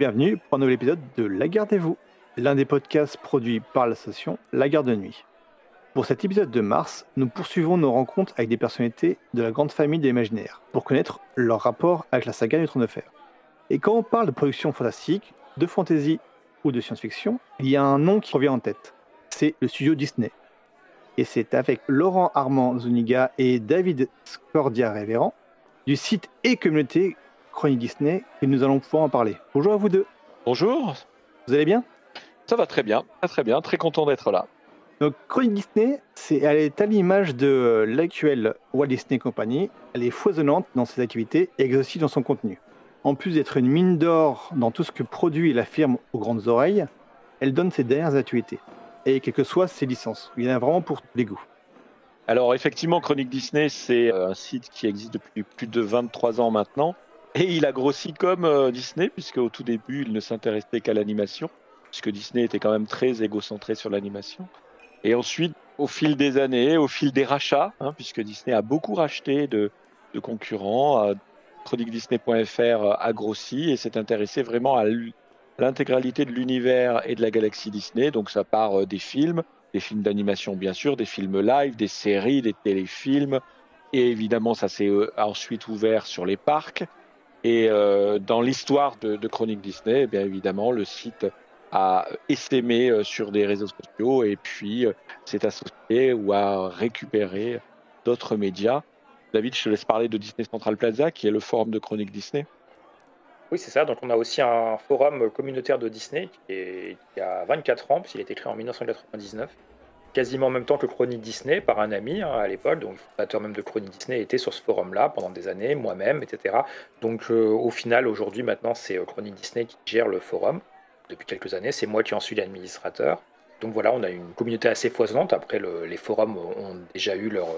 bienvenue pour un nouvel épisode de La Gardez-vous, l'un des podcasts produits par l'association La Garde de Nuit. Pour cet épisode de mars, nous poursuivons nos rencontres avec des personnalités de la grande famille de l'imaginaire pour connaître leur rapport avec la saga du Trône de Fer. Et quand on parle de production fantastique, de fantasy ou de science-fiction, il y a un nom qui revient en tête. C'est le studio Disney. Et c'est avec Laurent Armand Zuniga et David Scordia Révérend du site et communauté Chronique Disney que nous allons pouvoir en parler. Bonjour à vous deux. Bonjour. Vous allez bien? Ça va très bien, très très bien, très content d'être là. Donc Chronique Disney, c'est, elle est à l'image de l'actuelle Walt Disney Company. Elle est foisonnante dans ses activités et exhaustive dans son contenu. En plus d'être une mine d'or dans tout ce que produit la firme aux grandes oreilles, elle donne ses dernières activités. Et quelles que soient ses licences. Il y en a vraiment pour tous les goûts. Alors effectivement, Chronique Disney, c'est euh, un site qui existe depuis plus de 23 ans maintenant. Et il a grossi comme euh, Disney, puisque au tout début, il ne s'intéressait qu'à l'animation, puisque Disney était quand même très égocentré sur l'animation. Et ensuite, au fil des années, au fil des rachats, hein, puisque Disney a beaucoup racheté de, de concurrents, euh, chroniquedisney.fr a grossi et s'est intéressé vraiment à l'intégralité de l'univers et de la galaxie Disney. Donc ça part euh, des films, des films d'animation bien sûr, des films live, des séries, des téléfilms. Et évidemment, ça s'est euh, ensuite ouvert sur les parcs. Et euh, dans l'histoire de, Chronique Disney, eh bien évidemment, le site a essaimé euh, sur des réseaux sociaux et puis euh, s'est associé ou a récupéré d'autres médias. David, je te laisse parler de Disney Central Plaza, qui est le forum de Chronique Disney. Oui, c'est ça. Donc, on a aussi un forum communautaire de Disney qui a 24 ans, puisqu'il a été créé en 1999, quasiment en même temps que Chronique Disney par un ami hein, à l'époque. Donc, le fondateur même de Chronique Disney était sur ce forum-là pendant des années, moi-même, etc. Donc, euh, au final, aujourd'hui, maintenant, c'est euh, Chronique Disney qui gère le forum depuis quelques années. C'est moi qui en suis l'administrateur. Donc voilà, on a une communauté assez foisonnante. Après, le, les forums ont déjà eu leur,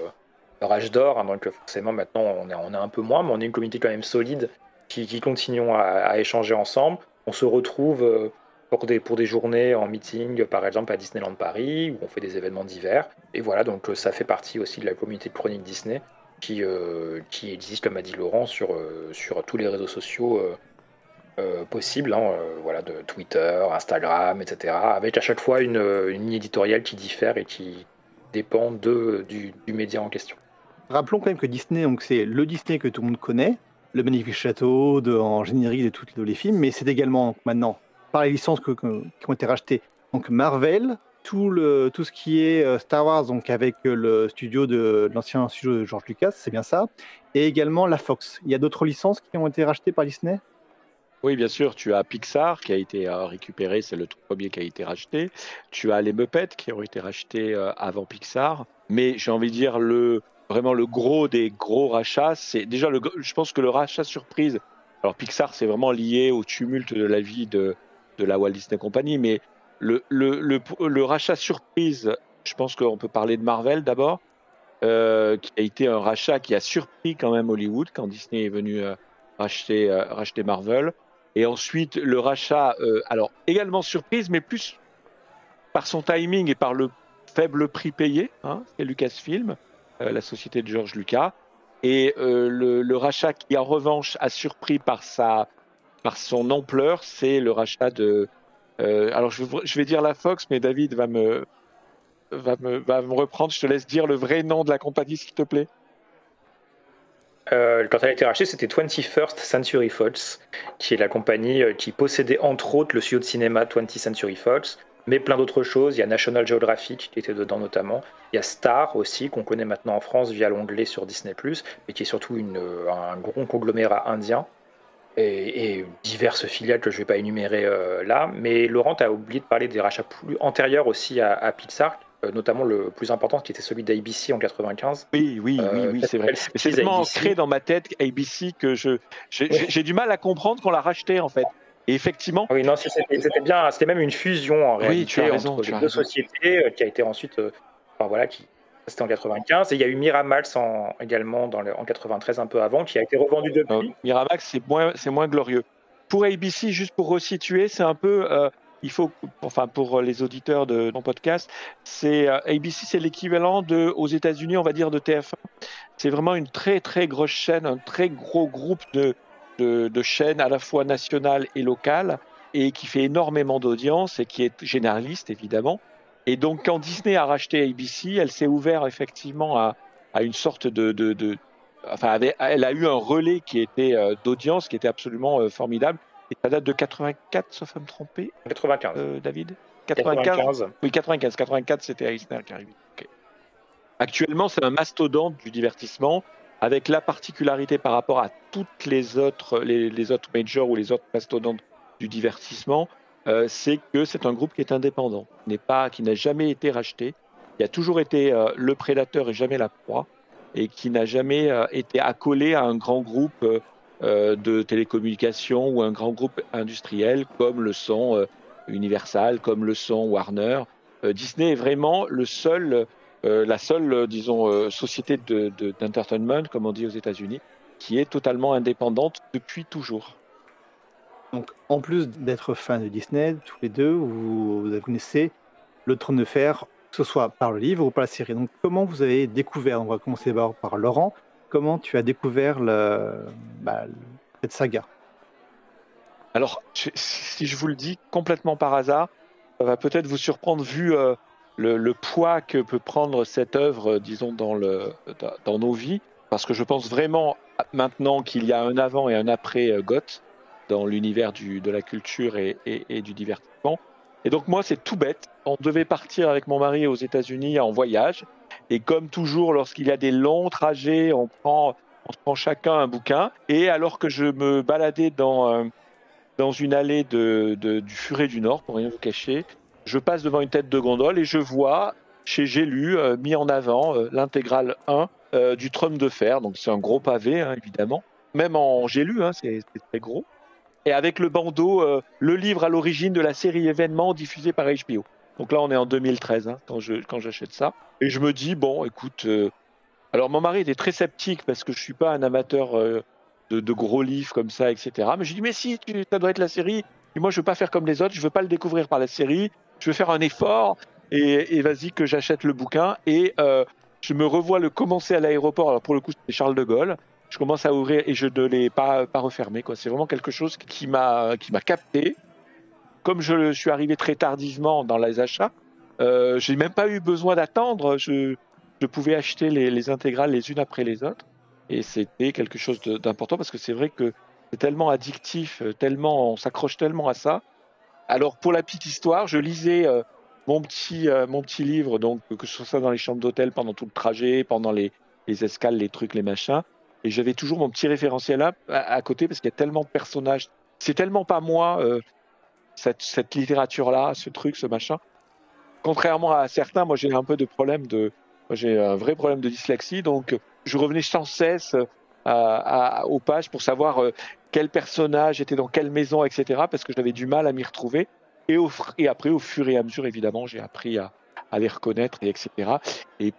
leur âge d'or, hein, donc forcément maintenant on on est un peu moins, mais on est une communauté quand même solide qui, qui continuons à, échanger ensemble. On se retrouve euh, pour des, pour des journées en meeting, par exemple à Disneyland Paris, où on fait des événements divers. Et voilà, donc ça fait partie aussi de la communauté de Chronique Disney qui, euh, qui existe, comme a dit Laurent, sur, euh, sur tous les réseaux sociaux euh, possibles, hein, voilà, de Twitter, Instagram, etc. Avec à chaque fois une, une éditoriale qui diffère et qui dépend de, du, du média en question. Rappelons quand même que Disney, donc c'est le Disney que tout le monde connaît, le magnifique château de, en générique de tous les films, mais c'est également maintenant par les licences qui ont été rachetées. Donc Marvel, tout, le, tout ce qui est Star Wars, donc avec le studio de l'ancien studio de George Lucas, c'est bien ça, et également la Fox. Il y a d'autres licences qui ont été rachetées par Disney? Oui, bien sûr, tu as Pixar qui a été récupéré, c'est le tout premier qui a été racheté. Tu as les Muppets qui ont été rachetés avant Pixar. Mais j'ai envie de dire, le, vraiment le gros des gros rachats, c'est déjà, le, je pense que le rachat surprise, alors Pixar, c'est vraiment lié au tumulte de la vie de, de la Walt Disney Company, mais le, rachat surprise, je pense qu'on peut parler de Marvel d'abord, euh, qui a été un rachat qui a surpris quand même Hollywood quand Disney est venu euh, racheter, euh, racheter Marvel. Et ensuite, le rachat, alors également surprise, mais plus par son timing et par le faible prix payé, hein, c'est Lucasfilm, la société de George Lucas. Et le, rachat qui, en revanche, a surpris par, sa, par son ampleur, c'est le rachat de. Euh, alors, je, vais dire la Fox, mais David va me, va, me, va me reprendre. Je te laisse dire le vrai nom de la compagnie, s'il te plaît. Euh, quand elle a été rachetée, c'était 21st Century Fox, qui est la compagnie qui possédait entre autres le studio de cinéma 20th Century Fox, mais plein d'autres choses. Il y a National Geographic qui était dedans notamment. Il y a Star aussi, qu'on connaît maintenant en France via l'onglet sur Disney, mais qui est surtout un gros conglomérat indien. Et, et, diverses filiales que je ne vais pas énumérer euh, là. Mais Laurent a oublié de parler des rachats plus antérieurs aussi à, à Pixar, euh, notamment le plus important qui était celui d'ABC en 95. Oui, oui, euh, oui, oui c'est vrai. C'est tellement ancré dans ma tête ABC que je j'ai du mal à comprendre qu'on l'a racheté en fait. Et effectivement. Oui, non, c'était bien, c'était même une fusion en réalité oui, tu as raison, entre tu les as deux raison. sociétés qui a été ensuite, euh, enfin voilà, qui c'était en 95 et il y a eu Miramax en, également dans le, en 93 un peu avant qui a été revendu depuis. Euh, Miramax c'est moins c'est moins glorieux. Pour ABC, juste pour resituer, c'est un peu euh, il faut, enfin pour les auditeurs de mon podcast, c'est euh, ABC, c'est l'équivalent de aux États-Unis, on va dire de TF1. C'est vraiment une très très grosse chaîne, un très gros groupe de, de, de chaînes à la fois nationales et locales. et qui fait énormément d'audience et qui est généraliste évidemment. Et donc quand Disney a racheté ABC, elle s'est ouverte effectivement à, à, une sorte de, de, de enfin, elle a eu un relais qui était euh, d'audience qui était absolument euh, formidable. Et ça date de 84, sauf à me tromper. 95. Euh, David? 95. Oui, 95. 84, c'était Eisner qui arrivait. Actuellement, c'est un mastodonte du divertissement avec la particularité par rapport à toutes les autres, les, autres majors ou les autres mastodontes du divertissement, euh, c'est que c'est un groupe qui est indépendant, pas, qui n'a jamais été racheté, qui a toujours été euh, le prédateur et jamais la proie, et qui n'a jamais euh, été accolé à un grand groupe de télécommunications ou un grand groupe industriel comme le sont Universal, comme le sont Warner. Disney est vraiment le seul la seule, disons, société d'entertainment, de, comme on dit aux États-Unis, qui est totalement indépendante depuis toujours. Donc, en plus d'être fan de Disney, tous les deux, vous, connaissez le trône de fer, que ce soit par le livre ou par la série. Donc, comment vous avez découvert On va commencer d'abord par Laurent. Comment tu as découvert bah, cette saga? Alors, si je vous le dis complètement par hasard, ça va peut-être vous surprendre vu le, poids que peut prendre cette œuvre, disons, dans, le, dans nos vies, parce que je pense vraiment maintenant qu'il y a un avant et un après euh, Goth dans l'univers de la culture et, du divertissement. Et donc moi, c'est tout bête. On devait partir avec mon mari aux États-Unis en voyage. Et comme toujours, lorsqu'il y a des longs trajets, on prend, prend chacun un bouquin. Et alors que je me baladais dans, euh, dans une allée du Furet du Nord, pour rien vous cacher, je passe devant une tête de gondole et je vois chez J'ai euh, mis en avant euh, l'intégrale 1 euh, du Trône de Fer. Donc c'est un gros pavé, hein, évidemment. Même en J'ai hein, c'est très gros. Et avec le bandeau, le livre à l'origine de la série événement diffusée par HBO. Donc là, on est en 2013 hein, quand j'achète ça. Et je me dis bon, écoute. alors mon mari était très sceptique parce que je suis pas un amateur de, de, gros livres comme ça, etc. Mais je dis mais si, ça doit être la série. Et moi, je veux pas faire comme les autres. Je veux pas le découvrir par la série je vais faire un effort et, vas-y que j'achète le bouquin. Et euh, je me revois le commencer à l'aéroport. Alors pour le coup, c'était Charles de Gaulle. Je commence à ouvrir et je ne l'ai pas, pas refermé. C'est vraiment quelque chose qui m'a capté. Comme je suis arrivé très tardivement dans les achats, euh, j'ai même pas eu besoin d'attendre. Je, pouvais acheter les, les, intégrales les unes après les autres. Et c'était quelque chose d'important parce que c'est vrai que c'est tellement addictif, tellement, on s'accroche tellement à ça alors pour la petite histoire, je lisais euh, mon petit euh, mon petit livre, donc que ce soit dans les chambres d'hôtel pendant tout le trajet, pendant les, escales, les trucs, les machins, et j'avais toujours mon petit référentiel là à, côté parce qu'il y a tellement de personnages. C'est tellement pas moi euh, cette, littérature là, ce truc, ce machin. Contrairement à certains, moi j'ai un peu de problème de j'ai un vrai problème de dyslexie, donc je revenais sans cesse aux pages pour savoir quel personnage était dans quelle maison, etc. Parce que j'avais du mal à m'y retrouver. Et, après, au fur et à mesure, évidemment, j'ai appris à, les reconnaître, et etc. Et,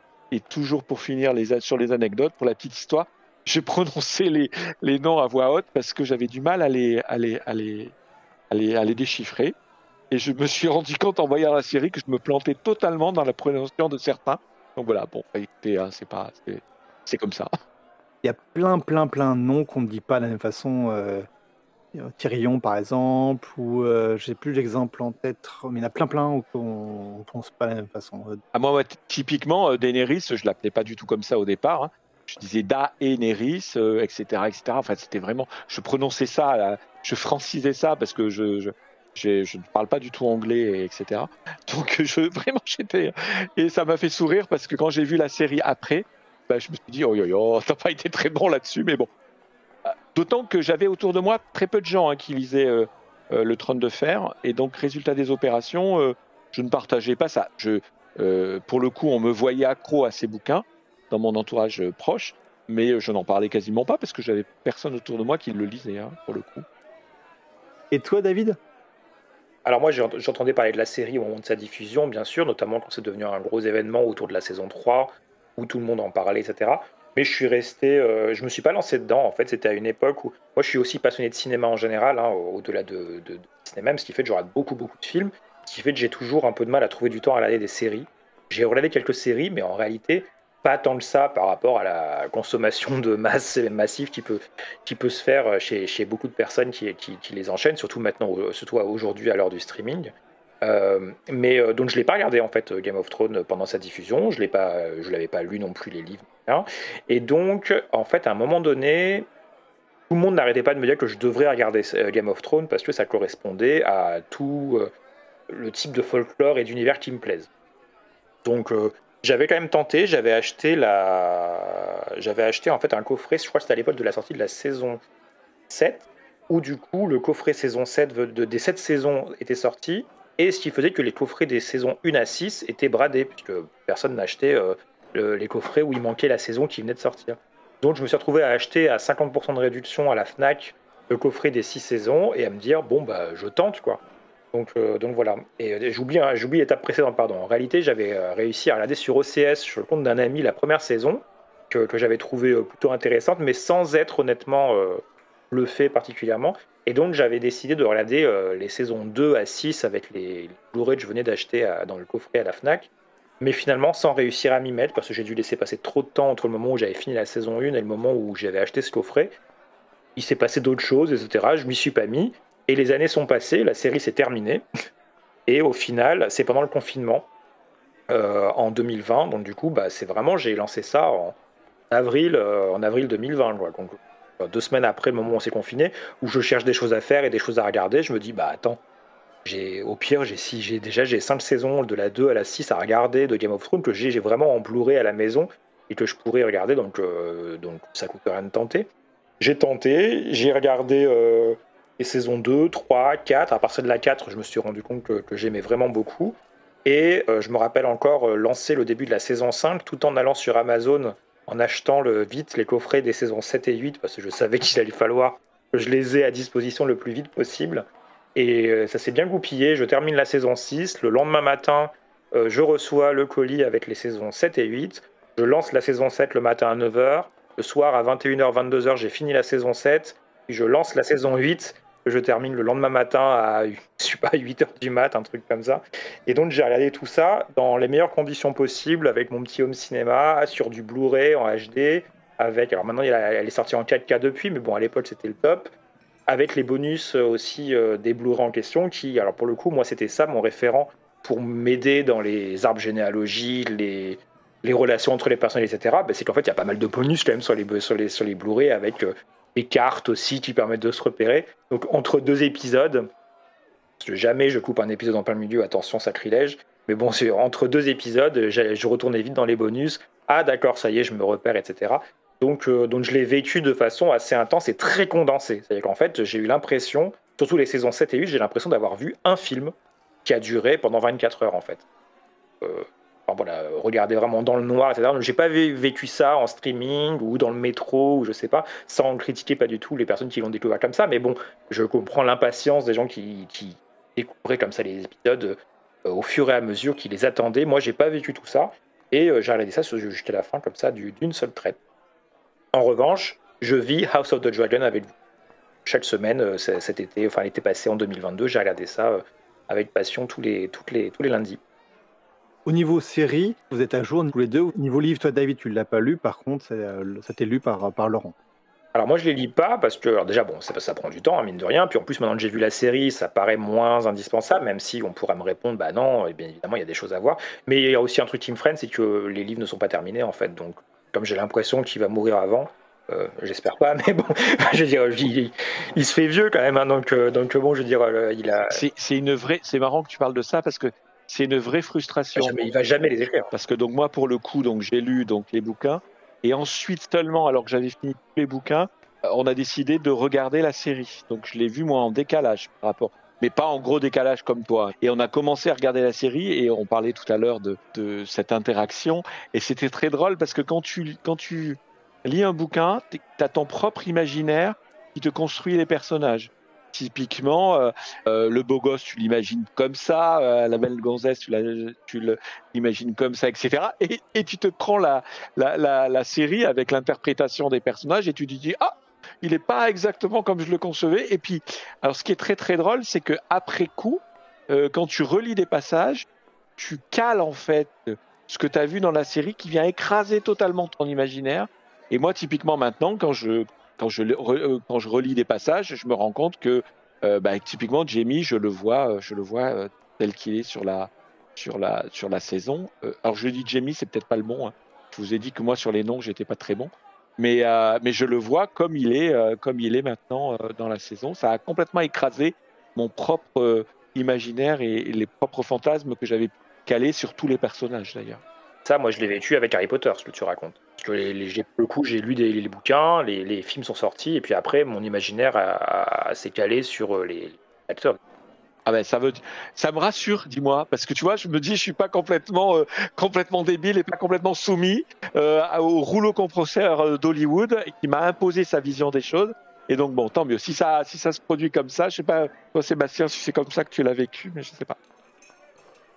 toujours pour finir sur les anecdotes, pour la petite histoire, je prononçais les, les noms à voix haute parce que j'avais du mal à les, à, les, à, les, à, les, à les déchiffrer. Et je me suis rendu compte en voyant la série que je me plantais totalement dans la prononciation de certains. Donc voilà, bon, hein, c'est pas, c'est comme ça. Il y a plein, plein, plein de noms qu'on ne dit pas de la même façon. Euh, Tyrion, par exemple, ou euh, j'ai plus d'exemples en tête, mais il y en a plein, plein qu'on ne pense pas de la même façon. À moi, typiquement, euh, Daenerys, je l'appelais pas du tout comme ça au départ. Hein. Je disais Daenerys, euh, etc., etc. Enfin, c'était vraiment, je prononçais ça, je francisais ça parce que je, ne parle pas du tout anglais, etc. Donc vraiment j'étais et ça m'a fait sourire parce que quand j'ai vu la série après, bah, je me suis dit, oh yo t'as pas été très bon là-dessus, mais bon. D'autant que j'avais autour de moi très peu de gens hein, qui lisaient euh, euh, Le Trône de Fer, et donc, résultat des opérations, euh, je ne partageais pas ça. Pour le coup, on me voyait accro à ces bouquins dans mon entourage proche, mais je n'en parlais quasiment pas parce que j'avais personne autour de moi qui le lisait, hein, pour le coup. Et toi, David? Alors moi j'entendais parler de la série au moment de sa diffusion, bien sûr, notamment quand c'est devenu un gros événement autour de la saison 3, où tout le monde en parlait, etc. Mais je suis resté, euh, je me suis pas lancé dedans. En fait, c'était à une époque où moi je suis aussi passionné de cinéma en général, hein, au-delà de, de, cinéma, ce qui fait que j'aurai beaucoup beaucoup de films, ce qui fait que j'ai toujours un peu de mal à trouver du temps à regarder des séries. J'ai regardé quelques séries, mais en réalité, pas tant de ça par rapport à la consommation de masse massive qui peut, qui peut se faire chez, chez beaucoup de personnes qui, qui, les enchaînent, surtout maintenant, surtout aujourd'hui à l'heure du streaming. Euh, mais euh, donc je l'ai pas regardé en fait Game of Thrones pendant sa diffusion, je l'ai pas, je l'avais pas lu non plus les livres. Et donc en fait à un moment donné, tout le monde n'arrêtait pas de me dire que je devrais regarder euh, Game of Thrones parce que ça correspondait à tout le type de folklore et d'univers qui me plaisent. Donc j'avais quand même tenté, j'avais acheté la, j'avais acheté en fait un coffret, je crois que c'était à l'époque de la sortie de la saison 7, où du coup le coffret saison 7 de, des 7 saisons était sorti, et ce qui faisait que les coffrets des saisons 1 à 6 étaient bradés, puisque personne n'achetait euh, les coffrets où il manquait la saison qui venait de sortir. Donc je me suis retrouvé à acheter à 50% de réduction à la FNAC le coffret des 6 saisons, et à me dire, bon bah je tente quoi. Donc, euh, donc voilà. Et euh, j'oublie, hein, j'oublie l'étape précédente, pardon. En réalité, j'avais euh, réussi à regarder sur OCS, sur le compte d'un ami, la première saison, que, j'avais trouvé plutôt intéressante, mais sans être honnêtement le fait particulièrement. Et donc, j'avais décidé de regarder les saisons 2 à 6 avec les, Blu-ray que je venais d'acheter dans le coffret à la Fnac. Mais finalement, sans réussir à m'y mettre, parce que j'ai dû laisser passer trop de temps entre le moment où j'avais fini la saison 1 et le moment où j'avais acheté ce coffret. Il s'est passé d'autres choses, etc. Je m'y suis pas mis. Et les années sont passées, la série s'est terminée. Et au final, c'est pendant le confinement, euh, en 2020. Donc du coup, bah, c'est vraiment, j'ai lancé ça en avril, euh, en avril 2020. Quoi. Donc, euh, deux semaines après le moment où on s'est confiné, où je cherche des choses à faire et des choses à regarder, je me dis, bah attends, j'ai, au pire, j'ai, si, j'ai, déjà j'ai cinq saisons de la 2 à la 6 à regarder de Game of Thrones que j'ai, vraiment en à la maison et que je pourrais regarder, donc, donc ça coûte rien de tenter. J'ai tenté, j'ai regardé et saison 2, 3, 4. À partir de la 4, je me suis rendu compte que, j'aimais vraiment beaucoup. Et euh, je me rappelle encore euh, lancer le début de la saison 5 tout en allant sur Amazon en achetant le, vite les coffrets des saisons 7 et 8 parce que je savais qu'il allait falloir que je les ai à disposition le plus vite possible. Et euh, ça s'est bien goupillé. Je termine la saison 6. Le lendemain matin, je reçois le colis avec les saisons 7 et 8. Je lance la saison 7 le matin à 9h. Le soir à 21h, 22h, j'ai fini la saison 7. Puis je lance la saison 8 je termine le lendemain matin à, je sais pas, 8 h du mat, un truc comme ça. Et donc j'ai regardé tout ça dans les meilleures conditions possibles avec mon petit home cinéma, sur du Blu-ray en HD, avec, alors maintenant elle est sortie en 4K depuis, mais bon à l'époque c'était le top, avec les bonus aussi euh, des Blu-ray en question, qui, alors pour le coup, moi c'était ça mon référent pour m'aider dans les arbres généalogiques, les, relations entre les personnes, etc. Ben, c'est qu'en fait il y a pas mal de bonus quand même sur les, sur les, sur les Blu-ray avec euh, des cartes aussi qui permettent de se repérer. Donc entre deux épisodes, jamais je coupe un épisode en plein milieu, attention sacrilège, mais bon, c'est entre deux épisodes, je retournais vite dans les bonus. Ah d'accord, ça y est, je me repère, etc. Donc, euh, donc je l'ai vécu de façon assez intense et très condensée. C'est-à-dire qu'en fait, j'ai eu l'impression, surtout les saisons 7 et 8, j'ai l'impression d'avoir vu un film qui a duré pendant 24 heures en fait. Euh, voilà, regarder vraiment dans le noir, etc. J'ai pas vécu ça en streaming ou dans le métro ou je sais pas, sans critiquer pas du tout les personnes qui l'ont découvert comme ça, mais bon, je comprends l'impatience des gens qui, qui découvraient comme ça les épisodes euh, au fur et à mesure, qui les attendaient. Moi, j'ai pas vécu tout ça et euh, j'ai regardé ça jusqu'à la fin comme ça d'une seule traite. En revanche, je vis House of the Dragon avec vous. Chaque semaine euh, cet été, enfin l'été passé en 2022, j'ai regardé ça avec passion tous les, toutes les, tous les lundis. Au niveau série, vous êtes à jour tous les deux. Au niveau livre, toi, David, tu ne l'as pas lu. Par contre, euh, ça t'est lu par, par Laurent. Alors moi je les lis pas parce que alors déjà bon ça, ça prend du temps hein, mine de rien puis en plus maintenant que j'ai vu la série ça paraît moins indispensable même si on pourrait me répondre bah non et bien évidemment il y a des choses à voir mais il y a aussi un truc qui me freine c'est que les livres ne sont pas terminés en fait donc comme j'ai l'impression qu'il va mourir avant euh, j'espère pas mais bon je veux dire il, se fait vieux quand même hein, donc euh, donc bon je veux dire il a c'est une vraie c'est marrant que tu parles de ça parce que c'est une vraie frustration. il va jamais les écrire. Parce que donc moi pour le coup donc j'ai lu donc les bouquins et ensuite seulement alors que j'avais fini tous les bouquins, euh, on a décidé de regarder la série. Donc je l'ai vu moi en décalage par rapport mais pas en gros décalage comme toi. Et on a commencé à regarder la série et on parlait tout à l'heure de, de, cette interaction et c'était très drôle parce que quand tu quand tu lis un bouquin, tu as ton propre imaginaire qui te construit les personnages typiquement, euh, euh, le beau gosse, tu l'imagines comme ça, euh, la belle gonzesse, tu l'imagines comme ça, etc. Et, tu te prends la, série avec l'interprétation des personnages et tu te dis, ah, il n'est pas exactement comme je le concevais. Et puis, alors ce qui est très très drôle, c'est que après coup, quand tu relis des passages, tu cales en fait ce que tu as vu dans la série qui vient écraser totalement ton imaginaire. Et moi, typiquement maintenant, quand je, quand je, euh, quand je relis des passages, je me rends compte que euh, bah, typiquement Jamie, je le vois, je le vois tel qu'il est sur la, saison. alors je dis Jamie, c'est peut-être pas le bon. Hein. Je vous ai dit que moi sur les noms, j'étais pas très bon. Mais, je le vois comme il est, comme il est maintenant dans la saison. Ça a complètement écrasé mon propre imaginaire et, les propres fantasmes que j'avais calés sur tous les personnages d'ailleurs. Ça, moi, je l'ai vécu avec Harry Potter, ce que tu racontes. Parce que les, pour le coup, j'ai lu des, les bouquins, les, films sont sortis, et puis après, mon imaginaire s'est calé sur euh, les acteurs. Ah ben ça veut, ça me rassure, dis-moi, parce que tu vois, je me dis, je suis pas complètement, euh, complètement débile et pas complètement soumis euh, au rouleau compresseur d'Hollywood qui m'a imposé sa vision des choses. Et donc, bon, tant mieux. Si ça, si ça se produit comme ça, je sais pas, toi, Sébastien, si c'est comme ça que tu l'as vécu, mais je sais pas.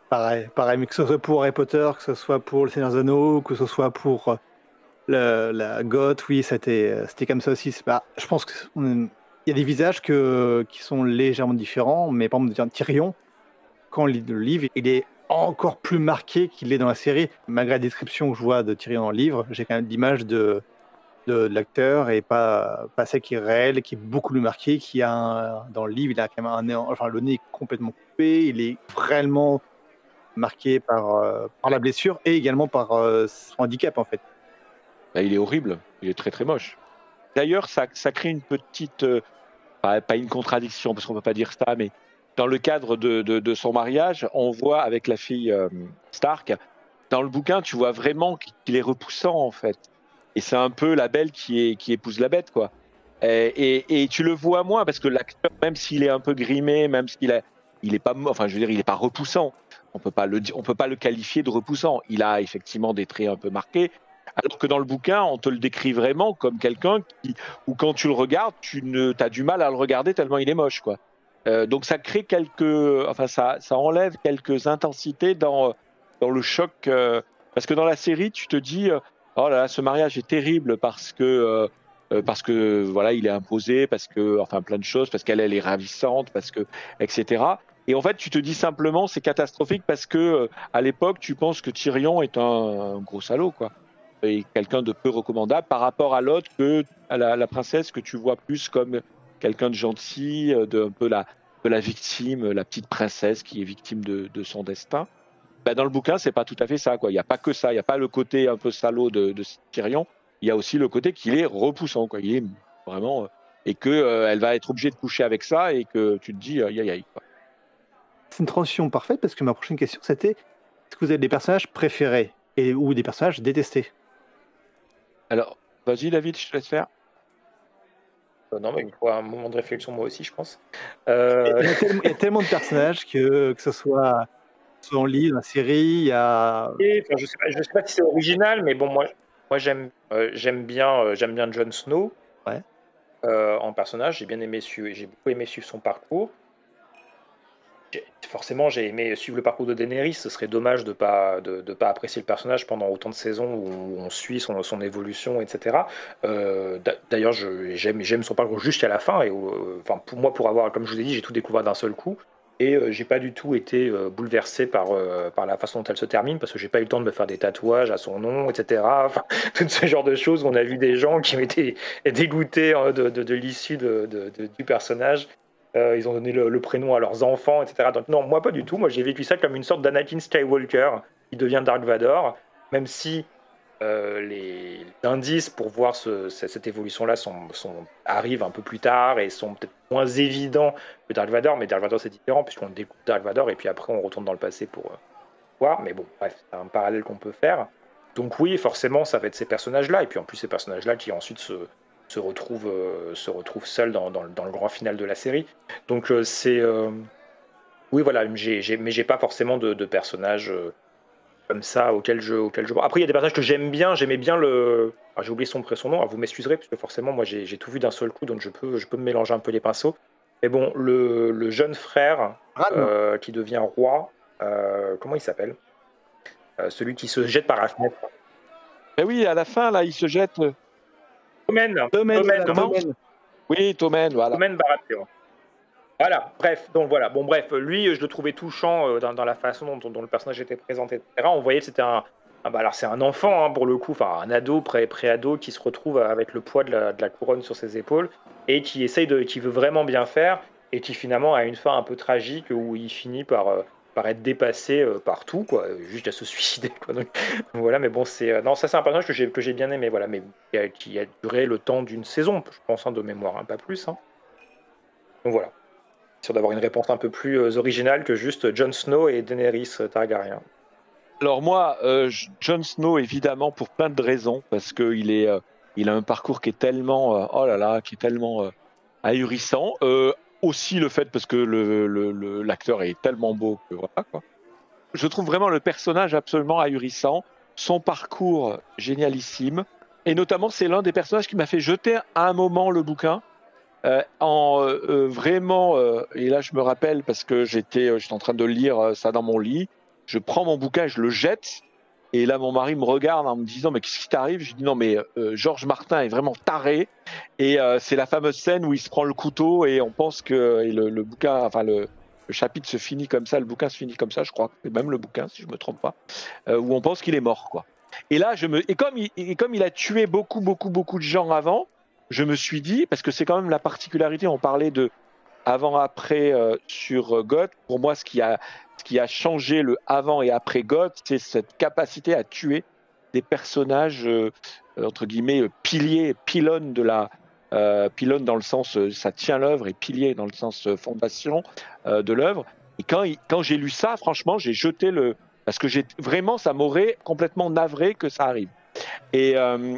Pareil, pareil, mais que ce soit pour Harry Potter, que ce soit pour Le Seigneur des Anneaux, que ce soit pour la Goth, oui, c'était, euh, c'était comme ça aussi. Je pense qu'il y a des visages qui sont légèrement différents, mais par exemple, Tyrion, quand on lit le livre, il est encore plus marqué qu'il est dans la série. Malgré la description que je vois de Tyrion dans le livre, j'ai quand même l'image de, l'acteur et pas, pas celle qui est réelle, qui est beaucoup plus marquée, qui a dans le livre, il a quand même un enfin le nez est complètement coupé, il est vraiment marqué par, euh, par la blessure et également par euh, son handicap en fait. Il est horrible, il est très très moche. D'ailleurs, ça, crée une petite, euh, pas, une contradiction parce qu'on peut pas dire ça, mais dans le cadre de, son mariage, on voit avec la fille Stark, dans le bouquin, tu vois vraiment qu'il est repoussant en fait. Et c'est un peu la belle qui, est, épouse la bête, quoi. Et, tu le vois moins parce que l'acteur, même s'il est un peu grimé, même s'il a, il est pas, enfin, je veux dire, il est pas repoussant. On peut peut pas le qualifier de repoussant. Il a effectivement des traits un peu marqués. Alors que dans le bouquin, on te le décrit vraiment comme quelqu'un qui, ou quand tu le regardes, tu ne, as du mal à le regarder tellement il est moche, quoi. Euh, donc ça crée quelques, enfin ça, ça enlève quelques intensités dans, dans le choc. Euh, parce que dans la série, tu te dis, euh, oh là là, ce mariage est terrible parce que parce que voilà, il est imposé, parce que enfin plein de choses, parce qu'elle elle est ravissante, parce que etc. Et en fait, tu te dis simplement c'est catastrophique parce que à l'époque, tu penses que Tyrion est un, gros salaud quoi, et quelqu'un de peu recommandable par rapport à l'autre que à la, princesse que tu vois plus comme quelqu'un de gentil, de un peu la de la victime, la petite princesse qui est victime de, son destin. Bah, dans le bouquin, c'est pas tout à fait ça. Il n'y a pas que ça. Il n'y a pas le côté un peu salaud de, de Tyrion. Il y a aussi le côté qu'il est repoussant. Quoi. Il est vraiment. Euh, et qu'elle euh, elle va être obligée de coucher avec ça et que tu te dis aïe aïe aïe. C'est une transition parfaite parce que ma prochaine question c'était est-ce que vous avez des personnages préférés et, ou des personnages détestés? Alors, vas-y David, je te laisse faire. Euh, non, mais il faut un moment de réflexion, moi aussi, je pense. Il, y a tellement, de personnages que, que ce soit soit en livre, la série, il y a. je sais pas, sais pas si c'est original, mais bon, moi, moi j'aime, euh, j'aime bien, euh, j'aime bien Jon Snow. Ouais. Euh, en personnage, j'ai bien aimé suivre, j'ai beaucoup aimé suivre son parcours. Forcément, j'ai aimé suivre le parcours de Daenerys. Ce serait dommage de pas de, pas apprécier le personnage pendant autant de saisons où on suit son, évolution, etc. D'ailleurs, j'aime son parcours jusqu'à la fin. Et enfin, pour moi, pour avoir, comme je vous ai dit, j'ai tout découvert d'un seul coup et euh, j'ai pas du tout été euh, bouleversé par, euh, par la façon dont elle se termine parce que j'ai pas eu le temps de me faire des tatouages à son nom, etc. Enfin, tout ce genre de choses. On a vu des gens qui été dégoûtés hein, de, l'issue du personnage. Ils ont donné le, prénom à leurs enfants, etc. Non, moi pas du tout. Moi j'ai vécu ça comme une sorte d'Anakin Skywalker qui devient Dark Vador, même si euh, les indices pour voir cette évolution-là arrivent un peu plus tard et sont peut-être moins évidents que Dark Vador, mais Dark Vador c'est différent puisqu'on découvre Dark Vador et puis après on retourne dans le passé pour euh, voir. Mais bon, bref, c'est un parallèle qu'on peut faire. Donc oui, forcément, ça va être ces personnages-là et puis en plus ces personnages-là qui ensuite se, se retrouvent, euh, se retrouvent seuls dans, dans, le grand final de la série. Donc c'est oui, voilà, mais j'ai pas forcément de, de personnages comme ça auquel je, auquel je Après, il y a des personnages que j'aime bien. J'aimais bien le. Ah, j'ai oublié son, son nom. vous m'excuserez, parce que forcément, moi, j'ai tout vu d'un seul coup, donc je peux, je peux me mélanger un peu les pinceaux. Mais bon, le, le jeune frère euh, qui devient roi, euh, comment il s'appelle? Euh, Celui qui se jette par la fenêtre. Mais oui, à la fin, là, il se jette. Tommen. Tommen. Oui, Tommen, voilà. Tommen Baratheon. Voilà, bref, donc voilà. Bon, bref, lui, je le trouvais touchant euh, dans, la façon dont, le personnage était présenté, etc. On voyait que c'était un, Ah bah alors c'est un enfant hein, pour le coup, enfin un ado, pré- pré-ado qui se retrouve avec le poids de la, de la couronne sur ses épaules et qui essaye de, qui veut vraiment bien faire et qui finalement a une fin un peu tragique où il finit par, euh, par être dépassé euh, par tout, quoi, juste à se suicider. Quoi. Donc, voilà, mais bon, c'est euh, non, ça c'est un personnage que j'ai que bien aimé, voilà, mais qui a, duré le temps d'une saison, je pense, hein, de mémoire, hein, pas plus. hein. Donc voilà, sûr d'avoir une réponse un peu plus euh, originale que juste Jon Snow et Daenerys Targaryen. Alors moi, Jon Snow, évidemment, pour plein de raisons, parce qu'il est, il a un parcours qui est tellement, oh là là, qui est tellement ahurissant. Aussi le fait parce que l'acteur est tellement beau que voilà. Je trouve vraiment le personnage absolument ahurissant, son parcours génialissime, et notamment c'est l'un des personnages qui m'a fait jeter à un moment le bouquin. euh, en euh, euh, vraiment, et là je me rappelle parce que j'étais, en train de lire ça dans mon lit, je prends mon bouquin, je le jette, et là mon mari me regarde en me disant mais qu'est-ce qui t'arrive? Je dis non mais euh, Georges Martin est vraiment taré, et euh, c'est la fameuse scène où il se prend le couteau et on pense que le, bouquin, enfin le, chapitre se finit comme ça, le bouquin se finit comme ça, je crois, même le bouquin si je me trompe pas, euh, où on pense qu'il est mort. Et là je me et comme il, et comme il a tué beaucoup beaucoup beaucoup de gens avant, je me suis dit parce que c'est quand même la particularité, on parlait de avant après euh, sur Goth. Pour moi, ce qui a ce qui a changé le avant et après Goth, c'est cette capacité à tuer des personnages euh, entre guillemets euh, piliers, pylônes de la euh, dans le sens euh, ça tient l'œuvre et pilier dans le sens fondation de l'œuvre. Et quand quand j'ai lu ça, franchement, j'ai jeté le parce que vraiment ça m'aurait complètement navré que ça arrive. Et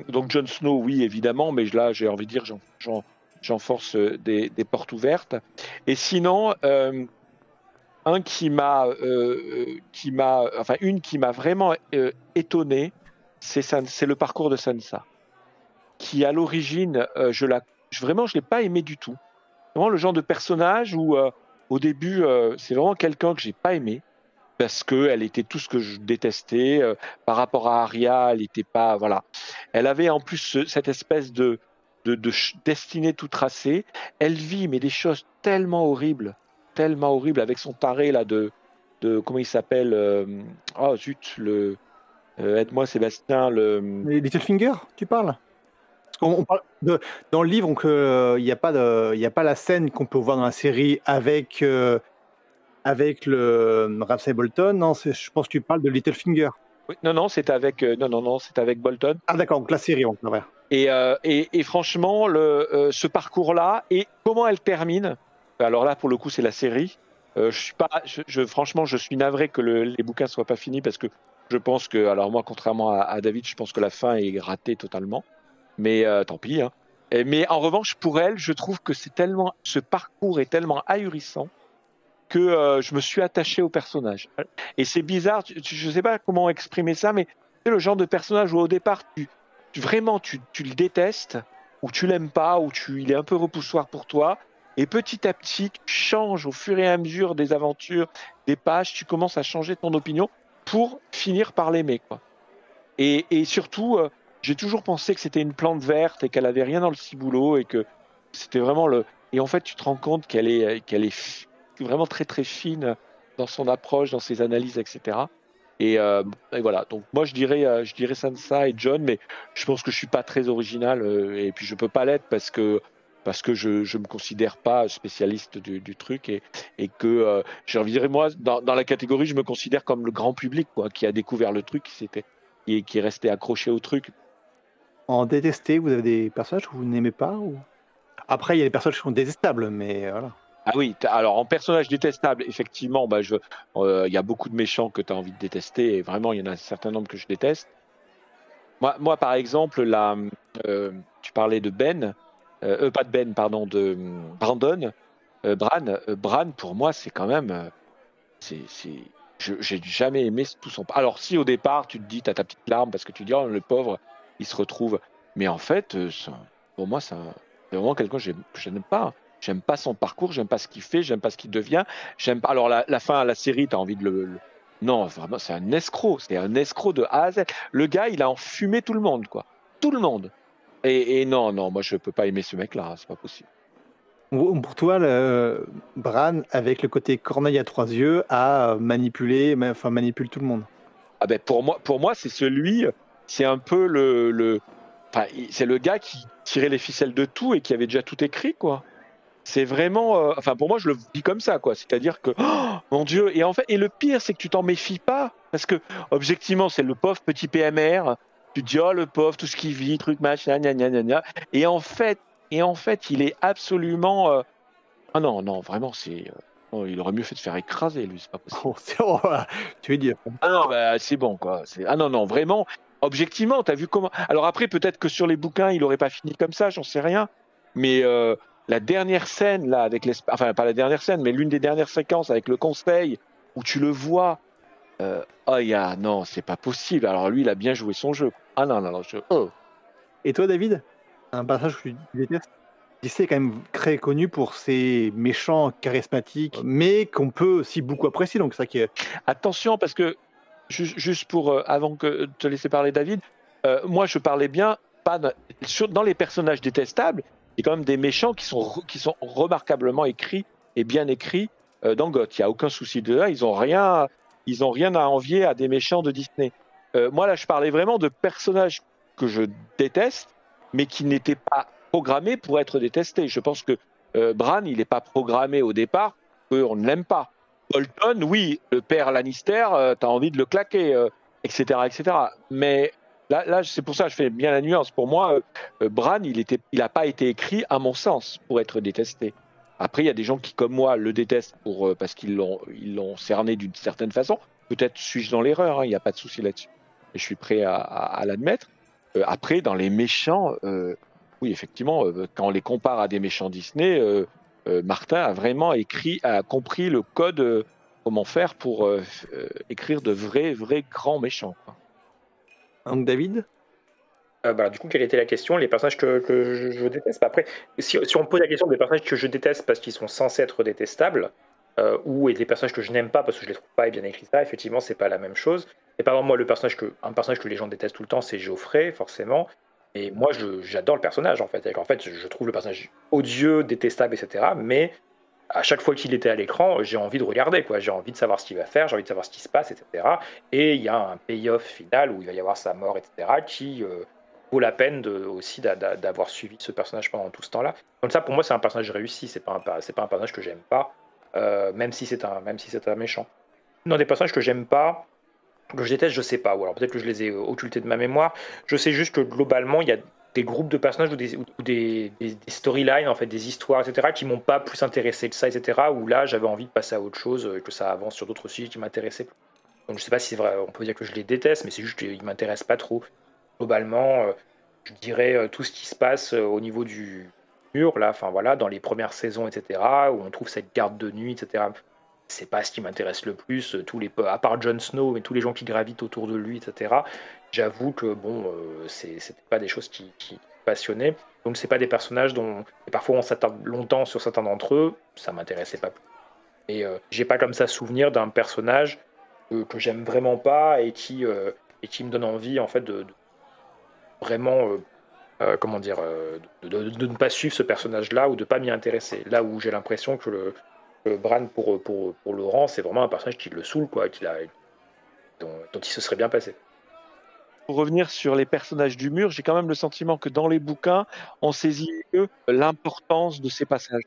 donc Jon Snow, oui évidemment, mais là j'ai envie de dire j'en- j'en- euh, des, portes ouvertes. Et sinon, un qui m'a, euh, euh, qui m'a, enfin une qui m'a vraiment euh, étonné, c'est c'est le parcours de Sansa, qui à l'origine, je la, vraiment, je l'ai pas aimé du tout. Vraiment le genre de personnage où, au début, c'est vraiment quelqu'un que j'ai pas aimé parce que elle était tout ce que je détestais par rapport à Arya, elle était pas, voilà. Elle avait en plus ce- cette espèce de destinée tout tracée. Elle vit mais des choses tellement horribles, tellement horribles avec son taré là de de comment il s'appelle euh, Oh zut le euh, aide-moi Sébastien le Littlefinger, tu parles? On parle de- Dans le livre, donc, euh, il n'y a, pas de- il a pas la scène qu'on peut voir dans la série avec, euh, avec le Ramsay Bolton. Non, je pense que tu parles de Littlefinger. Oui, non non c'est avec euh, non non non c'est avec Bolton. Ah d'accord, donc la série, on vrai. Et, euh, et, et franchement, le, euh, ce parcours-là, et comment elle termine, alors là, pour le coup, c'est la série. Euh, je suis pas, je, franchement, je suis navré que le- les bouquins soient pas finis parce que je pense que, alors moi, contrairement à, David, je pense que la fin est ratée totalement. Mais euh, tant pis. Hein. Mais en revanche, pour elle, je trouve que c'est tellement, ce parcours est tellement ahurissant que euh, je me suis attaché au personnage. Et c'est bizarre, tu- tu- je sais pas comment exprimer ça, mais c'est le genre de personnage où au départ, tu, vraiment, tu, tu le détestes, ou tu l'aimes pas, ou tu, il est un peu repoussoir pour toi. Et petit à petit, tu changes au fur et à mesure des aventures, des pages, tu commences à changer ton opinion pour finir par l'aimer. Et, et surtout, euh, j'ai toujours pensé que c'était une plante verte et qu'elle avait rien dans le ciboulot et que c'était vraiment le. Et en fait, tu te rends compte qu'elle est, qu'elle est vraiment très très fine dans son approche, dans ses analyses, etc. Et, euh, et voilà. Donc moi, je dirais, euh, je dirais Sansa et John, mais je pense que je suis pas très original euh, et puis je peux pas l'être parce que parce que je je me considère pas spécialiste du, du truc et et que euh, j'ai envie de dire moi dans, dans la catégorie je me considère comme le grand public quoi qui a découvert le truc qui qui, est- qui est resté accroché au truc En détesté, vous avez des personnages que vous n'aimez pas ou... Après, il y a des personnages qui sont détestables, mais euh, voilà. Ah oui, alors en personnage détestable, effectivement, bah, euh, il y a beaucoup de méchants que tu as envie de détester, et vraiment, il y en a un certain nombre que je déteste. Moi, moi par exemple, la, euh, tu parlais de Ben, euh, euh, pas de Ben, pardon, de Brandon, euh, Bran, Bran, pour moi, c'est quand même, c'est, j'ai jamais aimé tout son. Alors si au départ, tu te dis, tu as ta petite larme parce que tu dis, oh, le pauvre, il se retrouve, mais en fait, pour moi, c'est vraiment quelqu'un que je n'aime pas. J'aime pas son parcours, j'aime pas ce qu'il fait, j'aime pas ce qu'il devient. J'aime pas. Alors la, fin, la série, t'as envie de le, le- Non, vraiment, c'est un escroc. C'est un escroc de A à Z. Le gars, il a enfumé tout le monde, quoi. Tout le monde. Et, et non, non, moi je peux pas aimer ce mec-là. C'est pas possible. Ou- Pour toi, le... Bran, avec le côté corneille à trois yeux, a manipulé, ma- enfin manipule tout le monde. Ah ben pour moi, pour moi c'est celui, c'est un peu le, le enfin, c'est le gars qui tirait les ficelles de tout et qui avait déjà tout écrit, quoi. C'est vraiment, euh, enfin pour moi je le dis comme ça, quoi. C'est-à-dire que, oh, mon Dieu, et en fait, et le pire c'est que tu t'en méfies pas, parce que objectivement c'est le pauvre petit PMR. Tu te dis oh le pauvre, tout ce qu'il vit, truc machin, gna gna gna. Et en fait, et en fait, il est absolument, euh, ah non non vraiment c'est euh, Oh, il aurait mieux fait de faire écraser, lui, c'est pas possible. Oh, tu veux dire. Ah non, bah, c'est bon, quoi. Ah non, non, vraiment, objectivement, t'as vu comment. Alors après, peut-être que sur les bouquins, il aurait pas fini comme ça, j'en sais rien. Mais euh, la dernière scène, là, avec les. Enfin, pas la dernière scène, mais l'une des dernières séquences avec le conseil, où tu le vois. Euh, oh, y a... non, c'est pas possible. Alors lui, il a bien joué son jeu. Ah non, non, non, je... oh. Et toi, David Un passage que tu détestes? DC est quand même très connu pour ses méchants charismatiques, mais qu'on peut aussi beaucoup apprécier. Donc ça qui est... Attention, parce que juste pour euh, avant que te laisser parler, David, euh, moi je parlais bien pas dans les personnages détestables. Il y a quand même des méchants qui sont qui sont remarquablement écrits et bien écrits euh, dans Goth. Il y a aucun souci de là. Ils ont rien ils ont rien à envier à des méchants de Disney. moi là, je parlais vraiment de personnages que je déteste, mais qui n'étaient pas programmé pour être détesté. Je pense que euh, Bran, il n'est pas programmé au départ qu'on ne l'aime pas. Bolton, oui, le père Lannister, euh, tu as envie de le claquer, etc., euh, etc. Mais là, là c'est pour ça que je fais bien la nuance. Pour moi, Bran, il n'a il pas été écrit, à mon sens, pour être détesté. Après, il y a des gens qui, comme moi, le détestent pour, parce qu'ils l'ont, cerné d'une certaine façon. Peut-être suis-je dans l'erreur, hein, il n'y a pas de souci là-dessus. Et je suis prêt à, l'admettre. après, dans les méchants, oui, effectivement, euh, quand on les compare à des méchants Disney, euh, euh, Martin a vraiment écrit, a compris le code, comment faire pour écrire de vrais, vrais grands méchants. Donc David? Bah, du coup, quelle était la question? Les personnages que, je, déteste? Après, si, on pose la question des personnages que je déteste parce qu'ils sont censés être détestables, ou et des personnages que je n'aime pas parce que je les trouve pas et bien écrits ça, effectivement, c'est pas la même chose. Et par exemple, moi, le personnage que, un personnage que les gens détestent tout le temps, c'est Geoffrey, forcément. Et moi, j'adore le personnage, en fait. En fait, je trouve le personnage odieux, détestable, etc. Mais à chaque fois qu'il était à l'écran, j'ai envie de regarder, quoi. J'ai envie de savoir ce qu'il va faire, j'ai envie de savoir ce qui se passe, etc. Et il y a un payoff final où il va y avoir sa mort, etc. qui euh, vaut la peine de, aussi d'avoir suivi ce personnage pendant tout ce temps-là. Comme ça, pour moi, c'est un personnage réussi. C'est pas un, c'est pas un personnage que j'aime pas, euh, même si c'est un, même si c'est un méchant. Non, des personnages que j'aime pas, que je déteste, je sais pas. Ou alors peut-être que je les ai occultés de ma mémoire. Je sais juste que globalement, il y a des groupes de personnages ou des, des, storylines, en fait, des histoires, etc., qui m'ont pas plus intéressé que ça, etc., où là, j'avais envie de passer à autre chose, euh, que ça avance sur d'autres sujets qui m'intéressaient. Donc je sais pas si c'est vrai, on peut dire que je les déteste, mais c'est juste qu'ils m'intéressent pas trop. Globalement, euh, je dirais euh, tout ce qui se passe au niveau du mur, là, enfin voilà, dans les premières saisons, etc., où on trouve cette garde de nuit, etc c'est pas ce qui m'intéresse le plus. Tous les, à part Jon Snow, mais tous les gens qui gravitent autour de lui, etc. J'avoue que bon, euh, c'était pas des choses qui, qui passionnaient. Donc c'est pas des personnages dont et parfois on s'attarde longtemps sur certains d'entre eux. Ça m'intéressait pas. Et euh, j'ai pas comme ça souvenir d'un personnage que j'aime vraiment pas et qui euh, et qui me donne envie en fait de, vraiment comment dire de, de, ne pas suivre ce personnage là ou de pas m'y intéresser. Là où j'ai l'impression que le Bran pour, pour, pour Laurent, c'est vraiment un personnage qui le saoule, quoi, qu'il a, dont, il se serait bien passé. Pour revenir sur les personnages du mur, j'ai quand même le sentiment que dans les bouquins, on saisit l'importance de ces passages.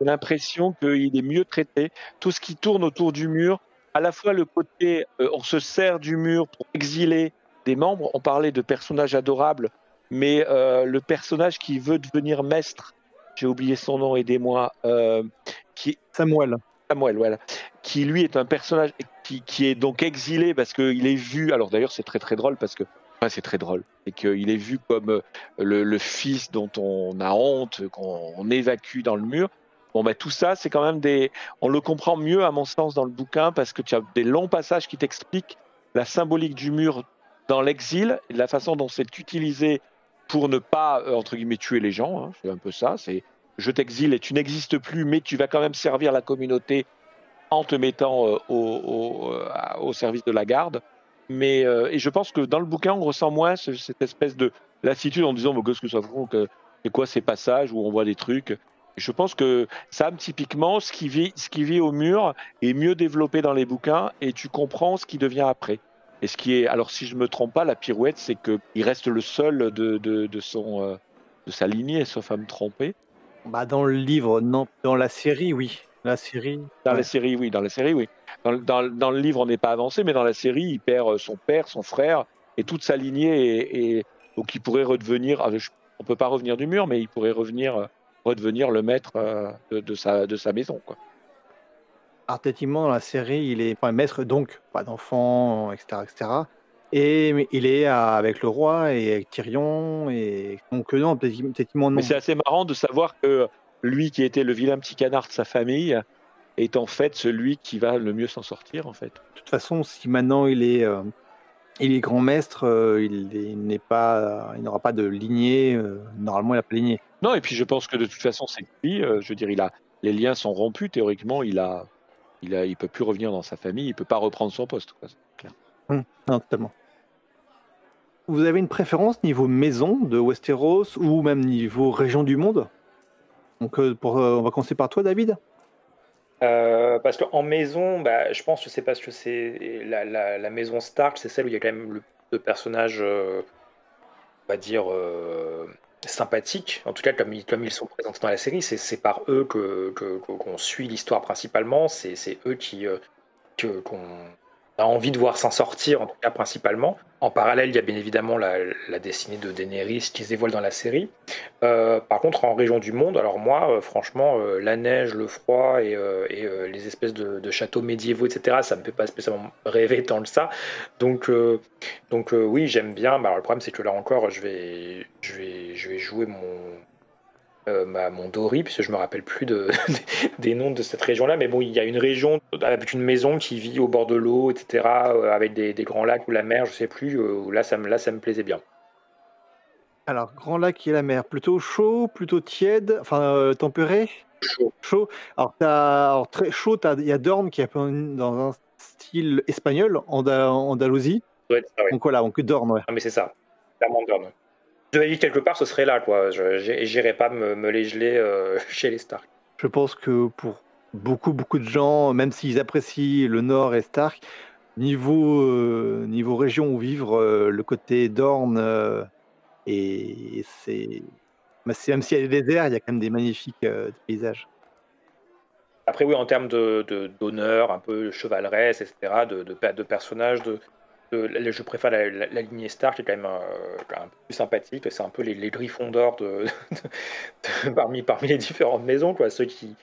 J'ai l'impression qu'il est mieux traité. Tout ce qui tourne autour du mur, à la fois le côté, euh, on se sert du mur pour exiler des membres. On parlait de personnages adorables, mais euh, le personnage qui veut devenir maître, j'ai oublié son nom, aidez-moi, euh, qui Samuel. Samuel, voilà. Qui lui est un personnage qui, qui est donc exilé parce qu'il est vu. Alors d'ailleurs, c'est très très drôle parce que. Enfin, c'est très drôle. Et qu'il est vu comme euh, le, fils dont on a honte, qu'on évacue dans le mur. Bon, ben, tout ça, c'est quand même des. On le comprend mieux, à mon sens, dans le bouquin parce que tu as des longs passages qui t'expliquent la symbolique du mur dans l'exil la façon dont c'est utilisé pour ne pas, euh, entre guillemets, tuer les gens. Hein. C'est un peu ça. C'est je t'exile et tu n'existes plus, mais tu vas quand même servir la communauté en te mettant euh, euh, au, service de la garde. Mais, et je pense que dans le bouquin, on ressent moins cette espèce de lassitude en disant qu'est-ce que ça c'est quoi ces passages où on voit des trucs? Je pense que Sam, typiquement, ce qui, vit, ce qui vit au mur est mieux développé dans les bouquins et tu comprends ce qui devient après. Et ce qui est, alors si je me trompe pas, la pirouette, c'est qu'il reste le seul de, de, son, euh, de sa lignée, sauf à me tromper. Bah dans le livre, non. Dans la série, oui. La série. Dans la série, oui. Dans la série, oui. Dans, dans, dans le livre, on n'est pas avancé, mais dans la série, il perd euh, son père, son frère et toute sa lignée, et, donc il pourrait redevenir. Ah, on peut pas revenir du mur, mais il pourrait revenir, euh, redevenir le maître de, de, sa, de sa maison, quoi. Effectivement, dans la série, il est enfin, maître, donc pas d'enfant, etc., etc. Et il est avec le roi et avec Tyrion. Et donc, non, effectivement, non. Mais c'est assez marrant de savoir que lui, qui était le vilain petit canard de sa famille, est en fait celui qui va le mieux s'en sortir, en fait. De toute façon, si maintenant il est, euh, il est grand maître, euh, il n'est pas, il n'aura pas de lignée. Euh, normalement, il n'a pas de lignée. Non, et puis je pense que de toute façon, c'est lui. je veux dire, il a, les liens sont rompus. Théoriquement, il a, il a, il peut plus revenir dans sa famille, il peut pas reprendre son poste. Quoi, clair. Hum, non, totalement. Vous avez une préférence niveau maison de Westeros ou même niveau région du monde? Donc, euh, pour, euh, on va commencer par toi, David. Euh, parce qu'en maison, bah, je pense que c'est parce que c'est la, la, maison Stark, c'est celle où il y a quand même le, de personnages, on va dire, sympathiques, en tout cas comme, ils sont présentés dans la série, c'est par eux que qu'on suit l'histoire principalement, c'est eux qui euh, qu'on a envie de voir s'en sortir, en tout cas principalement. En parallèle, il y a bien évidemment la, destinée de Daenerys qui se dévoile dans la série. Euh, par contre, en région du monde, alors moi, euh, franchement, euh, la neige, le froid et, les espèces de, châteaux médiévaux, etc., ça me fait pas spécialement rêver tant de ça. Donc, donc oui, j'aime bien. Bah, le problème, c'est que là encore, je vais, je vais jouer mon, euh, mon Dori, puisque je me rappelle plus de, des noms de cette région-là, mais bon, il y a une région avec une maison qui vit au bord de l'eau, etc., euh, avec des, grands lacs ou la mer, je sais plus, euh, là, ça me, là, ça me plaisait bien. Alors, grand lac et la mer, plutôt chaud, plutôt tiède, enfin tempéré? Chaud. Chaud. Alors, alors très chaud, il y a Dorn qui est dans un style espagnol, en Andalousie. Donc voilà, donc Dorn, ouais. Ah, mais c'est ça, clairement Dorn devais vivre quelque part, ce serait là, quoi. Je n'irai pas me, les geler euh, chez les Stark. Je pense que pour beaucoup, beaucoup de gens, même s'ils apprécient le Nord et Stark, niveau, euh, niveau région où vivre, euh, le côté Dorne, et c'est. Même s'il y a des déserts, il y a quand même des magnifiques paysages. Après, oui, en termes d'honneur, de, d'honneur, un peu chevaleresse, etc., de, de, de personnages, de, je préfère la, lignée Stark qui est quand même euh, un, peu plus sympathique. C'est un peu les, les griffons d'or de, parmi, parmi les différentes maisons, quoi. Ceux qui,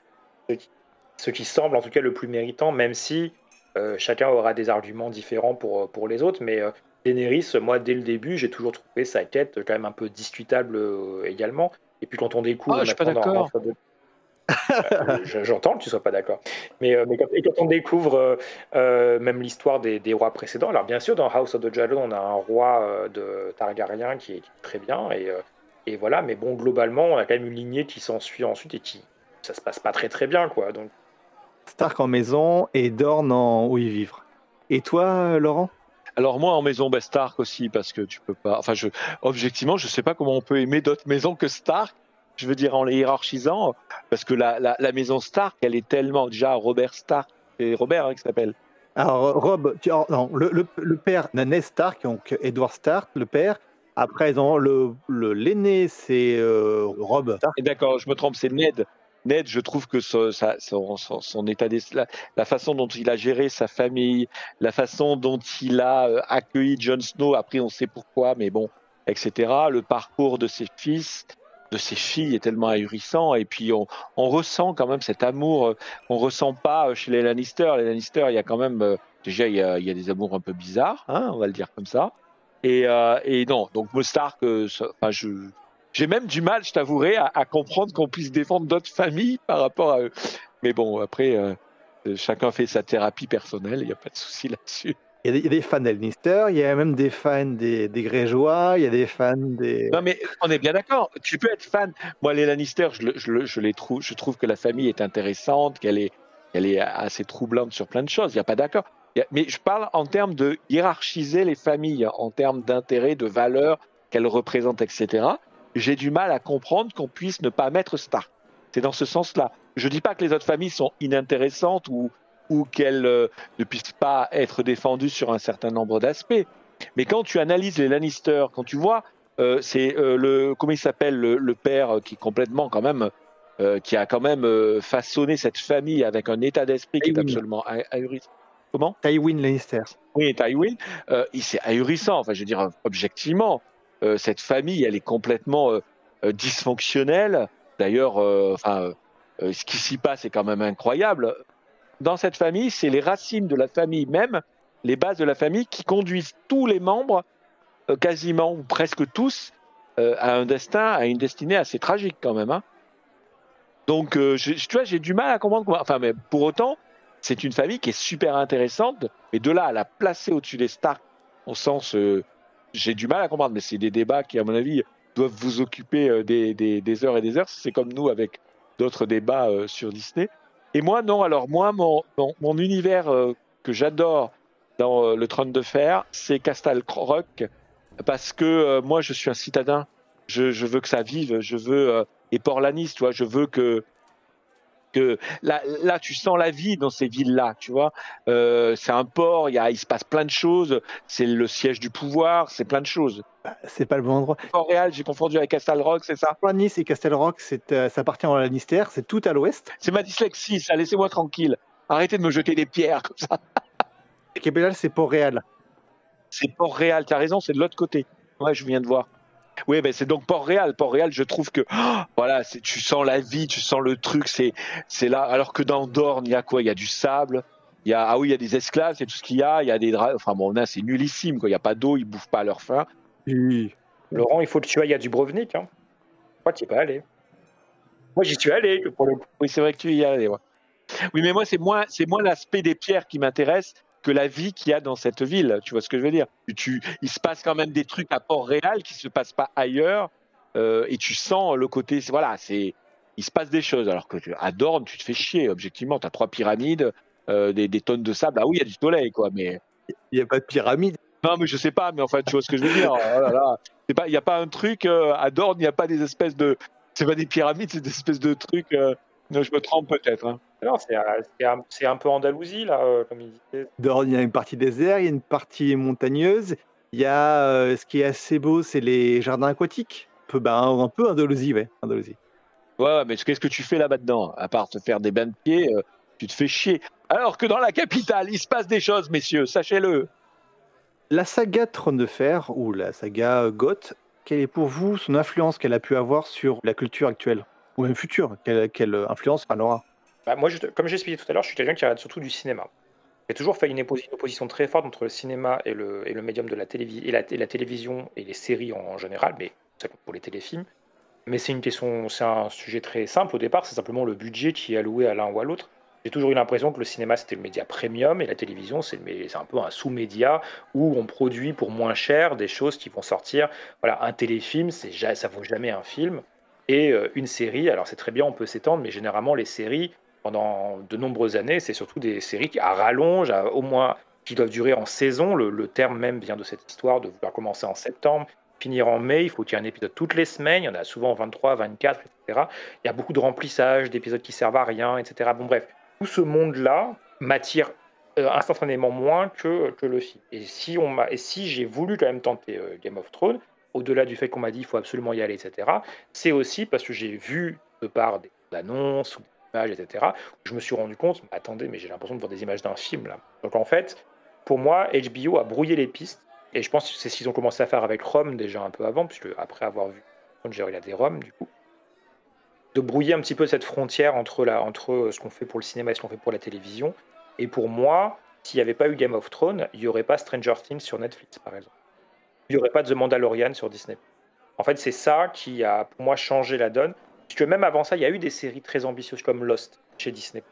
ceux qui, semblent en tout cas le plus méritant, même si euh, chacun aura des arguments différents pour, euh, pour les autres. Mais Daenerys, moi, dès le début, j'ai toujours trouvé sa quête quand même un peu discutable également. Et puis quand on découvre, ah, je suis pas d'accord. Euh, j'entends que tu sois pas d'accord. Mais, euh, mais quand, et quand on découvre euh, même l'histoire des, des, rois précédents, alors bien sûr, dans House of the Dragon, on a un roi de Targaryen qui est, très bien, et, et, voilà, mais bon, globalement, on a quand même une lignée qui s'ensuit ensuite et qui ça se passe pas très très bien, quoi. Donc... Stark en maison et Dorn en où y vivre. Et toi, Laurent? Alors moi en maison bah, Stark aussi parce que tu peux pas. Enfin je objectivement je sais pas comment on peut aimer d'autres maisons que Stark je veux dire en les hiérarchisant, parce que la, la, maison Stark, elle est tellement déjà Robert Stark, et Robert hein, qui s'appelle. Alors Rob, tu, non, le, le, le, père Ned Stark, donc Edward Stark, le père. Après, le l'aîné, c'est euh, Rob. D'accord, je me trompe, c'est Ned. Ned, je trouve que son, son, état d'esprit, la, façon dont il a géré sa famille, la façon dont il a euh, accueilli Jon Snow, après on sait pourquoi, mais bon, etc. Le parcours de ses fils, de ses filles est tellement ahurissant et puis on, ressent quand même cet amour qu'on euh, ressent pas chez les Lannister. Les Lannister, il y a quand même euh, déjà il y a, des amours un peu bizarres, hein, on va le dire comme ça. Et, euh, et non, donc Mostark, enfin je j'ai même du mal, je t'avouerai, à, comprendre qu'on puisse défendre d'autres familles par rapport à eux. Mais bon, après, chacun fait sa thérapie personnelle, il n'y a pas de souci là-dessus. Il y, a des, fans d'Elnister, il y a même des fans des, des Grégeois, il y a des fans des. Non, mais on est bien d'accord. Tu peux être fan. Moi, les Lannister, je, je, je, les trouve, je trouve que la famille est intéressante, qu'elle est, elle est assez troublante sur plein de choses. Il n'y a pas d'accord. Mais je parle en termes de hiérarchiser les familles, en termes d'intérêt, de valeur qu'elles représentent, etc. J'ai du mal à comprendre qu'on puisse ne pas mettre Stark. C'est dans ce sens-là. Je ne dis pas que les autres familles sont inintéressantes ou, ou qu'elle ne puisse pas être défendue sur un certain nombre d'aspects. Mais quand tu analyses les Lannister, quand tu vois, c'est le comment il s'appelle le, père qui est complètement quand même qui a quand même façonné cette famille avec un état d'esprit qui est absolument ahurissant. Comment? Tywin Lannister. Oui, Tywin, il c'est ahurissant. Enfin, je veux dire, objectivement, cette famille, elle est complètement dysfonctionnelle. D'ailleurs, enfin, ce qui s'y passe est quand même incroyable. Dans cette famille, c'est les racines de la famille même, les bases de la famille qui conduisent tous les membres, quasiment ou presque tous, à un destin, à une destinée assez tragique quand même. Hein. Donc, euh, tu vois, j'ai du mal à comprendre. Enfin, mais pour autant, c'est une famille qui est super intéressante. Mais de là à la placer au-dessus des Stark, au sens, euh, j'ai du mal à comprendre. Mais c'est des débats qui, à mon avis, doivent vous occuper euh, des, heures et des heures. C'est comme nous avec d'autres débats sur Disney. Et moi, non. Alors, moi, mon, mon, univers que j'adore dans Le Trône de Fer, c'est Castle Rock. Parce que moi, je suis un citadin. Je, je, veux que ça vive. Je veux et Port-Lanis, tu vois, je veux que que là, là, tu sens la vie dans ces villes-là, tu vois. Euh, c'est un port, il, y a, il se passe plein de choses. C'est le siège du pouvoir, c'est plein de choses. Bah, c'est pas le bon endroit. Port-Réal, j'ai confondu avec Castle Rock, c'est ça? Port-Nice et Castle Rock, euh, ça appartient à Lannister, c'est tout à l'ouest. C'est ma dyslexie, ça. Laissez-moi tranquille. Arrêtez de me jeter des pierres comme ça. Québec, c'est Port-Réal. C'est Port-Réal, tu as raison, c'est de l'autre côté. Ouais, je viens de voir. Oui, ben c'est donc Port-Réal. Port-Réal, je trouve que oh, voilà, tu sens la vie, tu sens le truc, c'est c'est là. Alors que dans Dorne, il y a quoi? Il y a du sable. Il y a ah oui, il y a des esclaves, c'est tout ce qu'il y a. Il y a des enfin bon, là c'est nullissime quoi. Il y a pas d'eau, ils bouffent pas à leur faim. Oui. Laurent, il faut que tu ailles. Il y a du Brovnik. Hein. Moi, tu es pas allé. Moi, j'y suis allé pour le Oui, c'est vrai que tu y es allé. Oui, mais moi, c'est moins, c'est moins l'aspect des pierres qui m'intéresse que la vie qu'il y a dans cette ville. Tu vois ce que je veux dire? Tu, Il se passe quand même des trucs à Port-Réal qui se passent pas ailleurs, euh, et tu sens le côté. Voilà, c'est il se passe des choses. Alors que à Dorne, tu te fais chier. Objectivement, tu as trois pyramides, euh, des, tonnes de sable. Ah oui, il y a du soleil, quoi. Mais il n'y a pas de pyramide. Non, mais je sais pas. Mais enfin, tu vois ce que je veux dire oh Il n'y a pas un truc euh, à Dorne. Il n'y a pas des espèces de. C'est pas des pyramides, c'est des espèces de trucs. Non, je me trompe peut-être. Hein. Non, c'est un, un, peu Andalousie, là, euh, comme il disait. il y a une partie désert, il y a une partie montagneuse. Il y a euh, ce qui est assez beau, c'est les jardins aquatiques. Un peu, ben, un peu Andalousie, ouais. Andalousie. Ouais, mais qu'est-ce que tu fais là dedans? À part te faire des bains de pieds, euh, tu te fais chier. Alors que dans la capitale, il se passe des choses, messieurs, sachez-le. La saga Trône de Fer, ou la saga Goth, quelle est pour vous son influence qu'elle a pu avoir sur la culture actuelle? Ou même future Quelle, influence elle aura bah, moi, comme j'ai expliqué tout à l'heure, je suis quelqu'un qui regarde surtout du cinéma. J'ai toujours fait une, opposition très forte entre le cinéma et le, médium de la, télévision et, les séries en, général, mais pour les téléfilms. Mais c'est une question, c'est un sujet très simple au départ, c'est simplement le budget qui est alloué à l'un ou à l'autre. J'ai toujours eu l'impression que le cinéma c'était le média premium et la télévision c'est un peu un sous-média où on produit pour moins cher des choses qui vont sortir. Voilà, un téléfilm, ça vaut jamais un film. Et euh, une série, alors c'est très bien, on peut s'étendre, mais généralement les séries, pendant de nombreuses années. C'est surtout des séries qui à rallonge, au moins qui doivent durer en saison. Le, terme même vient de cette histoire de vouloir commencer en septembre, finir en mai. Il faut qu'il y ait un épisode toutes les semaines. Il y en a souvent 23, 24, etc. Il y a beaucoup de remplissage, d'épisodes qui servent à rien, etc. Bon, bref, tout ce monde-là m'attire euh, instantanément moins que, que le film. Et si, on et si j'ai voulu quand même tenter euh, Game of Thrones, au-delà du fait qu'on m'a dit il faut absolument y aller, etc., c'est aussi parce que j'ai vu de par des annonces ou etc. Je me suis rendu compte, attendez, mais j'ai l'impression de voir des images d'un film là. Donc en fait, pour moi, HBO a brouillé les pistes, et je pense que c'est ce qu'ils ont commencé à faire avec Rome déjà un peu avant, puisque après avoir vu j'ai regardé Rome, du coup, de brouiller un petit peu cette frontière entre, la, entre ce qu'on fait pour le cinéma et ce qu'on fait pour la télévision. Et pour moi, s'il n'y avait pas eu Game of Thrones, il n'y aurait pas Stranger Things sur Netflix, par exemple. Il n'y aurait pas The Mandalorian sur Disney. En fait, c'est ça qui a, pour moi, changé la donne. Parce que même avant ça, il y a eu des séries très ambitieuses comme Lost chez Disney.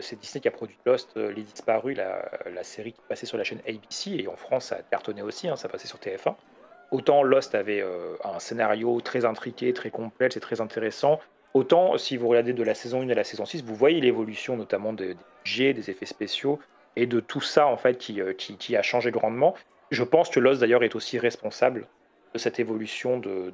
C'est Disney qui a produit Lost, euh, Les Disparus, la, série qui passait sur la chaîne ABC, et en France, ça a cartonné aussi, hein, ça passait sur TF1. Autant Lost avait euh, un scénario très intriqué, très complexe et très intéressant. Autant, si vous regardez de la saison 1 à la saison 6, vous voyez l'évolution notamment des budgets, des effets spéciaux et de tout ça en fait qui, euh, a changé grandement. Je pense que Lost d'ailleurs est aussi responsable de cette évolution de,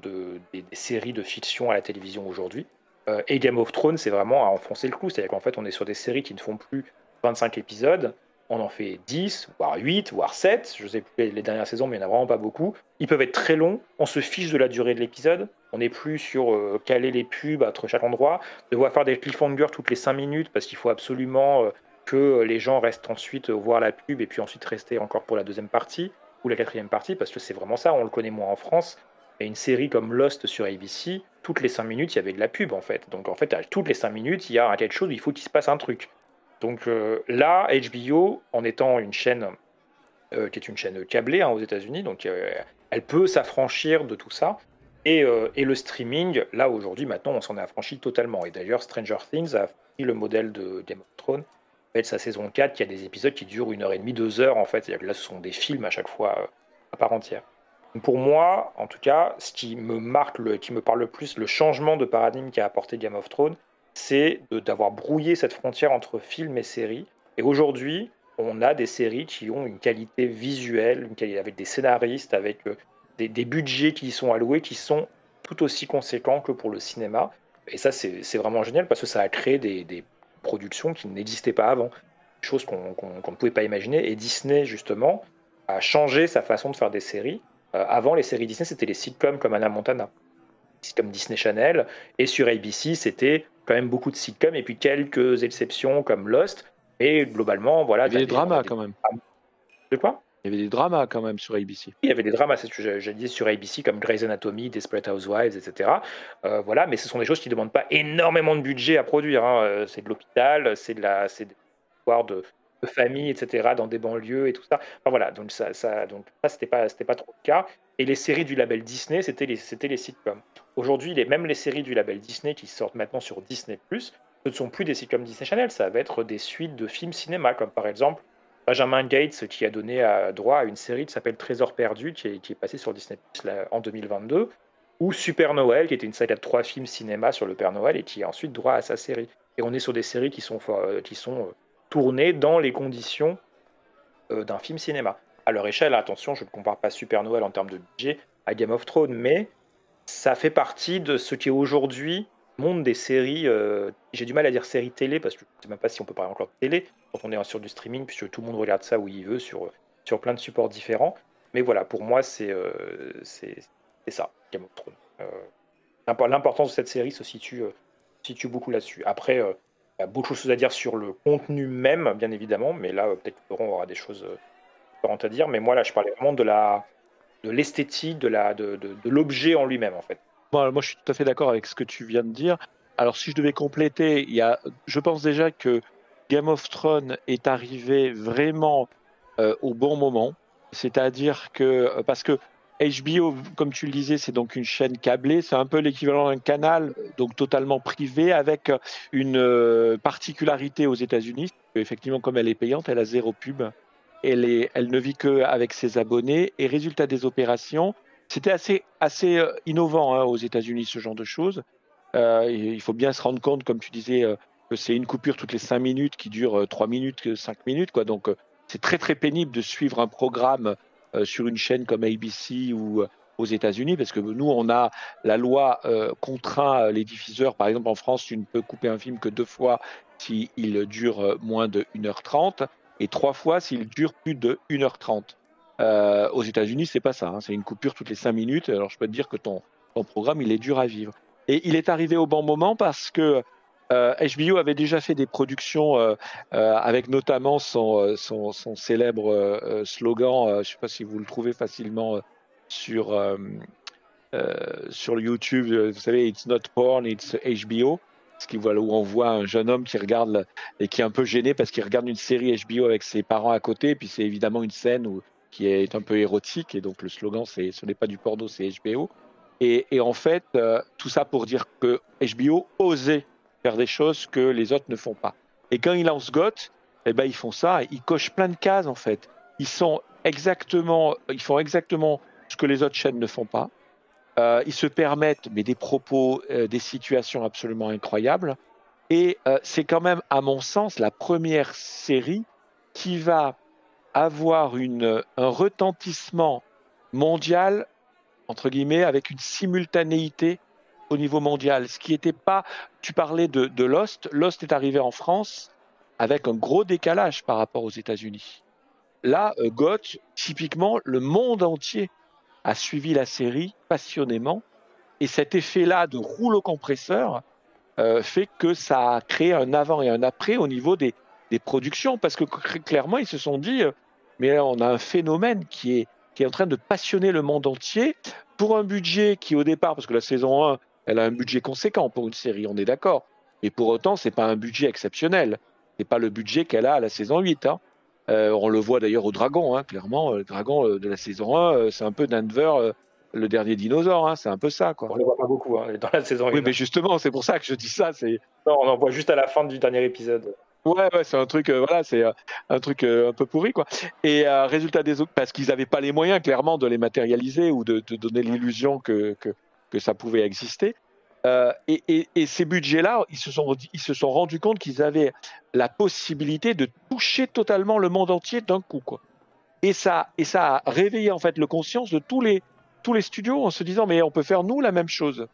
des, séries de fiction à la télévision aujourd'hui. Euh, et Game of Thrones, c'est vraiment à enfoncer le clou. C'est-à-dire qu'en fait, on est sur des séries qui ne font plus 25 épisodes, on en fait 10, voire 8, voire 7, je sais plus les dernières saisons, mais il n'y en a vraiment pas beaucoup. Ils peuvent être très longs, on se fiche de la durée de l'épisode, on n'est plus sur euh, caler les pubs entre chaque endroit, devoir faire des cliffhangers toutes les 5 minutes parce qu'il faut absolument euh, que les gens restent ensuite voir la pub et puis ensuite rester encore pour la deuxième partie ou la quatrième partie, parce que c'est vraiment ça, on le connaît moins en France. Et une série comme Lost sur ABC, toutes les 5 minutes, il y avait de la pub en fait. Donc en fait, toutes les 5 minutes, il y a quelque chose, il faut qu'il se passe un truc. Donc euh, là, HBO, en étant une chaîne euh, qui est une chaîne câblée hein, aux États-Unis, donc euh, elle peut s'affranchir de tout ça. Et, et, le streaming, là aujourd'hui, maintenant, on s'en est affranchi totalement. Et d'ailleurs, Stranger Things a pris le modèle de Game of Thrones, sa saison 4, qui a des épisodes qui durent une heure et demie, deux heures en fait. C'est-à-dire que là, ce sont des films à chaque fois à part entière. pour moi, en tout cas, ce qui me marque, le, qui me parle le plus, le changement de paradigme qu'a apporté Game of Thrones, c'est d'avoir brouillé cette frontière entre film et série. Et aujourd'hui, on a des séries qui ont une qualité visuelle, avec des scénaristes, avec euh, des, budgets qui y sont alloués, qui sont tout aussi conséquents que pour le cinéma. Et ça, c'est vraiment génial parce que ça a créé des, productions qui n'existaient pas avant, choses qu'on ne pouvait pas imaginer. Et Disney, justement, a changé sa façon de faire des séries. Euh, avant, les séries Disney, c'était les sitcoms comme Anna Montana, comme Disney Channel. Et sur ABC, c'était quand même beaucoup de sitcoms et puis quelques exceptions comme Lost. Et globalement, voilà. Il y avait des dramas quand même. De quoi? Il y avait des dramas quand même sur ABC. Il y avait des dramas, c'est ce que je, disais sur ABC, comme Grey's Anatomy, Desperate Housewives, etc. Euh, voilà, mais ce sont des choses qui ne demandent pas énormément de budget à produire. Hein. Euh, c'est de l'hôpital, c'est de la, c'est des histoires de, famille, etc. dans des banlieues et tout ça. Enfin voilà, donc ça, ça donc ça c'était pas, c'était pas trop le cas. Et les séries du label Disney, c'était les, c'était les sitcoms. Aujourd'hui, même les séries du label Disney qui sortent maintenant sur Disney+, ce ne sont plus des sitcoms Disney Channel, ça va être des suites de films cinéma, comme par exemple Benjamin Gates qui a donné droit à une série qui s'appelle Trésor perdu, qui est, passée sur Disney en 2022, ou Super Noël, qui était une série de trois films cinéma sur le Père Noël et qui a ensuite droit à sa série. Et on est sur des séries qui sont, euh, qui sont euh, tournées dans les conditions euh, d'un film cinéma. À leur échelle, attention, je ne compare pas Super Noël en termes de budget à Game of Thrones, mais ça fait partie de ce qui est aujourd'hui monde des séries. Euh, j'ai du mal à dire séries télé parce que je ne sais même pas si on peut parler encore de télé on est sur du streaming, puisque tout le monde regarde ça où il veut sur, sur plein de supports différents. Mais voilà, pour moi, c'est euh, ça. Euh, l'importance de cette série se situe, situe beaucoup là-dessus. Après, il y a beaucoup de choses à dire sur le contenu même, bien évidemment, mais là, peut-être Laurent aura des choses différentes à dire. Mais moi, là, je parlais vraiment de la de l'esthétique, de la, de, de, l'objet en lui-même, en fait. moi, je suis tout à fait d'accord avec ce que tu viens de dire. Alors, si je devais compléter, y a, je pense déjà que Game of Thrones est arrivé vraiment euh, au bon moment. C'est-à-dire que, euh, parce que HBO, comme tu le disais, c'est donc une chaîne câblée, c'est un peu l'équivalent d'un canal, donc totalement privé, avec une euh, particularité aux États-Unis. Effectivement, comme elle est payante, elle a zéro pub elle, elle ne vit qu'avec ses abonnés. Et résultat des opérations, c'était assez, assez innovant hein, aux États-Unis, ce genre de choses. Il faut bien se rendre compte, comme tu disais, que c'est une coupure toutes les 5 minutes qui dure 3 minutes, 5 minutes. Quoi. Donc, c'est très, très pénible de suivre un programme sur une chaîne comme ABC ou aux États-Unis, parce que nous, on a la loi contraint les diffuseurs. Par exemple, en France, tu ne peux couper un film que deux fois s'il dure moins de 1h30 et trois fois s'il dure plus de 1h30. Euh, aux États-Unis, c'est pas ça. Hein. c'est une coupure toutes les 5 minutes. Alors, je peux te dire que ton, ton, programme, il est dur à vivre. Et il est arrivé au bon moment parce que euh, HBO avait déjà fait des productions euh, euh avec notamment son, son, célèbre euh, slogan. je ne sais pas si vous le trouvez facilement sur, sur YouTube. Vous savez, It's not porn, it's HBO ce qui où on voit un jeune homme qui regarde et qui est un peu gêné parce qu'il regarde une série HBO avec ses parents à côté, puis c'est évidemment une scène qui est un peu érotique, et donc le slogan c'est ce n'est pas du porno, c'est HBO. Et, en fait, euh, tout ça pour dire que HBO osait faire des choses que les autres ne font pas. Et quand ils lancent GOT, eh ben ils font ça, ils cochent plein de cases en fait. Ils sont exactement, ils font exactement ce que les autres chaînes ne font pas. Euh, ils se permettent mais des propos, euh, des situations absolument incroyables. Et euh, c'est quand même, à mon sens, la première série qui va avoir un retentissement mondial, entre guillemets, avec une simultanéité au niveau mondial. Ce qui n'était pas. Tu parlais de, Lost. Lost est arrivé en France avec un gros décalage par rapport aux États-Unis. Là, euh, GOT, typiquement, le monde entier a suivi la série passionnément. Et cet effet-là de rouleau compresseur euh, fait que ça a créé un avant et un après au niveau des, des productions. Parce que clairement, ils se sont dit, euh, mais on a un phénomène qui est, qui est en train de passionner le monde entier pour un budget qui, au départ, parce que la saison 1, elle a un budget conséquent pour une série, on est d'accord. Mais pour autant, c'est pas un budget exceptionnel. C'est pas le budget qu'elle a à la saison 8. Hein. Euh, on le voit d'ailleurs au Dragon, hein, clairement. Le Dragon euh, de la saison 1, euh, c'est un peu Denver, le dernier dinosaure. Hein, c'est un peu ça. Quoi. On le voit pas beaucoup dans la saison 1. Oui, mais justement, c'est pour ça que je dis ça. C'est... Non, on en voit juste à la fin du dernier épisode. Ouais, ouais, c'est un truc, voilà, c'est un truc un peu pourri, quoi. Et résultat des autres, parce qu'ils n'avaient pas les moyens, clairement, de les matérialiser ou de, de donner l'illusion que, que, que, ça pouvait exister. Euh, et, ces budgets-là, ils se sont, ils se sont rendus compte qu'ils avaient la possibilité de toucher totalement le monde entier d'un coup, quoi. Et ça, et ça a réveillé en fait le conscience de tous les, tous les studios en se disant mais on peut faire nous la même chose.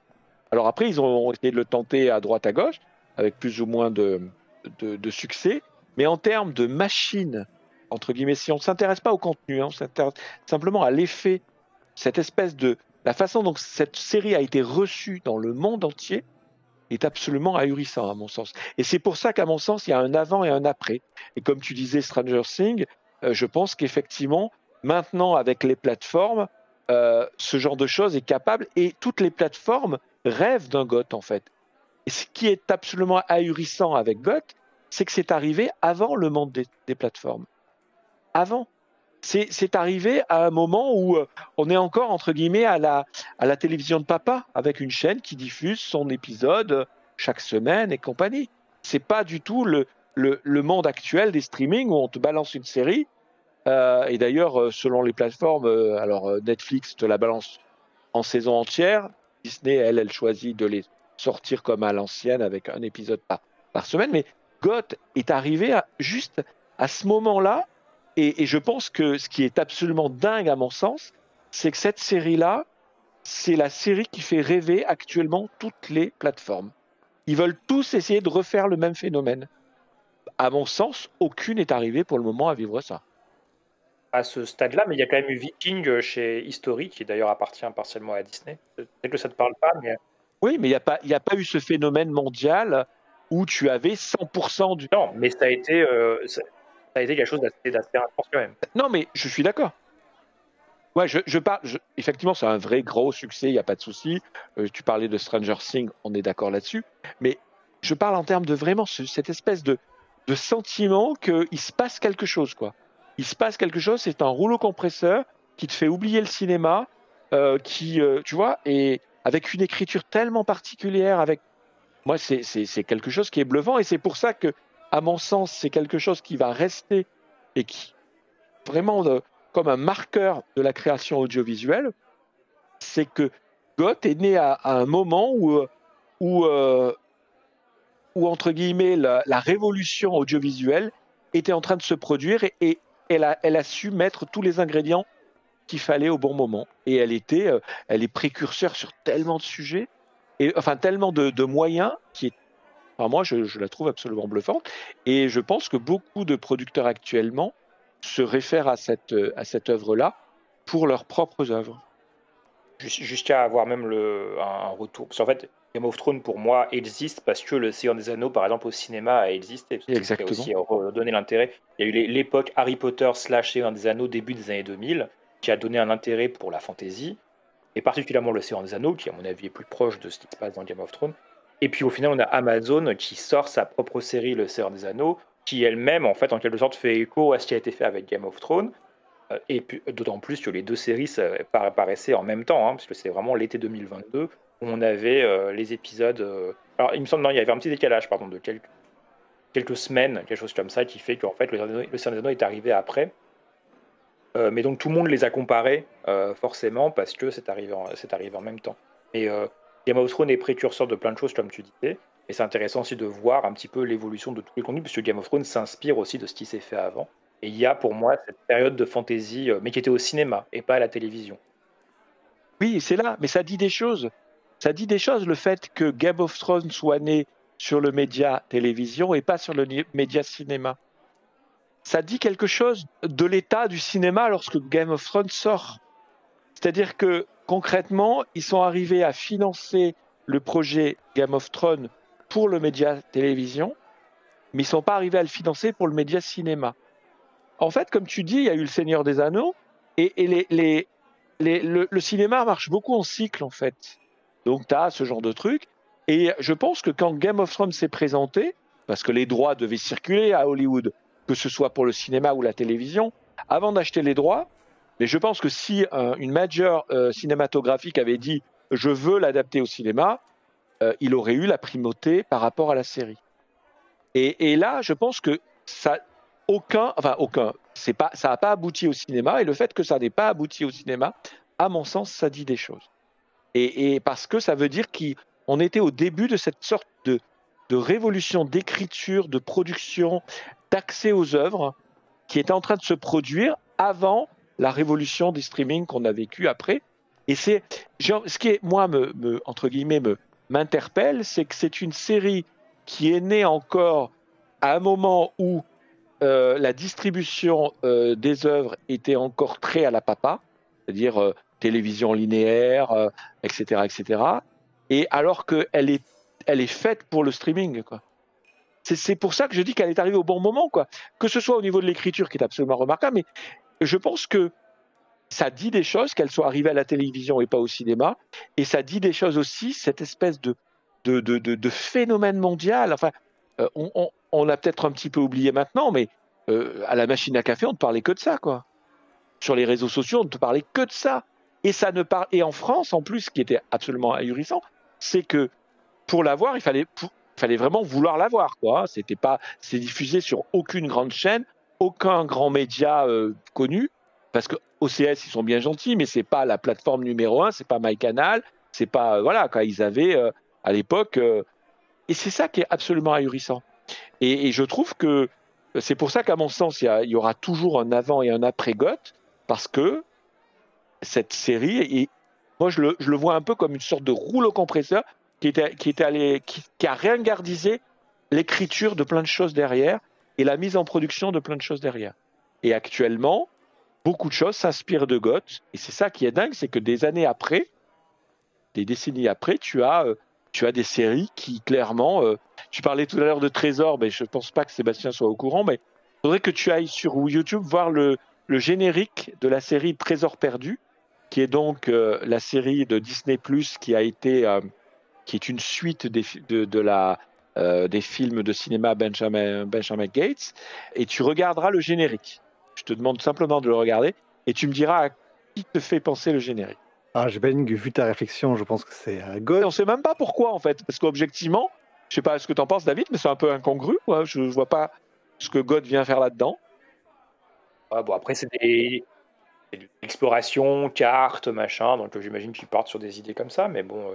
Alors après, ils ont essayé de le tenter à droite à gauche avec plus ou moins de, de, succès, mais en termes de machine entre guillemets, si on ne s'intéresse pas au contenu, hein, on s'intéresse simplement à l'effet, cette espèce de, la façon dont cette série a été reçue dans le monde entier est absolument ahurissant à mon sens. Et c'est pour ça qu'à mon sens, il y a un avant et un après. Et comme tu disais, Stranger Things, euh, je pense qu'effectivement, maintenant avec les plateformes, euh, ce genre de choses est capable et toutes les plateformes rêvent d'un GOT en fait. Et ce qui est absolument ahurissant avec GOT, c'est que c'est arrivé avant le monde des plateformes. Avant c'est arrivé à un moment où euh, on est encore, entre guillemets, à la, télévision de papa, avec une chaîne qui diffuse son épisode euh, chaque semaine et compagnie. C'est pas du tout le, monde actuel des streamings où on te balance une série. Euh, et d'ailleurs, selon les plateformes, alors Netflix te la balance en saison entière. Disney, elle, elle choisit de les sortir comme à l'ancienne avec un épisode par, semaine. Mais GOT est arrivé juste à ce moment-là et, je pense que ce qui est absolument dingue à mon sens, c'est que cette série-là, c'est la série qui fait rêver actuellement toutes les plateformes. Ils veulent tous essayer de refaire le même phénomène. À mon sens, aucune n'est arrivée pour le moment à vivre ça. À ce stade-là, mais il y a quand même eu Viking chez History, qui d'ailleurs appartient partiellement à Disney. Peut-être que ça ne te parle pas, mais. Oui, mais il n'y a, pas, a pas eu ce phénomène mondial où tu avais 100% du. Non, mais ça a été. Euh, ça a été quelque chose d'assez intense quand même. Non, mais je suis d'accord. Ouais, je, je parle. effectivement, c'est un vrai gros succès, il n'y a pas de souci. Euh, tu parlais de Stranger Things, on est d'accord là-dessus. Mais je parle en termes de vraiment cette espèce de, de sentiment qu'il se passe quelque chose, quoi. Il se passe quelque chose, c'est un rouleau compresseur qui te fait oublier le cinéma, euh, qui, euh, tu vois, et avec une écriture tellement particulière, avec. Moi, c'est quelque chose qui est bluffant, et c'est pour ça que à mon sens, c'est quelque chose qui va rester et qui, vraiment, comme un marqueur de la création audiovisuelle, c'est que Goth est né à, un moment où, où, euh, où entre guillemets, la, révolution audiovisuelle était en train de se produire et, elle, a, elle, a, su mettre tous les ingrédients qu'il fallait au bon moment. Et elle était, euh, elle est précurseur sur tellement de sujets, et enfin tellement de, de moyens qui est moi, je, la trouve absolument bluffante. Et je pense que beaucoup de producteurs actuellement se réfèrent à cette, à cette œuvre-là pour leurs propres œuvres. Jusqu'à avoir même le, un, retour. Parce qu'en fait, Game of Thrones, pour moi, existe parce que le Seigneur des Anneaux, par exemple, au cinéma, a existé. Exactement. a aussi donné l'intérêt. Il y a eu l'époque Harry Potter slash Seigneur des Anneaux, début des années 2000, qui a donné un intérêt pour la fantasy, et particulièrement le Seigneur des Anneaux, qui, à mon avis, est plus proche de ce qui se passe dans Game of Thrones. Et puis au final, on a Amazon qui sort sa propre série, Le Seigneur des Anneaux, qui elle-même, en fait, en quelque sorte, fait écho à ce qui a été fait avec Game of Thrones. Euh, et puis, d'autant plus que les deux séries apparaissaient en même temps, hein, parce c'est vraiment l'été 2022 où on avait euh, les épisodes. Euh, alors, il me semble, non, il y avait un petit décalage, pardon, de quelques, semaines, quelque chose comme ça, qui fait qu'en fait, Le Seigneur des Anneaux est arrivé après. mais donc, tout le monde les a comparés, forcément, parce que c'est arrivé, arrivé en même temps. Et Game of Thrones est précurseur de plein de choses, comme tu disais. Et c'est intéressant aussi de voir un petit peu l'évolution de tous les contenus, puisque Game of Thrones s'inspire aussi de ce qui s'est fait avant. Et il y a pour moi cette période de fantasy, euh, mais qui était au cinéma et pas à la télévision. Oui, c'est là, mais ça dit des choses. Ça dit des choses, le fait que Game of Thrones soit né sur le média télévision et pas sur le média cinéma. Ça dit quelque chose de l'état du cinéma lorsque Game of Thrones sort. C'est-à-dire que concrètement, ils sont arrivés à financer le projet Game of Thrones pour le média télévision, mais ils ne sont pas arrivés à le financer pour le média cinéma. En fait, comme tu dis, il y a eu le Seigneur des Anneaux, et, les, le, cinéma marche beaucoup en cycle, en fait. Donc, tu as ce genre de truc. Et je pense que quand Game of Thrones s'est présenté, parce que les droits devaient circuler à Hollywood, que ce soit pour le cinéma ou la télévision, avant d'acheter les droits, mais je pense que si une major euh, cinématographique avait dit je veux l'adapter au cinéma, euh, il aurait eu la primauté par rapport à la série. Et, et là, je pense que ça, aucun, enfin aucun, c'est pas, ça n'a pas abouti au cinéma. Et le fait que ça n'ait pas abouti au cinéma, à mon sens, ça dit des choses. Et, et parce que ça veut dire qu'on était au début de cette sorte de, de révolution d'écriture, de production, d'accès aux œuvres qui était en train de se produire avant la révolution des streaming qu'on a vécu après. Et c'est ce qui moi me, me entre guillemets me m'interpelle, c'est que c'est une série qui est née encore à un moment où euh, la distribution euh, des œuvres était encore très à la papa, c'est-à-dire euh, télévision linéaire, etc., etc. Et alors qu'elle est, elle est faite pour le streaming, quoi. C'est pour ça que je dis qu'elle est arrivée au bon moment, quoi. Que ce soit au niveau de l'écriture, qui est absolument remarquable, mais je pense que ça dit des choses qu'elle soit arrivée à la télévision et pas au cinéma, et ça dit des choses aussi, cette espèce de, phénomène mondial. Enfin, on, on a peut-être un petit peu oublié maintenant, mais euh, à la machine à café, on ne parlait que de ça, quoi. Sur les réseaux sociaux, on ne parlait que de ça. Et ça ne par... Et en France, en plus, ce qui était absolument ahurissant, c'est que pour l'avoir, il fallait, il fallait vraiment vouloir l'avoir, quoi. C'était pas, c'est diffusé sur aucune grande chaîne, aucun grand média euh, connu, parce que OCS, ils sont bien gentils, mais c'est pas la plateforme numéro un, c'est pas MyCanal, c'est pas, voilà, quoi. Ils avaient euh, à l'époque, et c'est ça qui est absolument ahurissant. Et, je trouve que c'est pour ça qu'à mon sens, il y, aura toujours un avant et un après Goth, parce que cette série, moi je le, vois un peu comme une sorte de rouleau compresseur qui, était, qui, était l'écriture de plein de choses derrière et la mise en production de plein de choses derrière. Et actuellement, beaucoup de choses s'inspirent de Goth, et c'est ça qui est dingue, c'est que des années après, des décennies après, tu as euh, tu as des séries qui clairement. Euh, tu parlais tout à l'heure de Trésor, mais je ne pense pas que Sébastien soit au courant, mais il faudrait que tu ailles sur YouTube voir le, générique de la série Trésor perdu, qui est donc euh, la série de Disney qui a été, qui est une suite de, de la, des films de cinéma Benjamin, Benjamin Gates, et tu regarderas le générique. Je te demande simplement de le regarder et tu me diras à qui te fait penser le générique. Ah, j'imagine que vu ta réflexion, je pense que c'est à God. On sait même pas pourquoi en fait, parce qu'objectivement, je sais pas ce que tu en penses, David, mais c'est un peu incongru. Quoi. Je, vois pas ce que God vient faire là-dedans. bon, après, c'est des explorations, cartes, machin, donc j'imagine qu'ils partent sur des idées comme ça, mais bon. Euh.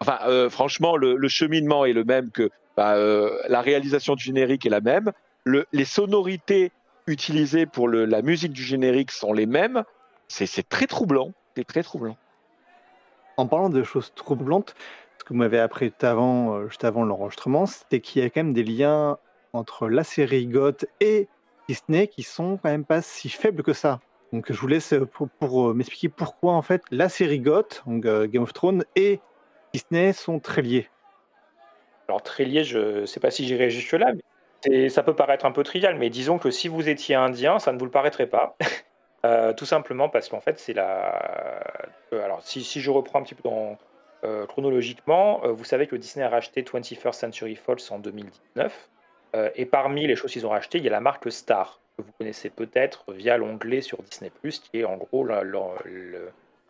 Enfin, euh, franchement, le, cheminement est le même que bah, euh, la réalisation du générique est la même. Le, les sonorités utilisées pour la musique du générique sont les mêmes. C'est très troublant. C'est très troublant. En parlant de choses troublantes, ce que vous m'avez appris avant, euh, juste avant l'enregistrement, c'était qu'il y a quand même des liens entre la série Goth et Disney qui sont quand même pas si faibles que ça. Donc je vous laisse euh, pour, m'expliquer pourquoi en fait la série Goth, donc Game of Thrones, et Disney sont très liés. Alors très liés, je ne sais pas si j'irai jusque là, mais ça peut paraître un peu trivial, mais disons que si vous étiez indien, ça ne vous le paraîtrait pas. Euh, tout simplement parce qu'en fait, c'est la. Euh, alors, si, je reprends un petit peu euh, chronologiquement, vous savez que Disney a racheté 21st Century Fox en 2019. et parmi les choses qu'ils ont rachetées, il y a la marque Star, que vous connaissez peut-être via l'onglet sur Disney, qui est en gros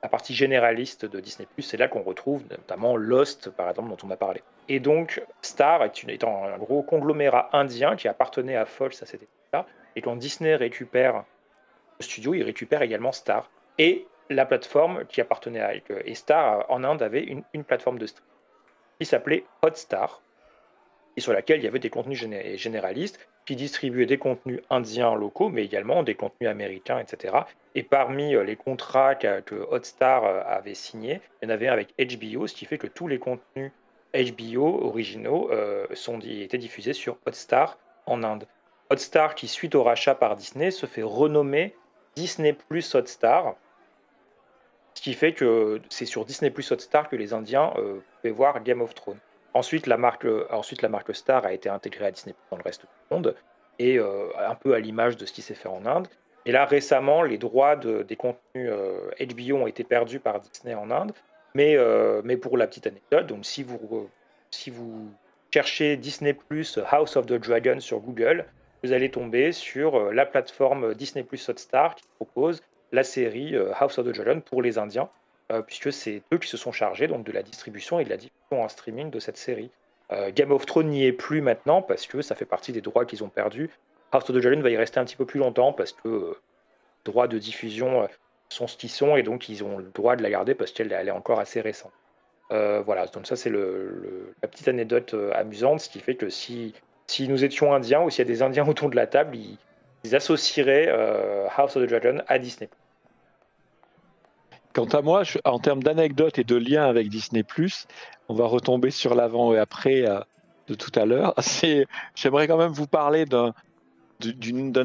la, partie généraliste de Disney. C'est là qu'on retrouve notamment Lost, par exemple, dont on a parlé. Et donc, Star est, une, étant un gros conglomérat indien qui appartenait à Fox à cette époque-là. Et quand Disney récupère studio, il récupère également Star. Et la plateforme qui appartenait à et Star en Inde avait une, plateforme de streaming qui s'appelait Hotstar, et sur laquelle il y avait des contenus généralistes qui distribuaient des contenus indiens locaux, mais également des contenus américains, etc. Et parmi euh, les contrats que Hotstar euh, avait signés, il y en avait un avec HBO, ce qui fait que tous les contenus HBO originaux sont, étaient diffusés sur Hotstar en Inde. Hotstar, qui suite au rachat par Disney, se fait renommer Disney Plus Hotstar. Ce qui fait que c'est sur Disney Plus Hotstar que les Indiens euh, pouvaient voir Game of Thrones. Ensuite la, marque, ensuite, la marque Star a été intégrée à Disney dans le reste du monde, et euh, un peu à l'image de ce qui s'est fait en Inde. Et là, récemment, les droits des contenus HBO euh, ont été perdus par Disney en Inde. Mais, mais pour la petite anecdote, donc si vous, si vous cherchez Disney Plus House of the Dragon sur Google, vous allez tomber sur euh, la plateforme Disney Plus Hotstar qui propose la série euh, House of the Dragon pour les Indiens, euh, puisque c'est eux qui se sont chargés donc de la distribution et de la diffusion en streaming de cette série. Game of Thrones n'y est plus maintenant parce que ça fait partie des droits qu'ils ont perdus. House of the Dragon va y rester un petit peu plus longtemps parce que les droits de diffusion sont ce qu'ils sont et donc ils ont le droit de la garder parce qu'elle est encore assez récente. voilà, donc ça c'est la petite anecdote amusante, ce qui fait que si si nous étions indiens ou s'il y a des indiens autour de la table, ils, associeraient euh, House of the Dragon à Disney. Quant à moi, en termes d'anecdotes et de liens avec Disney, on va retomber sur l'avant et après euh, de tout à l'heure. J'aimerais quand même vous parler d'un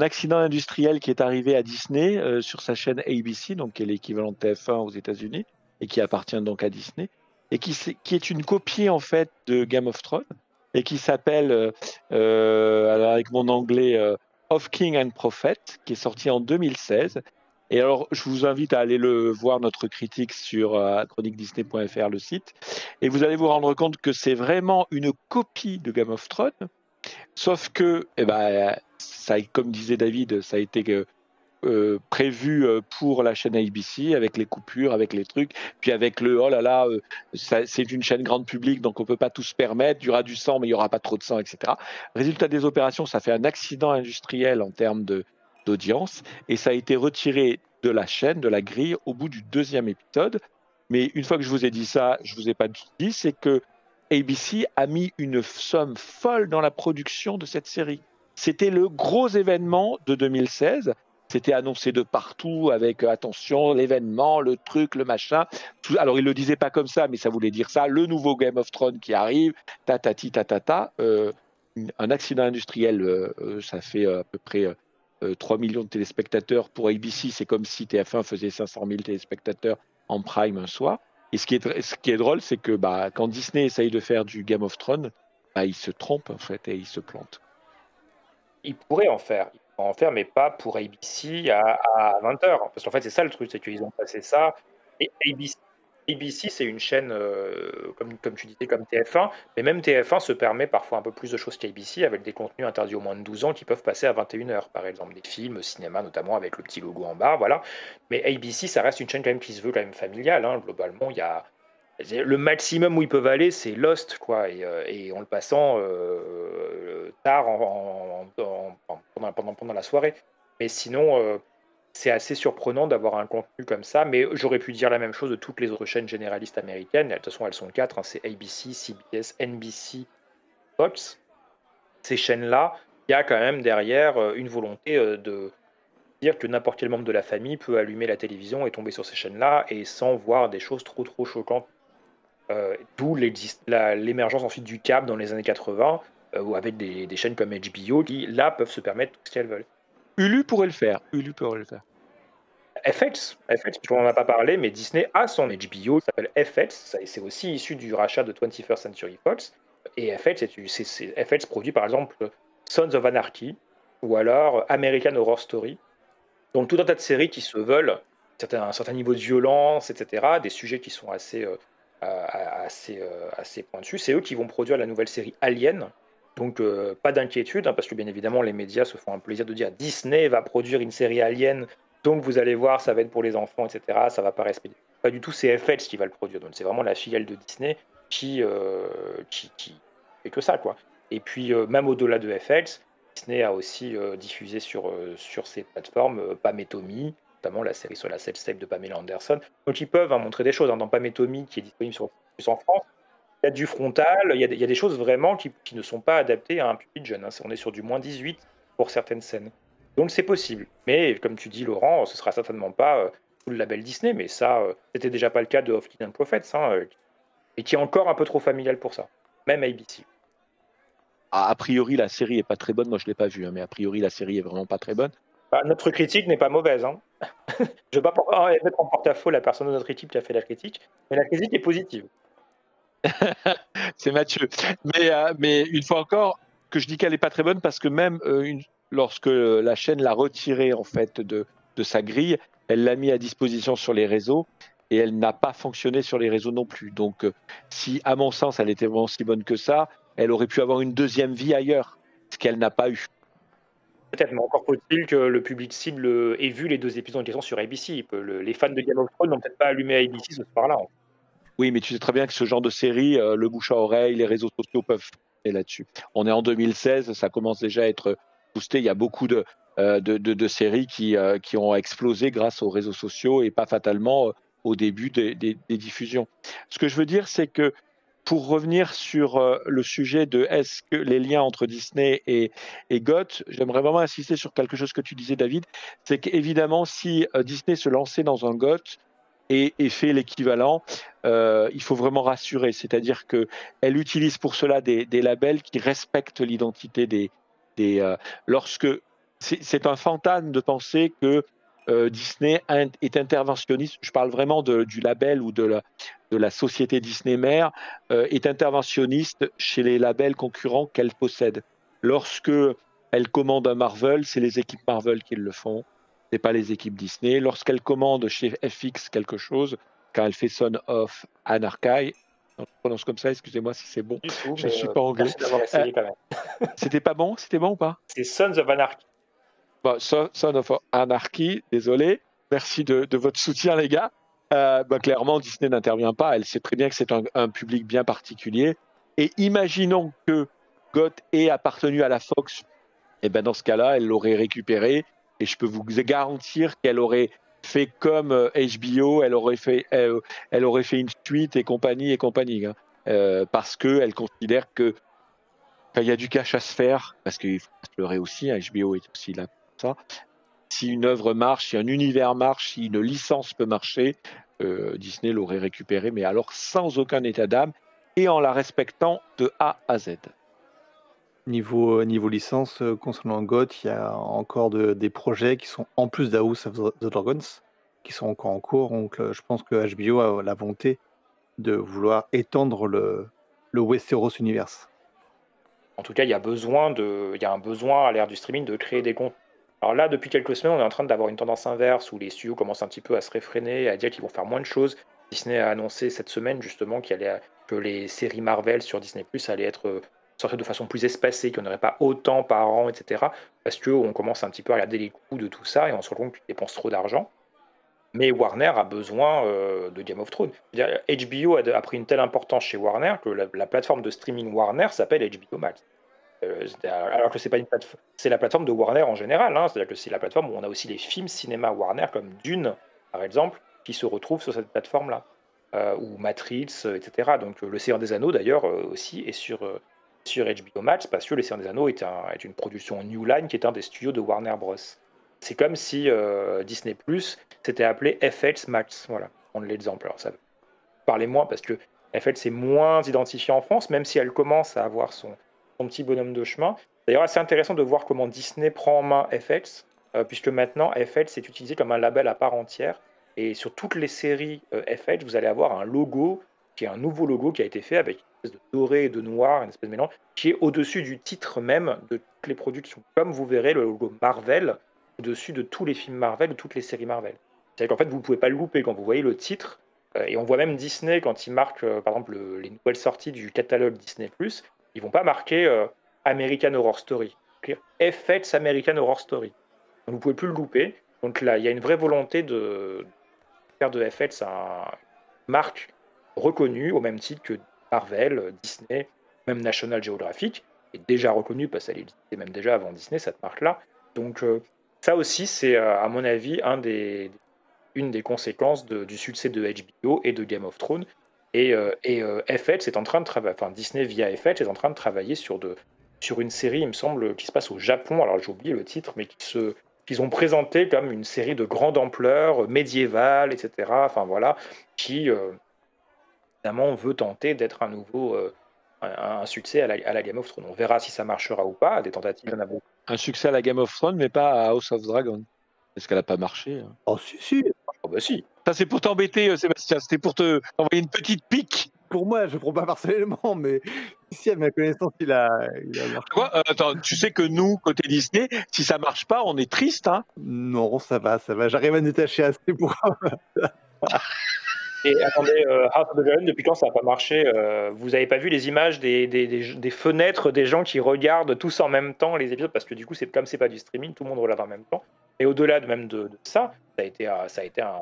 accident industriel qui est arrivé à Disney euh, sur sa chaîne ABC, donc qui est l'équivalent de TF1 aux États-Unis et qui appartient donc à Disney, et qui, est une copie en fait de Game of Thrones et qui s'appelle, euh, avec mon anglais, Of King and Prophet, qui est sorti en 2016. Et alors, je vous invite à aller le voir notre critique sur chroniquedisney.fr, le site, et vous allez vous rendre compte que c'est vraiment une copie de Game of Thrones, sauf que, eh ben, ça, comme disait David, ça a été euh, prévu euh, pour la chaîne ABC avec les coupures, avec les trucs, puis avec le oh là là, euh, c'est une chaîne grande publique donc on peut pas tout se permettre, il y aura du sang mais il y aura pas trop de sang, etc. Résultat des opérations, ça fait un accident industriel en termes d'audience et ça a été retiré de la chaîne, de la grille au bout du deuxième épisode. Mais une fois que je vous ai dit ça, je vous ai pas dit, c'est que ABC a mis une somme folle dans la production de cette série. C'était le gros événement de 2016 c'était annoncé de partout avec euh, attention, l'événement, le truc, le machin. alors, il le disait pas comme ça, mais ça voulait dire ça. Le nouveau Game of Thrones qui arrive, tatati, tatata. Euh, un accident industriel, euh, ça fait à peu près 3 millions de téléspectateurs. Pour ABC, c'est comme si TF1 faisait 500 000 téléspectateurs en prime un soir. Et ce qui est, ce qui est drôle, c'est que bah, quand Disney essaye de faire du Game of Thrones, bah, il se trompe en fait et il se plante. Il pourrait en faire en faire, mais pas pour ABC à, 20h. Parce qu'en fait, c'est ça le truc, c'est qu'ils ont passé ça. Et ABC, ABC c'est une chaîne, euh, comme, comme tu disais, comme TF1, mais même TF1 se permet parfois un peu plus de choses qu'ABC avec des contenus interdits au moins de 12 ans qui peuvent passer à 21h, par exemple, des films, cinéma notamment avec le petit logo en bas, voilà. Mais ABC, ça reste une chaîne quand même qui se veut quand même familiale, hein. globalement, il y a le maximum où ils peuvent aller, c'est Lost, quoi, et, euh, en le passant euh, tard pendant, pendant, la soirée. Mais sinon, c'est assez surprenant d'avoir un contenu comme ça. Mais j'aurais pu dire la même chose de toutes les autres chaînes généralistes américaines. De toute façon, elles sont quatre hein, c'est ABC, CBS, NBC, Fox. Ces chaînes-là, il y a quand même derrière une volonté de dire que n'importe quel membre de la famille peut allumer la télévision et tomber sur ces chaînes-là et sans voir des choses trop trop choquantes euh, d'où l'émergence ensuite du câble dans les années 80, euh, avec des, chaînes comme HBO qui, là, peuvent se permettre tout ce qu'elles veulent. Hulu pourrait le faire. Hulu pourrait le faire. FX, FX, on n'en a pas parlé, mais Disney a son HBO qui s'appelle FX. C'est aussi issu du rachat de 21st Century Fox. Et FX, c'est FX produit par exemple Sons of Anarchy ou alors American Horror Story. Donc tout un tas de séries qui se veulent un certain niveau de violence, etc. Des sujets qui sont assez euh, assez, euh, assez pointu. C'est eux qui vont produire la nouvelle série Alien. Donc euh, pas d'inquiétude, hein, parce que bien évidemment les médias se font un plaisir de dire Disney va produire une série Alien, donc vous allez voir, ça va être pour les enfants, etc. Ça va pas respecter. Pas du tout, c'est FX qui va le produire. Donc c'est vraiment la filiale de Disney qui, euh, qui, qui, fait que ça, quoi. Et puis même au-delà de FX, Disney a aussi diffusé sur, sur ses plateformes Pametomi, notamment la série sur la self-tape de Pamela Anderson. Donc ils peuvent hein, montrer des choses. Hein. Dans Pametomy, qui est disponible sur en France, il y a du frontal, il y a, il y a des choses vraiment qui, qui, ne sont pas adaptées à un public jeune. Hein. On est sur du moins 18 pour certaines scènes. Donc c'est possible. Mais comme tu dis, Laurent, ce sera certainement pas euh, sous le label Disney, mais ça, euh, c'était déjà pas le cas de Of King and Prophets. Hein, euh, et qui est encore un peu trop familial pour ça, même ABC. A, priori, la série est pas très bonne. Moi, je l'ai pas vue, hein, mais a priori, la série est vraiment pas très bonne. Bah, notre critique n'est pas mauvaise. Hein. je ne veux pas mettre en porte-à-faux la personne de notre équipe qui a fait la critique, mais la critique est positive. c'est Mathieu. Mais, euh, mais une fois encore, que je dis qu'elle n'est pas très bonne parce que même euh, lorsque la chaîne l'a retirée en fait de, sa grille, elle l'a mis à disposition sur les réseaux et elle n'a pas fonctionné sur les réseaux non plus. Donc, euh, si à mon sens elle était vraiment si bonne que ça, elle aurait pu avoir une deuxième vie ailleurs, ce qu'elle n'a pas eu. Peut-être, mais encore faut-il que le public cible ait vu les deux épisodes en question sur ABC. les fans de Game of Thrones n'ont peut-être pas allumé ABC ce soir-là. Oui, mais tu sais très bien que ce genre de série, euh, le bouche à oreille, les réseaux sociaux peuvent faire là-dessus. On est en 2016, ça commence déjà à être boosté. Il y a beaucoup de, euh, séries qui, euh, qui ont explosé grâce aux réseaux sociaux et pas fatalement au début des, diffusions. Ce que je veux dire, c'est que pour revenir sur le sujet de est-ce que les liens entre Disney et, et GOT, j'aimerais vraiment insister sur quelque chose que tu disais, David. C'est qu'évidemment, si Disney se lançait dans un GOT, et, fait l'équivalent, euh, il faut vraiment rassurer. C'est-à-dire qu'elle utilise pour cela des, labels qui respectent l'identité des. des euh, lorsque c'est un fantasme de penser que euh, Disney est interventionniste. Je parle vraiment du label ou de la, société Disney mère est interventionniste chez les labels concurrents qu'elle possède. Lorsque elle commande un Marvel, c'est les équipes Marvel qui le font n'est pas les équipes Disney. Lorsqu'elle commande chez FX quelque chose, quand elle fait Son of Anarchy, je prononce comme ça, excusez-moi si c'est bon. je ne suis pas anglais. Euh, c'était pas bon? C'était bon ou pas? C'est Sons of Anarchy. Son, of Anarchy, désolé. Merci de, votre soutien, les gars. Euh, bah, clairement, Disney n'intervient pas. Elle sait très bien que c'est un, public bien particulier. Et imaginons que Goth ait appartenu à la Fox. Et eh ben dans ce cas-là, elle l'aurait récupéré et je peux vous garantir qu'elle aurait fait comme HBO, euh, elle aurait fait, elle, aurait fait une suite et compagnie et compagnie, hein. euh, parce qu'elle considère que il y a du cash à se faire, parce qu'il faut se pleurer aussi, HBO hein, est aussi là pour ça. Si une œuvre marche, si un univers marche, si une licence peut marcher, euh, Disney l'aurait récupéré, mais alors sans aucun état d'âme et en la respectant de A à Z. Niveau, euh, niveau licence, euh, concernant GOT, il y a encore des projets qui sont en plus d'House of the Dragons, qui sont encore en cours. Donc, euh, je pense que HBO a la volonté de vouloir étendre le, Westeros Universe. En tout cas, il y a besoin de, il y a un besoin à l'ère du streaming de créer des comptes. Alors là, depuis quelques semaines, on est en train d'avoir une tendance inverse où les studios commencent un petit peu à se réfréner, à dire qu'ils vont faire moins de choses. Disney a annoncé cette semaine justement qu'il allait, que les séries Marvel sur Disney Plus allaient être de façon plus espacée, qu'il n'y en aurait pas autant par an, etc. Parce qu'on commence un petit peu à regarder les coûts de tout ça et on se rend compte qu'ils dépensent trop d'argent. Mais Warner a besoin euh, de Game of Thrones. HBO a, pris une telle importance chez Warner que la, plateforme de streaming Warner s'appelle HBO Max. Euh, alors que c'est pas une plateforme, c'est la plateforme de Warner en général. Hein. C'est-à-dire que c'est la plateforme où on a aussi les films cinéma Warner comme Dune, par exemple, qui se retrouvent sur cette plateforme-là. Euh, ou Matrix, etc. Donc Le Seigneur des Anneaux d'ailleurs aussi est sur, sur HBO Max parce que Les Seigneurs des Anneaux est, une production New Line qui est un des studios de Warner Bros. C'est comme si euh, Disney Plus s'était appelé FX Max. Voilà, on l'exemple. Alors ça parlez moins parce que FX est moins identifié en France, même si elle commence à avoir son, petit bonhomme de chemin. D'ailleurs, assez intéressant de voir comment Disney prend en main FX, euh, puisque maintenant FX est utilisé comme un label à part entière. Et sur toutes les séries euh, FX, vous allez avoir un logo qui est un nouveau logo qui a été fait avec de doré et de noir, une espèce de mélange, qui est au-dessus du titre même de toutes les productions. Comme vous verrez le logo Marvel au-dessus de tous les films Marvel ou toutes les séries Marvel. C'est-à-dire qu'en fait, vous ne pouvez pas le louper quand vous voyez le titre. Euh, et on voit même Disney quand ils marquent, euh, par exemple, les nouvelles sorties du catalogue Disney+, ils vont pas marquer American Horror Story. FX American Horror Story. Donc, vous pouvez plus le louper. Donc là, il y a une vraie volonté de faire de FX un marque reconnue au même titre que Marvel, Disney, même National Geographic, est déjà reconnu parce qu'elle existait même déjà avant Disney, cette marque-là. Donc euh, ça aussi, c'est euh, à mon avis un des, une des conséquences du succès de HBO et de Game of Thrones. Et, euh, et FX est en train de travailler, enfin Disney via FX est en train de travailler sur, de, sur une série, il me semble, qui se passe au Japon. Alors j'ai oublié le titre, mais qui se, qu'ils ont présenté comme une série de grande ampleur, médiévale, etc. Enfin voilà, qui, évidemment, veut tenter d'être un nouveau euh, un, succès à la, Game of Thrones. On verra si ça marchera ou pas. Des tentatives, il y en a beaucoup. Un succès à la Game of Thrones, mais pas à House of Dragon. Est-ce qu'elle n'a pas marché hein? Oh, si, si. Oh, bah si. Ça, c'est pour t'embêter, euh, Sébastien. C'était pour te envoyer une petite pique. Pour moi, je ne prends pas personnellement, mais si à ma connaissance, il a, il a marché. Quoi? Euh, attends, tu sais que nous, côté Disney, si ça marche pas, on est triste, hein? Non, ça va, ça va. J'arrive à me détacher assez pour. Et attendez, euh, House of the Dragon, depuis quand ça n'a pas marché euh, Vous n'avez pas vu les images des, des, fenêtres des gens qui regardent tous en même temps les épisodes? Parce que du coup, c'est comme c'est pas du streaming, tout le monde regarde en même temps. Et au-delà de même de, ça, ça a été, ça a été un,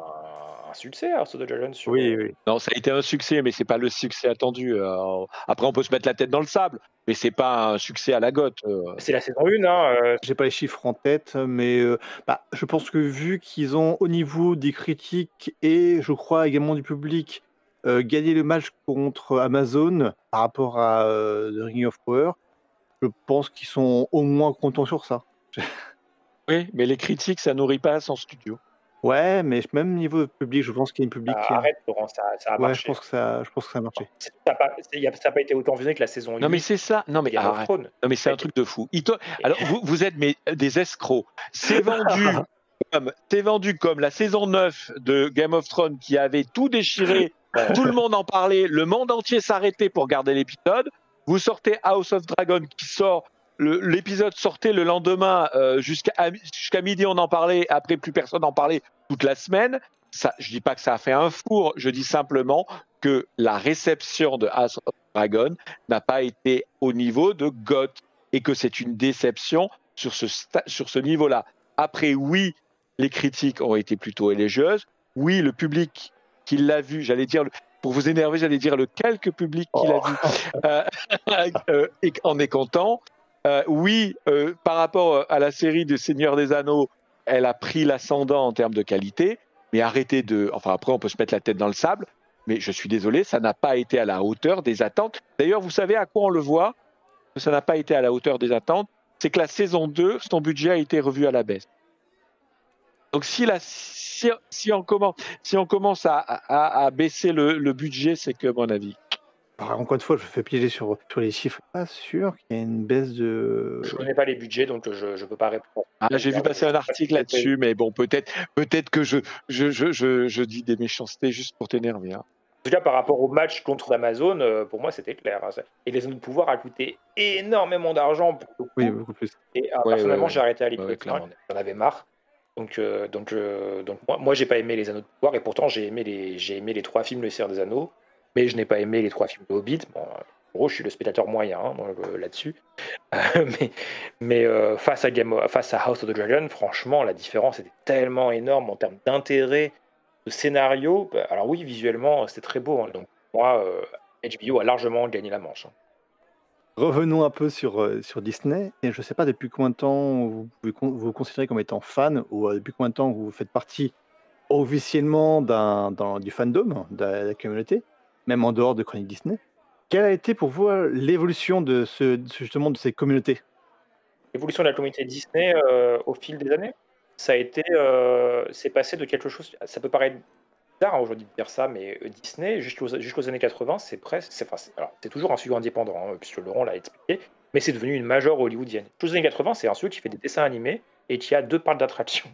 un succès, House of the Dragon. Sur... Oui, oui. Non, ça a été un succès, mais c'est pas le succès attendu. Euh, après, on peut se mettre la tête dans le sable, mais c'est pas un succès à la gotte. Euh. C'est la saison 1. Hein, euh. J'ai pas les chiffres en tête, mais bah, je pense que vu qu'ils ont au niveau des critiques et je crois également du public gagné le match contre Amazon par rapport à The Ring of Power, je pense qu'ils sont au moins contents sur ça. oui, mais les critiques, ça nourrit pas son studio. Ouais, mais même niveau public, je pense qu'il y a une public ah, arrête, Laurent, ça, ça a Ouais, je pense que ça, je pense que ça a marché. Ça n'a pas, pas été autant visé que la saison 1. Non, mais c'est ça. Non, mais, non, mais c'est un truc de fou. Alors, vous, vous êtes mais, des escrocs. C'est vendu. comme, c'est vendu comme la saison 9 de Game of Thrones qui avait tout déchiré, tout le monde en parlait, le monde entier s'arrêtait pour garder l'épisode. Vous sortez House of Dragon qui sort l'épisode sortait le lendemain euh, jusqu'à midi, on en parlait. Après, plus personne n'en parlait toute la semaine. Ça, je dis pas que ça a fait un four. Je dis simplement que la réception de House of Dragon n'a pas été au niveau de GOT et que c'est une déception sur ce, sur ce niveau-là. Après, oui, les critiques ont été plutôt élogieuses. Oui, le public qui l'a vu, j'allais dire, pour vous énerver, j'allais dire le quelque public qui l'a oh. vu, euh, euh, en est content. Euh, oui, euh, par rapport euh, à la série de Seigneur des Anneaux, elle a pris l'ascendant en termes de qualité, mais arrêtez de. Enfin, après, on peut se mettre la tête dans le sable, mais je suis désolé, ça n'a pas été à la hauteur des attentes. D'ailleurs, vous savez à quoi on le voit ça n'a pas été à la hauteur des attentes C'est que la saison 2, son budget a été revu à la baisse. Donc, si, on, commence, à, baisser le, le budget, c'est que, à mon avis, encore une fois, je me fais piéger sur, sur les chiffres. Pas sûr qu'il y ait une baisse de. Je connais pas les budgets, donc je ne peux pas répondre. Ah, j'ai vu passer un article là-dessus, mais bon, peut-être peut-être que je, je, je, je, dis des méchancetés juste pour t'énerver. Hein. En tout cas, par rapport au match contre Amazon, euh, pour moi, c'était clair. Hein, et les zones de pouvoir a coûté énormément d'argent. Oui, beaucoup plus. Et euh, personnellement, j'ai arrêté à l'époque. J'en avais marre. Donc, euh, donc, donc moi, moi j'ai pas aimé les anneaux de pouvoir et pourtant j'ai aimé les j'ai aimé les trois films Le Seigneur des Anneaux mais je n'ai pas aimé les trois films de Hobbit. Bon, en gros, je suis le spectateur moyen euh, là-dessus. mais euh, face, à House of the Dragon, franchement, la différence était tellement énorme en termes d'intérêt, de scénario. Bah, alors oui, visuellement, c'était très beau. Hein. donc moi, HBO euh, a largement gagné la manche. Hein. Revenons un peu sur, sur Disney. Et je ne sais pas depuis combien de temps vous vous, considérez comme étant fan ou depuis combien de temps vous faites partie officiellement du fandom, de la communauté même en dehors de Chronique Disney. Quelle a été pour vous euh, l'évolution de, ce, justement de ces communautés? L'évolution de la communauté Disney euh, au fil des années ça a été, euh, c'est passé de quelque chose. Ça peut paraître bizarre hein, aujourd'hui de dire ça, mais Disney jusqu'aux, jusqu'aux années 80, c'est presque, c'est, toujours un studio indépendant, hein, puisque Laurent l'a expliqué, mais c'est devenu une major hollywoodienne. Jusqu'aux années 80, c'est un studio qui fait des dessins animés et qui a deux parcs d'attraction.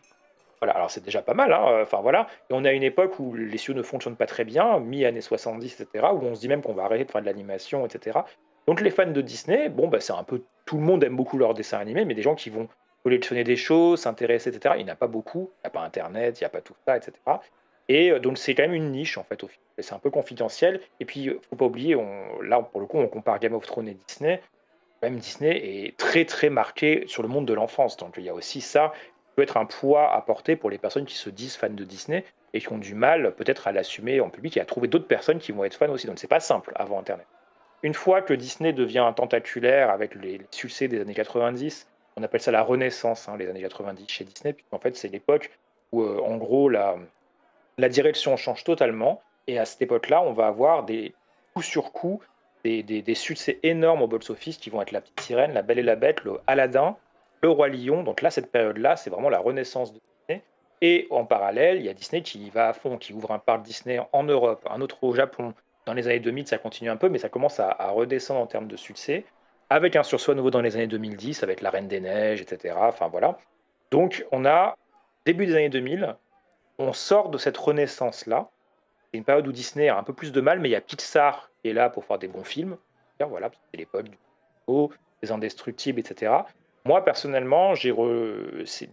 Voilà, alors c'est déjà pas mal, hein, enfin voilà. Et on a une époque où les cieux ne fonctionnent pas très bien, mi-années 70, etc., où on se dit même qu'on va arrêter de faire de l'animation, etc. Donc les fans de Disney, bon, bah, c'est un peu. Tout le monde aime beaucoup leurs dessins animés, mais des gens qui vont collectionner des choses, s'intéresser, etc., il n'y en a pas beaucoup. Il n'y a pas Internet, il n'y a pas tout ça, etc. Et euh, donc c'est quand même une niche, en fait, au final. C'est un peu confidentiel. Et puis, faut pas oublier, là, pour le coup, on compare Game of Thrones et Disney. Même Disney est très très marqué sur le monde de l'enfance. Donc il y a aussi ça peut être un poids à porter pour les personnes qui se disent fans de Disney et qui ont du mal peut-être à l'assumer en public et à trouver d'autres personnes qui vont être fans aussi. Donc c'est pas simple avant Internet. Une fois que Disney devient tentaculaire avec les, succès des années 90, on appelle ça la renaissance, hein, les années 90 chez Disney, puis en fait c'est l'époque où euh, en gros la, direction change totalement et à cette époque-là on va avoir des coups sur coups des, des, des, succès énormes au box-office qui vont être La Petite Sirène, La Belle et la Bête, le Aladdin, le Roi Lion. Donc là, cette période-là, c'est vraiment la renaissance de Disney. Et en parallèle, il y a Disney qui va à fond, qui ouvre un parc Disney en Europe, un autre au Japon, dans les années 2000, ça continue un peu, mais ça commence à, redescendre en termes de succès, avec un sursaut nouveau dans les années 2010, avec La Reine des Neiges, etc. Enfin voilà. Donc on a, début des années 2000, on sort de cette renaissance-là. C'est une période où Disney a un peu plus de mal, mais il y a Pixar qui est là pour faire des bons films. Voilà, c'est l'époque du des Indestructibles, etc. Moi, personnellement, j'ai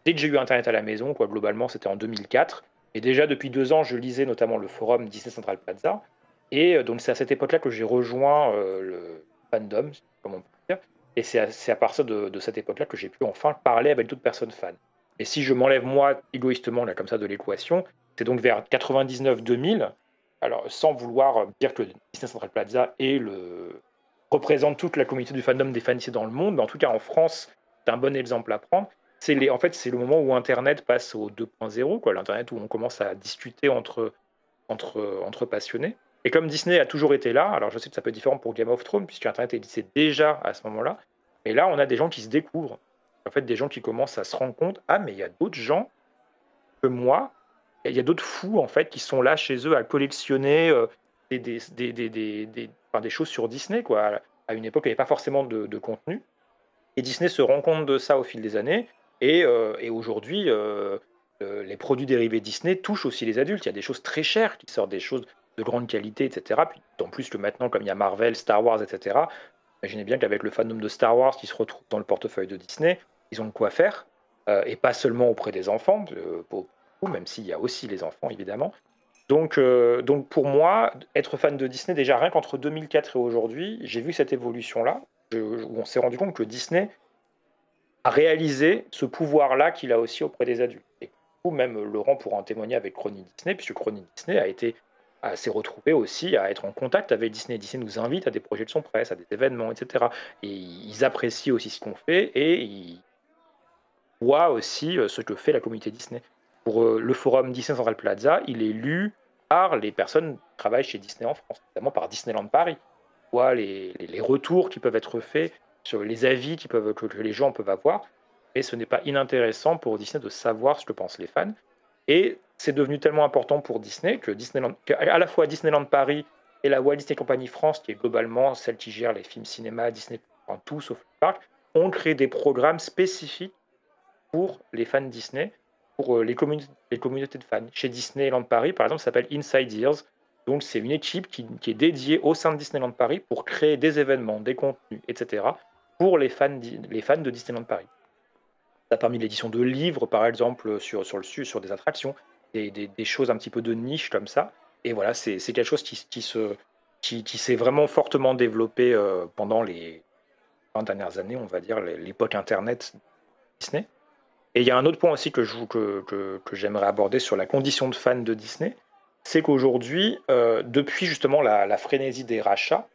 dès que j'ai eu Internet à la maison, quoi, globalement, c'était en 2004. Et déjà, depuis deux ans, je lisais notamment le forum Disney Central Plaza. Et euh, donc, c'est à cette époque-là que j'ai rejoint euh, le fandom, comme on peut dire. Et c'est à, partir de, cette époque-là que j'ai pu enfin parler avec d'autres personnes fans. Et si je m'enlève moi égoïstement là comme ça de l'équation, c'est donc vers 99-2000. Alors sans vouloir dire que Disney Central Plaza est le représente toute la communauté du fandom des fans dans le monde, mais en tout cas en France, un bon exemple à prendre. C'est les, en fait, c'est le moment où Internet passe au 2.0, quoi, l'Internet où on commence à discuter entre, entre, entre passionnés. Et comme Disney a toujours été là, alors je sais que ça peut être différent pour Game of Thrones, puisque Internet existait déjà à ce moment-là, mais là, on a des gens qui se découvrent. En fait, des gens qui commencent à se rendre compte, ah, mais il y a d'autres gens que moi, il y a d'autres fous, en fait, qui sont là chez eux à collectionner euh, des, des, des, des, des choses sur Disney. Quoi. À une époque, il n'y avait pas forcément de, contenu. Et Disney se rend compte de ça au fil des années. Et, euh, aujourd'hui, euh, les produits dérivés Disney touchent aussi les adultes. Il y a des choses très chères qui sortent, des choses de grande qualité, etc. Puis, en plus que maintenant, comme il y a Marvel, Star Wars, etc., imaginez bien qu'avec le fandom de Star Wars qui se retrouve dans le portefeuille de Disney, ils ont de quoi faire. Euh, et pas seulement auprès des enfants, même s'il y a aussi les enfants, évidemment. Donc, euh, donc pour moi, être fan de Disney, déjà rien qu'entre 2004 et aujourd'hui, j'ai vu cette évolution-là, où on s'est rendu compte que Disney a réalisé ce pouvoir-là qu'il a aussi auprès des adultes. Et même Laurent pourra en témoigner avec Chronique Disney, puisque Chronique Disney a été s'est retrouvé aussi à être en contact avec Disney. Disney nous invite à des projets de son presse, à des événements, etc. Et ils apprécient aussi ce qu'on fait et ils voient aussi euh, ce que fait la communauté Disney pour euh, le forum Disney Central Plaza, il est lu par les personnes qui travaillent chez Disney en France, notamment par Disneyland Paris. Les, retours qui peuvent être faits sur les avis que, les gens peuvent avoir. Et ce n'est pas inintéressant pour Disney de savoir ce que pensent les fans. Et c'est devenu tellement important pour Disney que Disneyland, à la fois Disneyland Paris et la Walt Disney Company France, qui est globalement celle qui gère les films cinéma, Disney, en tout sauf le parc, ont créé des programmes spécifiques pour les fans Disney pour euh, les, les, communautés de fans. Chez Disneyland Paris, par exemple, ça s'appelle Inside Ears. Donc, c'est une équipe qui, est dédiée au sein de Disneyland Paris pour créer des événements, des contenus, etc. pour les fans, les fans de Disneyland Paris. Ça a permis l'édition de livres, par exemple, sur, sur, le, sur des attractions, des, des, choses un petit peu de niche comme ça. Et voilà, c'est quelque chose qui, se, qui, qui s'est vraiment fortement développé euh, pendant les 20 dernières années, on va dire, l'époque Internet Disney. Et il y a un autre point aussi que, que, que, j'aimerais aborder sur la condition de fan de Disney, c'est qu'aujourd'hui, euh, depuis justement la, frénésie des rachats,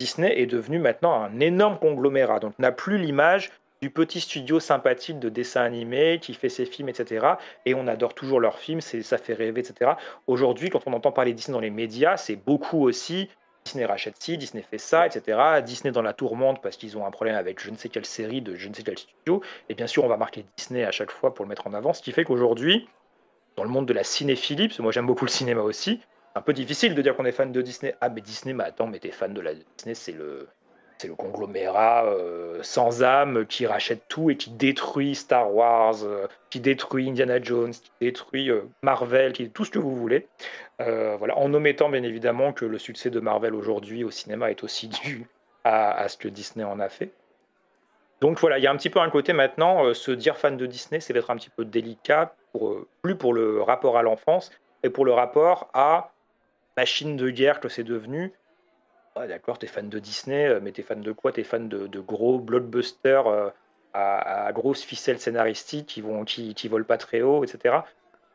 Disney est devenu maintenant un énorme conglomérat. Donc n'a plus l'image du petit studio sympathique de dessin animé qui fait ses films, etc. Et on adore toujours leurs films, ça fait rêver, etc. Aujourd'hui, quand on entend parler Disney dans les médias, c'est beaucoup aussi Disney rachète ci, Disney fait ça, etc. Disney dans la tourmente parce qu'ils ont un problème avec je ne sais quelle série de je ne sais quel studio. Et bien sûr, on va marquer Disney à chaque fois pour le mettre en avant. Ce qui fait qu'aujourd'hui, dans le monde de la cinéphilie, parce que moi j'aime beaucoup le cinéma aussi, c'est un peu difficile de dire qu'on est fan de Disney. Ah, mais Disney, mais attends, mais t'es fan de la Disney, c'est le, c'est le conglomérat euh, sans âme qui rachète tout et qui détruit Star Wars, euh, qui détruit Indiana Jones, qui détruit euh, Marvel, qui tout ce que vous voulez. voilà, en omettant bien évidemment que le succès de Marvel aujourd'hui au cinéma est aussi dû à, ce que Disney en a fait. Donc voilà, il y a un petit peu un côté maintenant, se dire fan de Disney, c'est d'être un petit peu délicat, pour, plus pour le rapport à l'enfance, et pour le rapport à machine de guerre que c'est devenu, Ouais, d'accord, t'es fan de Disney, euh, mais t'es fan de quoi? T'es fan de, gros blockbusters euh, à, grosses ficelles scénaristiques qui vont qui, qui, volent pas très haut, etc.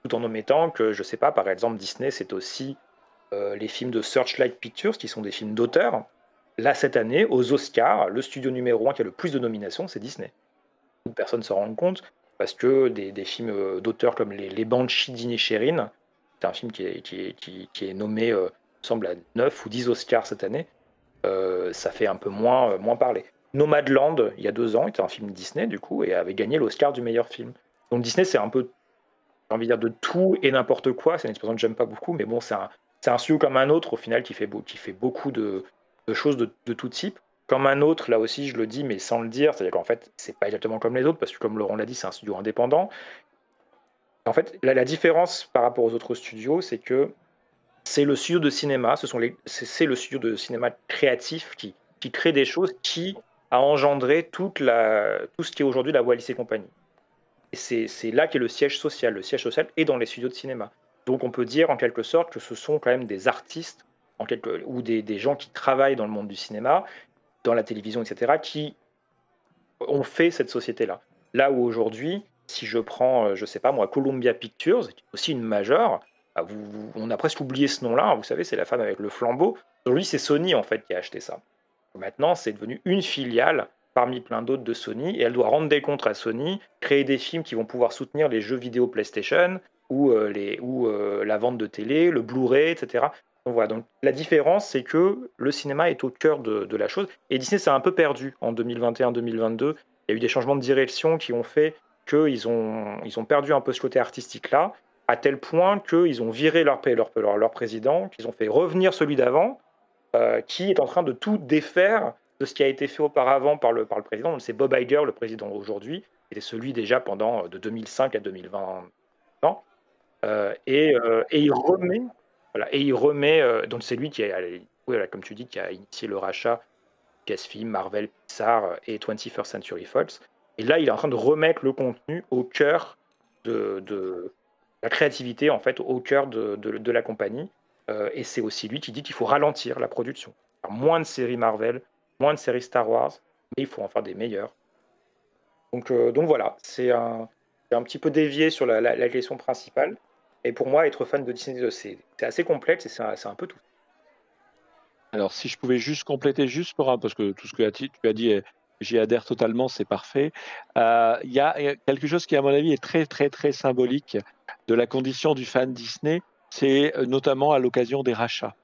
Tout en omettant que, je sais pas, par exemple, Disney, c'est aussi euh, les films de Searchlight Pictures, qui sont des films d'auteur. Là, cette année, aux Oscars, le studio numéro un qui a le plus de nominations, c'est Disney. Personne ne s'en rend compte, parce que des, films d'auteurs comme les, les Banshees d'Inisherin, c'est un film qui est, qui est, qui nommé semble à 9 ou 10 Oscars cette année, euh, ça fait un peu moins, euh, moins parler. Nomadland, il y a deux ans, était un film Disney, du coup, et avait gagné l'Oscar du meilleur film. Donc Disney, c'est un peu, j'ai envie de dire, de tout et n'importe quoi. C'est une expression que j'aime pas beaucoup, mais bon, c'est un, c'est un studio comme un autre au final qui fait, qui fait beaucoup de, choses de, tout type. Comme un autre, là aussi je le dis, mais sans le dire, c'est-à-dire qu'en fait, c'est pas exactement comme les autres, parce que comme Laurent l'a dit, c'est un studio indépendant. En fait, la, différence par rapport aux autres studios, c'est que c'est le studio de cinéma, ce c'est, le studio de cinéma créatif qui, qui crée des choses, qui a engendré toute la, tout ce qui est aujourd'hui la Wallis et compagnie. Et c'est, c'est là qu'est le siège social. Le siège social est dans les studios de cinéma. Donc on peut dire en quelque sorte que ce sont quand même des artistes ou des, des gens qui travaillent dans le monde du cinéma, dans la télévision, etc., qui ont fait cette société-là. Là où aujourd'hui, si je prends, euh, je sais pas moi, Columbia Pictures, qui est aussi une majeure, vous, on a presque oublié ce nom-là, vous savez, c'est la femme avec le flambeau. Aujourd'hui, c'est Sony en fait qui a acheté ça. Maintenant, c'est devenu une filiale parmi plein d'autres de Sony et elle doit rendre des comptes à Sony, créer des films qui vont pouvoir soutenir les jeux vidéo PlayStation ou, euh, les, ou euh, la vente de télé, le Blu-ray, etc. Donc donc la différence, c'est que le cinéma est au cœur de, la chose et Disney s'est un peu perdu en 2021-2022. Il y a eu des changements de direction qui ont fait qu'ils ont, ils ont perdu un peu ce côté artistique-là, à tel point qu'ils ont viré leur, leur, leur, président, qu'ils ont fait revenir celui d'avant, euh, qui est en train de tout défaire de ce qui a été fait auparavant par le, par le président. C'est Bob Iger, le président aujourd'hui, était celui déjà pendant de 2005 à 2020. Euh, et, euh, et, il remet, et il remet, donc c'est lui qui a, voilà, comme tu dis, qui a initié le rachat Casfilm, Marvel, Pixar et 21st Century Fox. Et là, il est en train de remettre le contenu au cœur de, la créativité, en fait, au cœur de, la compagnie. Euh, et c'est aussi lui qui dit qu'il faut ralentir la production. moins de séries Marvel, moins de séries Star Wars, mais il faut en faire des meilleures. Donc, euh, donc voilà, c'est un, un, petit peu dévié sur la, question principale. Et pour moi, être fan de Disney, c'est assez complexe et c'est un, peu tout. Alors, si je pouvais juste compléter, juste pour un, parce que tout ce que tu as dit est, j'y adhère totalement, c'est parfait. Euh, il y, a quelque chose qui, à mon avis, est très, très, très symbolique de la condition du fan Disney, c'est euh, notamment à l'occasion des rachats.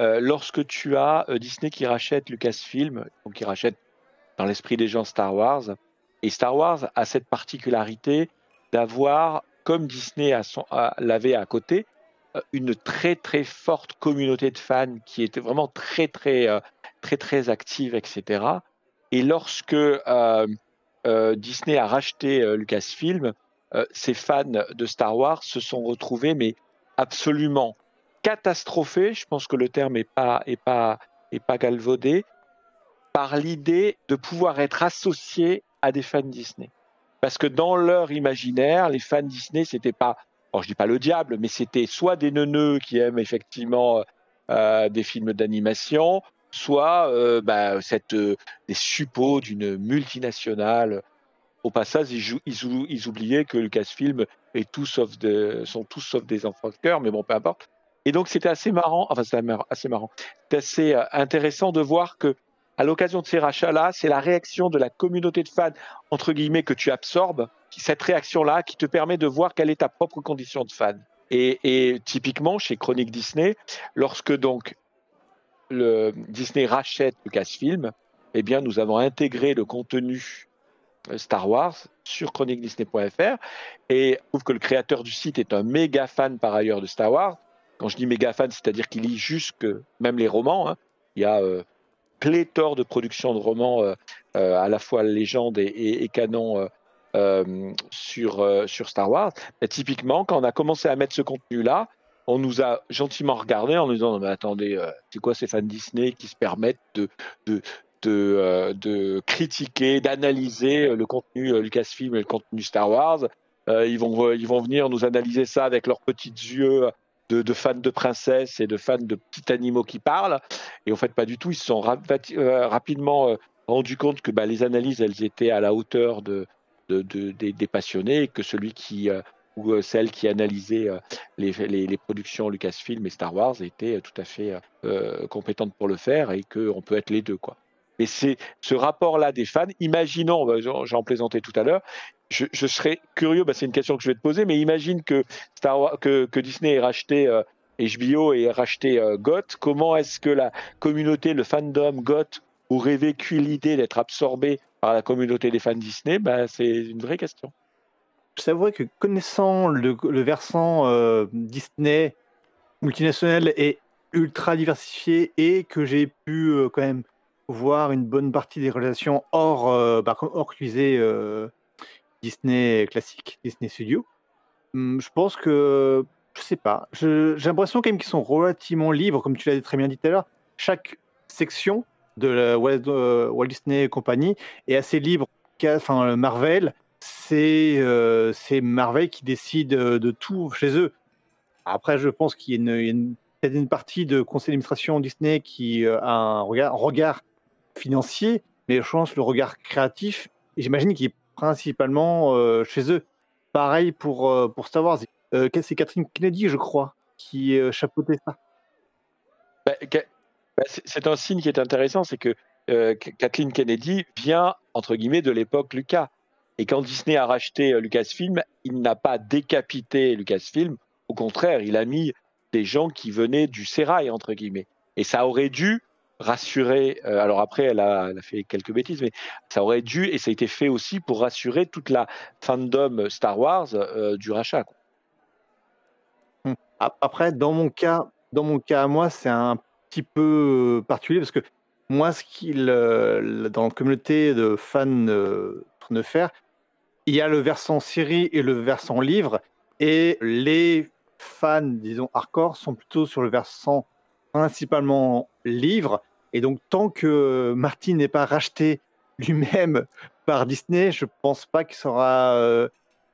Euh, lorsque tu as Disney qui rachète Lucasfilm, donc qui rachète dans l'esprit des gens Star Wars, et Star Wars a cette particularité d'avoir, comme Disney l'avait à côté, une très très forte communauté de fans qui était vraiment très très très très active, etc. Et lorsque euh, euh, Disney a racheté euh, Lucasfilm, ses fans de Star Wars se sont retrouvés, mais absolument catastrophés. Je pense que le terme n'est pas, est pas, est pas galvaudé par l'idée de pouvoir être associé à des fans Disney. Parce que dans leur imaginaire, les fans Disney, c'était pas, je dis pas le diable, mais c'était soit des neuneux qui aiment effectivement des films d'animation, soit euh, bah, cette, euh, des suppôts d'une multinationale. Au passage, ils, ils, oubliaient que Lucasfilm est tout sauf sont tous sauf des enfants de cœur, mais bon, peu importe. Et donc, c'était assez marrant, enfin, c'était assez marrant, c'était assez euh, intéressant de voir que, à l'occasion de ces rachats-là, c'est la réaction de la communauté de fans, entre guillemets, que tu absorbes, cette réaction-là qui te permet de voir quelle est ta propre condition de fan. Et, typiquement, chez Chronique Disney, lorsque donc le Disney rachète Lucasfilm, eh bien, nous avons intégré le contenu euh, Star Wars sur chroniquedisney.fr et je trouve que le créateur du site est un méga fan par ailleurs de Star Wars. Quand je dis méga fan, c'est-à-dire qu'il lit jusque même les romans. Hein. Il y a euh, pléthore de productions de romans, euh, à la fois légende et, et, canon sur, sur Star Wars. typiquement, quand on a commencé à mettre ce contenu-là, on nous a gentiment regardé en nous disant mais attendez, euh, c'est quoi ces fans Disney qui se permettent de, de, de, euh, critiquer, d'analyser le contenu Lucasfilm et le contenu Star Wars? Euh, ils, vont, ils vont venir nous analyser ça avec leurs petits yeux de, fans de princesses et de fans de petits animaux qui parlent. Et en fait, pas du tout. Ils se sont rapidement rendus compte que bah, les analyses, elles étaient à la hauteur de, des, passionnés et que celui qui ou euh, celle qui analysait euh, les, productions Lucasfilm et Star Wars était euh, tout à fait compétente pour le faire et qu'on peut être les deux. Quoi. Et c'est ce rapport-là des fans. Imaginons, bah, j'en plaisantais tout à l'heure, je, serais curieux, bah, c'est une question que je vais te poser, mais imagine que, Star que, que Disney ait racheté HBO et racheté GOT. Comment est-ce que la communauté, le fandom GOT aurait vécu l'idée d'être absorbé par la communauté des fans Disney? Bah, C'est une vraie question je que connaissant le, versant euh, Disney multinationale est ultra diversifiée et que j'ai pu quand même voir une bonne partie des relations hors, bah, hors Disney classique, Disney Studio. Mmh, je pense que, je sais pas, j'ai l'impression quand même qu'ils sont relativement libres, comme tu l'as très bien dit tout à l'heure. Chaque section de la Walt, Disney et compagnie est assez libre. Enfin, Marvel, c'est Marvel qui décide de tout chez eux. Après, je pense qu'il y a une, une, partie de conseil d'administration Disney qui a un regard financier, mais je pense le regard créatif, j'imagine qu'il est principalement euh, chez eux. Pareil pour, euh, pour Star Wars. Euh, c'est Catherine Kennedy, je crois, qui chapeautait ça. Bah, bah, c'est un signe qui est intéressant, c'est que Kathleen Kennedy vient, entre guillemets, de l'époque Lucas. Et quand Disney a racheté Lucasfilm, il n'a pas décapité Lucasfilm. Au contraire, il a mis des gens qui venaient du sérail, entre guillemets. Et ça aurait dû rassurer. Euh, alors après, elle a, fait quelques bêtises, mais ça aurait dû, et ça a été fait aussi pour rassurer toute la fandom Star Wars euh, du rachat. Hum. Après, dans mon cas, dans mon cas à moi, c'est un petit peu euh, particulier parce que moi, ce qu'il dans la communauté de fans de faire, il y a le versant série et le versant livre, et les fans, disons hardcore, sont plutôt sur le versant principalement livre. Et donc, tant que Martin n'est pas racheté lui-même par Disney, je pense pas qu'il euh,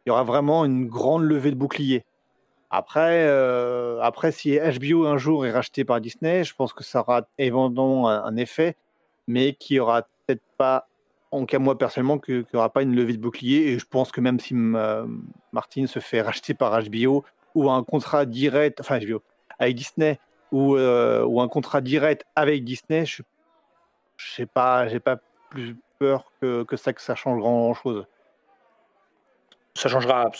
y aura vraiment une grande levée de bouclier. Après, euh, après, si HBO un jour est racheté par Disney, je pense que ça aura éventuellement un, effet, mais qui aura peut-être pas, en cas moi personnellement, qu'il n'y aura pas une levée de bouclier. Et je pense que même si euh, Martin se fait racheter par HBO ou un contrat direct, avec Disney, ou, euh, ou un contrat direct avec Disney, je n'ai pas, j'ai pas plus peur que, ça que ça change grand chose. Ça changera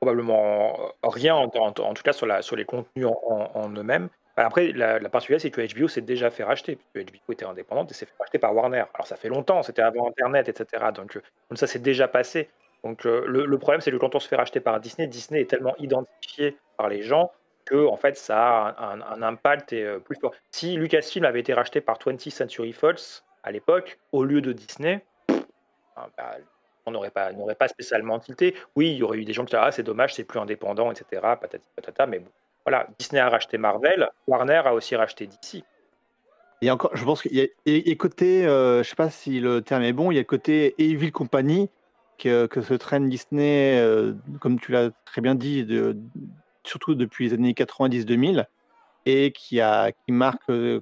probablement rien, en, tout cas sur, les contenus en, eux-mêmes. Après, la, la particularité, c'est que HBO s'est déjà fait racheter, HBO était indépendante et s'est fait racheter par Warner. Alors ça fait longtemps, c'était avant Internet, etc. Donc, euh, donc ça s'est déjà passé. Donc euh, le, problème, c'est que quand on se fait racheter par Disney, Disney est tellement identifié par les gens que en fait ça a un, impact euh, plus fort. Si Lucasfilm avait été racheté par 20th Century Fox à l'époque, au lieu de Disney, ah, bah, on n'aurait pas, n'aurait pas spécialement tilté. Oui, il y aurait eu des gens qui diraient ah, c'est dommage, c'est plus indépendant, etc. Patati patata, mais voilà, Disney a racheté Marvel, Warner a aussi racheté DC. Et encore, je pense qu'il y a, et, côté, euh, je sais pas si le terme est bon, il y a côté Evil Company que, que se traîne Disney, euh, comme tu l'as très bien dit, de, surtout depuis les années 90-2000, et qui, marque euh,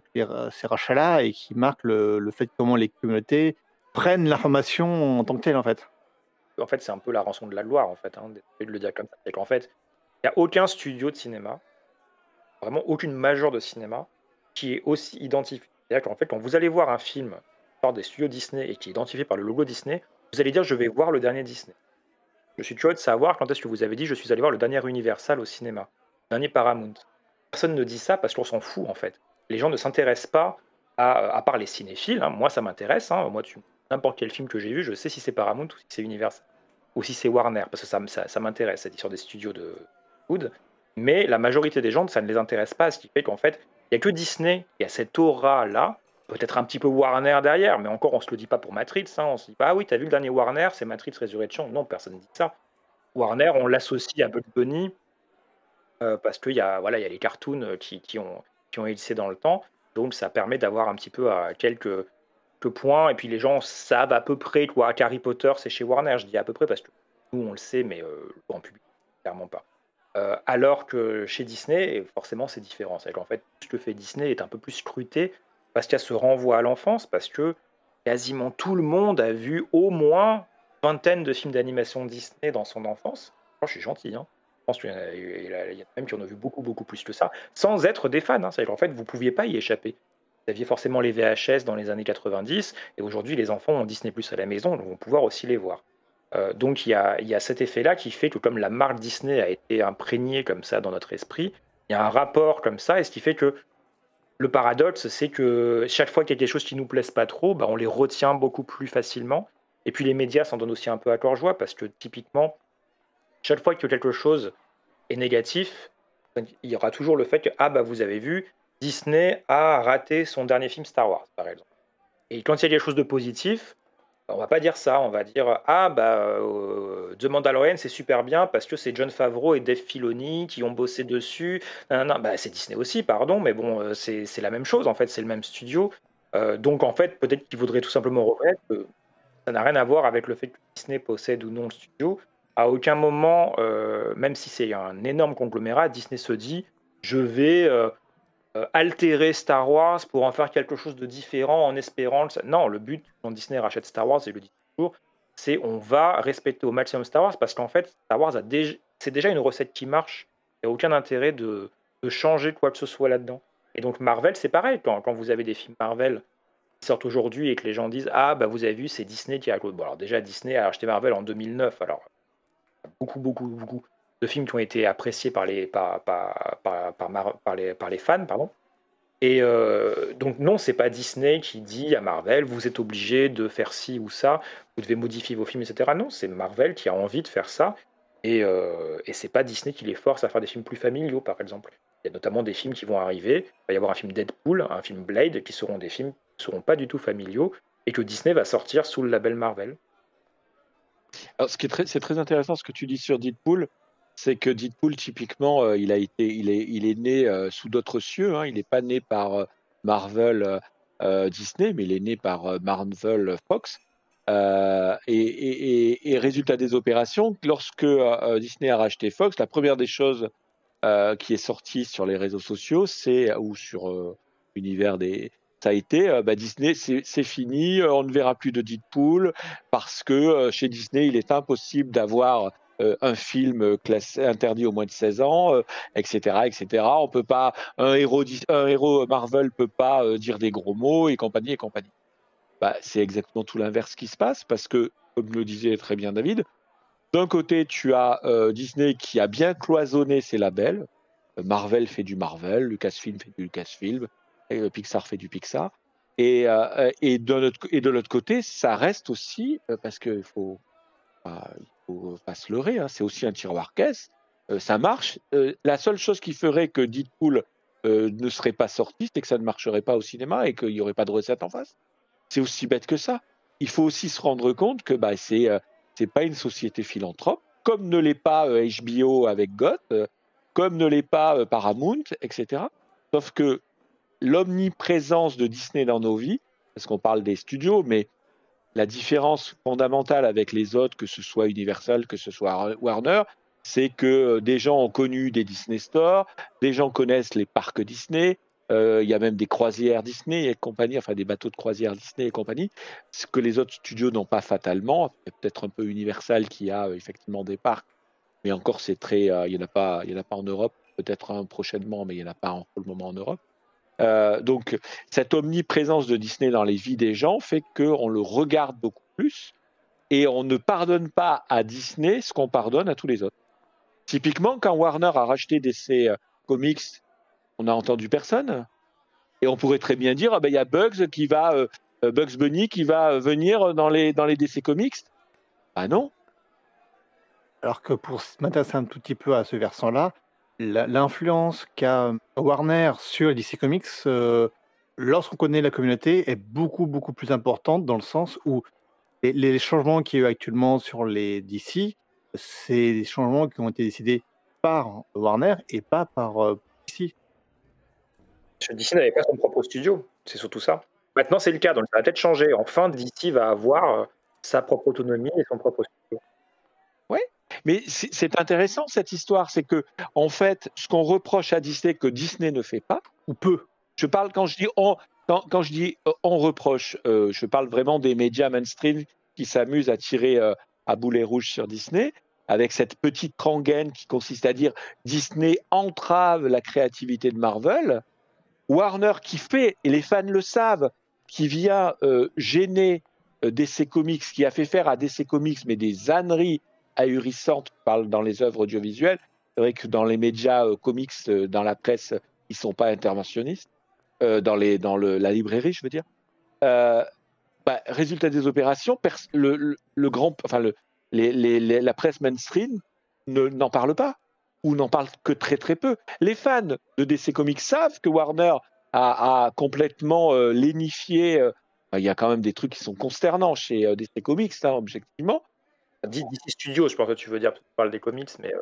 ces rachats-là et qui marque le, fait comment les communautés prennent l'information en tant que telle, en fait. En fait, c'est un peu la rançon de la gloire, en fait, hein, de le dire comme ça. C'est qu'en fait, il n'y a aucun studio de cinéma, vraiment aucune majeure de cinéma, qui est aussi identifié. C'est-à-dire qu'en fait, quand vous allez voir un film par des studios Disney et qui est identifié par le logo Disney, vous allez dire je vais voir le dernier Disney. Je suis curieux de savoir quand est-ce que vous avez dit je suis allé voir le dernier Universal au cinéma, le dernier Paramount. Personne ne dit ça parce qu'on s'en fout en fait. Les gens ne s'intéressent pas à, à part les cinéphiles. Hein. Moi, ça m'intéresse. Hein. Moi, n'importe quel film que j'ai vu, je sais si c'est Paramount ou si c'est Universal ou si c'est Warner parce que ça, ça, ça m'intéresse cette histoire des studios de food. Mais la majorité des gens, ça ne les intéresse pas, ce qui fait qu'en fait, il n'y a que Disney qui a cette aura là peut-être un petit peu Warner derrière, mais encore on se le dit pas pour Matrix. Hein. On se dit ah oui, t'as vu le dernier Warner, c'est Matrix Resurrection. Non, personne ne dit ça. Warner, on l'associe à Bugs Bunny euh, parce qu'il y, a, voilà, y a les cartoons euh, qui, ont, qui ont dans le temps. Donc ça permet d'avoir un petit peu à quelques, points. Et puis les gens savent à peu près quoi qu'Harry Potter, c'est chez Warner. Je dis à peu près parce que nous, on le sait, mais euh, le public, clairement pas. alors que chez Disney, forcément, c'est différent. C'est qu'en fait, ce que fait Disney est un peu plus scruté parce qu'il y a ce renvoi à l'enfance, parce que quasiment tout le monde a vu au moins vingtaine de films d'animation Disney dans son enfance. je suis gentil, hein. je pense qu'il y, en a même qui en ont vu beaucoup, beaucoup plus que ça, sans être des fans. Hein. C'est-à-dire qu'en fait, vous ne pouviez pas y échapper. Vous aviez forcément les VHS dans les années 90, et aujourd'hui, les enfants ont Disney Plus à la maison, donc vont pouvoir aussi les voir. Euh, donc il y, a, il y a cet effet-là qui fait que comme la marque Disney a été imprégnée comme ça dans notre esprit, il y a un rapport comme ça, et ce qui fait que le paradoxe, c'est que chaque fois qu'il y a quelque chose qui nous plaise pas trop, bah, on les retient beaucoup plus facilement. Et puis les médias s'en donnent aussi un peu à cœur joie parce que typiquement, chaque fois que quelque chose est négatif, il y aura toujours le fait que ah bah vous avez vu, Disney a raté son dernier film Star Wars, par exemple. Et quand il y a quelque chose de positif, on va pas dire ça, on va dire ah bah euh, The Mandalorian c'est super bien parce que c'est John Favreau et Dave Filoni qui ont bossé dessus. Non, bah c'est Disney aussi, pardon, mais bon euh, c'est la même chose en fait, c'est le même studio. Euh, donc en fait peut-être qu'ils voudraient tout simplement reconnaître que ça n'a rien à voir avec le fait que Disney possède ou non le studio. À aucun moment, même si c'est un énorme conglomérat, Disney se dit je vais euh, altérer Star Wars pour en faire quelque chose de différent en espérant. Non, le but quand Disney rachète Star Wars, et le dit toujours, c'est on va respecter au maximum Star Wars parce qu'en fait, Star Wars c'est déjà une recette qui marche. Il n'y a aucun intérêt de, de, changer quoi que ce soit là-dedans. Et donc Marvel, c'est pareil. Quand, quand, vous avez des films Marvel qui sortent aujourd'hui et que les gens disent Ah, bah vous avez vu, c'est Disney qui a. Bon, alors déjà, Disney a acheté Marvel en 2009. Alors, beaucoup, beaucoup, beaucoup de films qui ont été appréciés par les, par, par, par, par les, par les fans. Pardon. Et euh, donc non, c'est pas Disney qui dit à Marvel, vous êtes obligé de faire ci ou ça, vous devez modifier vos films, etc. Non, c'est Marvel qui a envie de faire ça. Et, euh, et c'est pas Disney qui les force à faire des films plus familiaux, par exemple. Il y a notamment des films qui vont arriver. Il va y avoir un film Deadpool, un film Blade, qui seront des films qui seront pas du tout familiaux et que Disney va sortir sous le label Marvel. Alors, ce qui est très, c'est très intéressant ce que tu dis sur Deadpool c'est que Deadpool, typiquement, euh, il, a été, il, est, il est né euh, sous d'autres cieux. Hein. Il n'est pas né par euh, Marvel Disney, mais il est né par Marvel Fox. Et, résultat des opérations, lorsque Disney a racheté Fox, la première des choses qui est sortie sur les réseaux sociaux, c'est ou sur l'univers des, ça a été bah, Disney, c'est fini, on ne verra plus de Deadpool parce que chez Disney, il est impossible d'avoir un film classé interdit au moins de 16 ans, etc., euh, etc. On peut pas un héros un héros Marvel peut pas euh, dire des gros mots et compagnie et compagnie. Bah, c'est exactement tout l'inverse qui se passe parce que comme le disait très bien David, d'un côté tu as Disney qui a bien cloisonné ses labels. Marvel fait du Marvel, Lucasfilm fait du Lucasfilm, et Pixar fait du Pixar. Et, et, de l'autre côté, ça reste aussi, parce qu'il faut, bah, faut pas se leurrer, hein, c'est aussi un tiroir caisse. Euh, ça marche. Euh, la seule chose qui ferait que Deadpool euh, ne serait pas sorti, c'est que ça ne marcherait pas au cinéma et qu'il n'y aurait pas de recette en face. C'est aussi bête que ça. Il faut aussi se rendre compte que bah, c'est pas une société philanthrope, comme ne l'est pas HBO avec Goth, comme ne l'est pas Paramount, etc. Sauf que l'omniprésence de Disney dans nos vies, parce qu'on parle des studios, mais la différence fondamentale avec les autres, que ce soit Universal, que ce soit Warner, c'est que euh, des gens ont connu des Disney Store, des gens connaissent les parcs Disney, euh, il y a même des croisières Disney et compagnie, enfin des bateaux de croisière Disney et compagnie, ce que les autres studios n'ont pas fatalement. Peut-être un peu Universal qui a euh, effectivement des parcs, mais encore c'est très, il n'y en a pas, en a pas en Europe. Peut-être un prochainement, mais il n'y en a pas en, pour le moment en Europe. Euh, donc cette omniprésence de Disney dans les vies des gens fait qu'on le regarde beaucoup plus et on ne pardonne pas à Disney ce qu'on pardonne à tous les autres. Typiquement, quand Warner a racheté DC euh, Comics, on n'a entendu personne. Et on pourrait très bien dire, ah ben, il y a Bugs qui va, euh, Bugs Bunny qui va venir dans les, dans les DC Comics. Ah non. Alors que pour m'intéresser un tout petit peu à ce versant-là, l'influence qu'a Warner sur DC Comics, euh, lorsqu'on connaît la communauté, est beaucoup, beaucoup plus importante dans le sens où les, changements qu'il y a eu actuellement sur les DC, c'est des changements qui ont été décidés par Warner et pas par euh, DC. DC n'avait pas son propre studio, c'est surtout ça. Maintenant, c'est le cas, donc ça va peut-être changer. Enfin, DC va avoir euh, sa propre autonomie et son propre studio. Mais c'est intéressant cette histoire, c'est que en fait, ce qu'on reproche à Disney que Disney ne fait pas ou peu. Je parle quand je dis on, quand, je dis euh, on reproche, euh, je parle vraiment des médias mainstream qui s'amusent à tirer euh, à boulet rouge sur Disney avec cette petite rengaine qui consiste à dire Disney entrave la créativité de Marvel. Warner qui fait, et les fans le savent, qui vient gêner DC Comics, qui a fait faire à DC Comics mais des âneries ahurissante parle dans les œuvres audiovisuelles. C'est vrai que dans les médias euh, comics, euh, dans la presse, ils sont pas interventionnistes. Euh, dans, les, dans le, la librairie, je veux dire. Bah, résultat des opérations, le, le, grand, enfin le, les, les, la presse mainstream n'en parle pas. on n'en parle que très très peu. Les fans de DC Comics savent que Warner a, complètement lénifié. Euh, il y a quand même des trucs qui sont consternants chez DC Comics, hein, objectivement. DC Studios, je pense que tu veux dire, tu parles des comics, mais.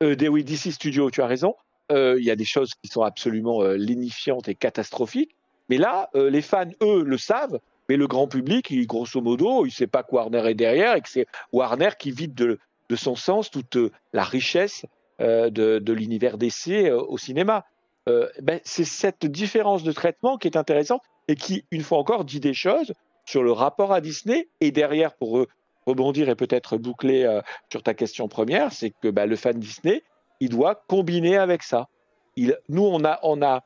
oui, DC Studios, tu as raison. Il y a des choses qui sont absolument lénifiantes et catastrophiques. Mais là, les fans, eux, le savent, mais le grand public, grosso modo, il ne sait pas que Warner est derrière et que c'est Warner qui vide de, son sens toute euh, la richesse euh, de, l'univers d'essai euh, au cinéma. Ben, c'est cette différence de traitement qui est intéressante et qui, une fois encore, dit des choses sur le rapport à Disney. Et derrière, pour rebondir et peut-être boucler sur ta question première, c'est que ben, le fan Disney, il doit combiner avec ça. Nous, on a, on, a,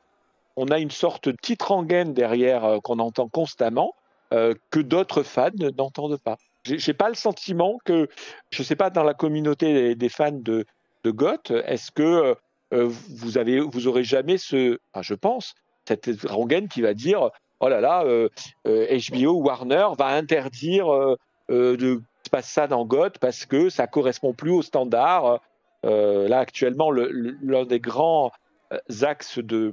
on a une sorte de petite rengaine derrière qu'on entend constamment que d'autres fans n'entendent pas. J'ai pas le sentiment que, je sais pas, dans la communauté des, fans de, de Goth, est-ce que euh, vous avez, vous aurez jamais ce, je pense, cette rengaine qui va dire, oh là là, HBO euh, euh, Warner va interdire de passer ça dans Goth parce que ça correspond plus aux standards. là actuellement, l'un des grands axes de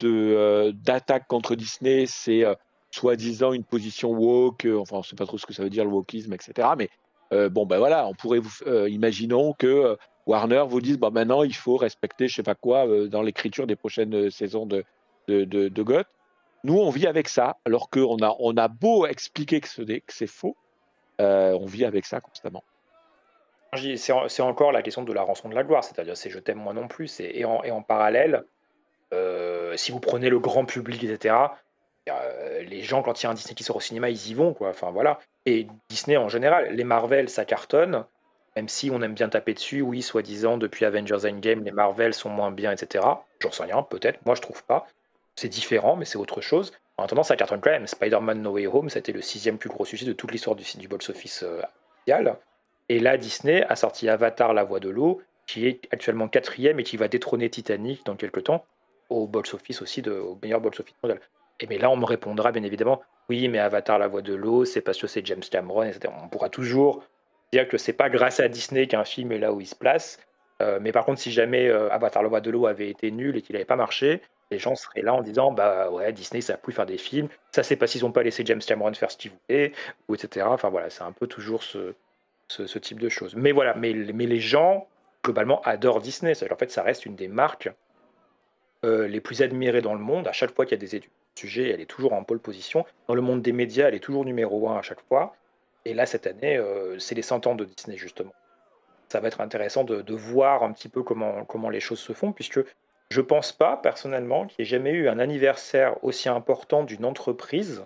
d'attaque contre Disney, c'est soi-disant une position woke, euh, enfin on ne sait pas trop ce que ça veut dire le wokisme, etc. Mais euh, bon ben voilà, on pourrait vous, euh, imaginons que Warner vous dise bon maintenant il faut respecter je sais pas quoi dans l'écriture des prochaines saisons de de, de, Goth. Nous on vit avec ça, alors qu'on a on a beau expliquer que c'est faux, on vit avec ça constamment. C'est encore la question de la rançon de la gloire, c'est-à-dire c'est je t'aime moi non plus, et en, parallèle, si vous prenez le grand public, etc., euh, les gens, quand il y a un Disney qui sort au cinéma, ils y vont. Enfin, voilà. Et Disney en général, les Marvel, ça cartonne. Même si on aime bien taper dessus, oui, soi-disant, depuis Avengers Endgame, les Marvel sont moins bien, etc. J'en sais rien, peut-être. Moi, je trouve pas. C'est différent, mais c'est autre chose. En attendant, ça cartonne quand même. Spider-Man No Way Home, été le sixième plus gros succès de toute l'histoire du, du box-office euh, mondial. Et là, Disney a sorti Avatar, La Voix de l'eau, qui est actuellement quatrième et qui va détrôner Titanic dans quelques temps au box-office aussi, de, au meilleur box-office mondial. Et mais là, on me répondra bien évidemment, oui, mais Avatar, la voix de l'eau, c'est parce que c'est James Cameron, etc. On pourra toujours dire que c'est pas grâce à Disney qu'un film est là où il se place. Euh, mais par contre, si jamais euh, Avatar, la voix de l'eau avait été nul et qu'il n'avait pas marché, les gens seraient là en disant, bah ouais, Disney, ça a plus faire des films. Ça, c'est parce qu'ils n'ont pas laissé James Cameron faire ce qu'il voulait, ou etc. Enfin voilà, c'est un peu toujours ce, ce, type de choses. Mais voilà, mais, mais les gens, globalement, adorent Disney. En fait, ça reste une des marques euh, les plus admirées dans le monde. À chaque fois qu'il y a des études sujet, elle est toujours en pole position. Dans le monde des médias, elle est toujours numéro un à chaque fois. Et là, cette année, euh, c'est les 100 ans de Disney, justement. Ça va être intéressant de, voir un petit peu comment, comment les choses se font, puisque je ne pense pas, personnellement, qu'il y ait jamais eu un anniversaire aussi important d'une entreprise,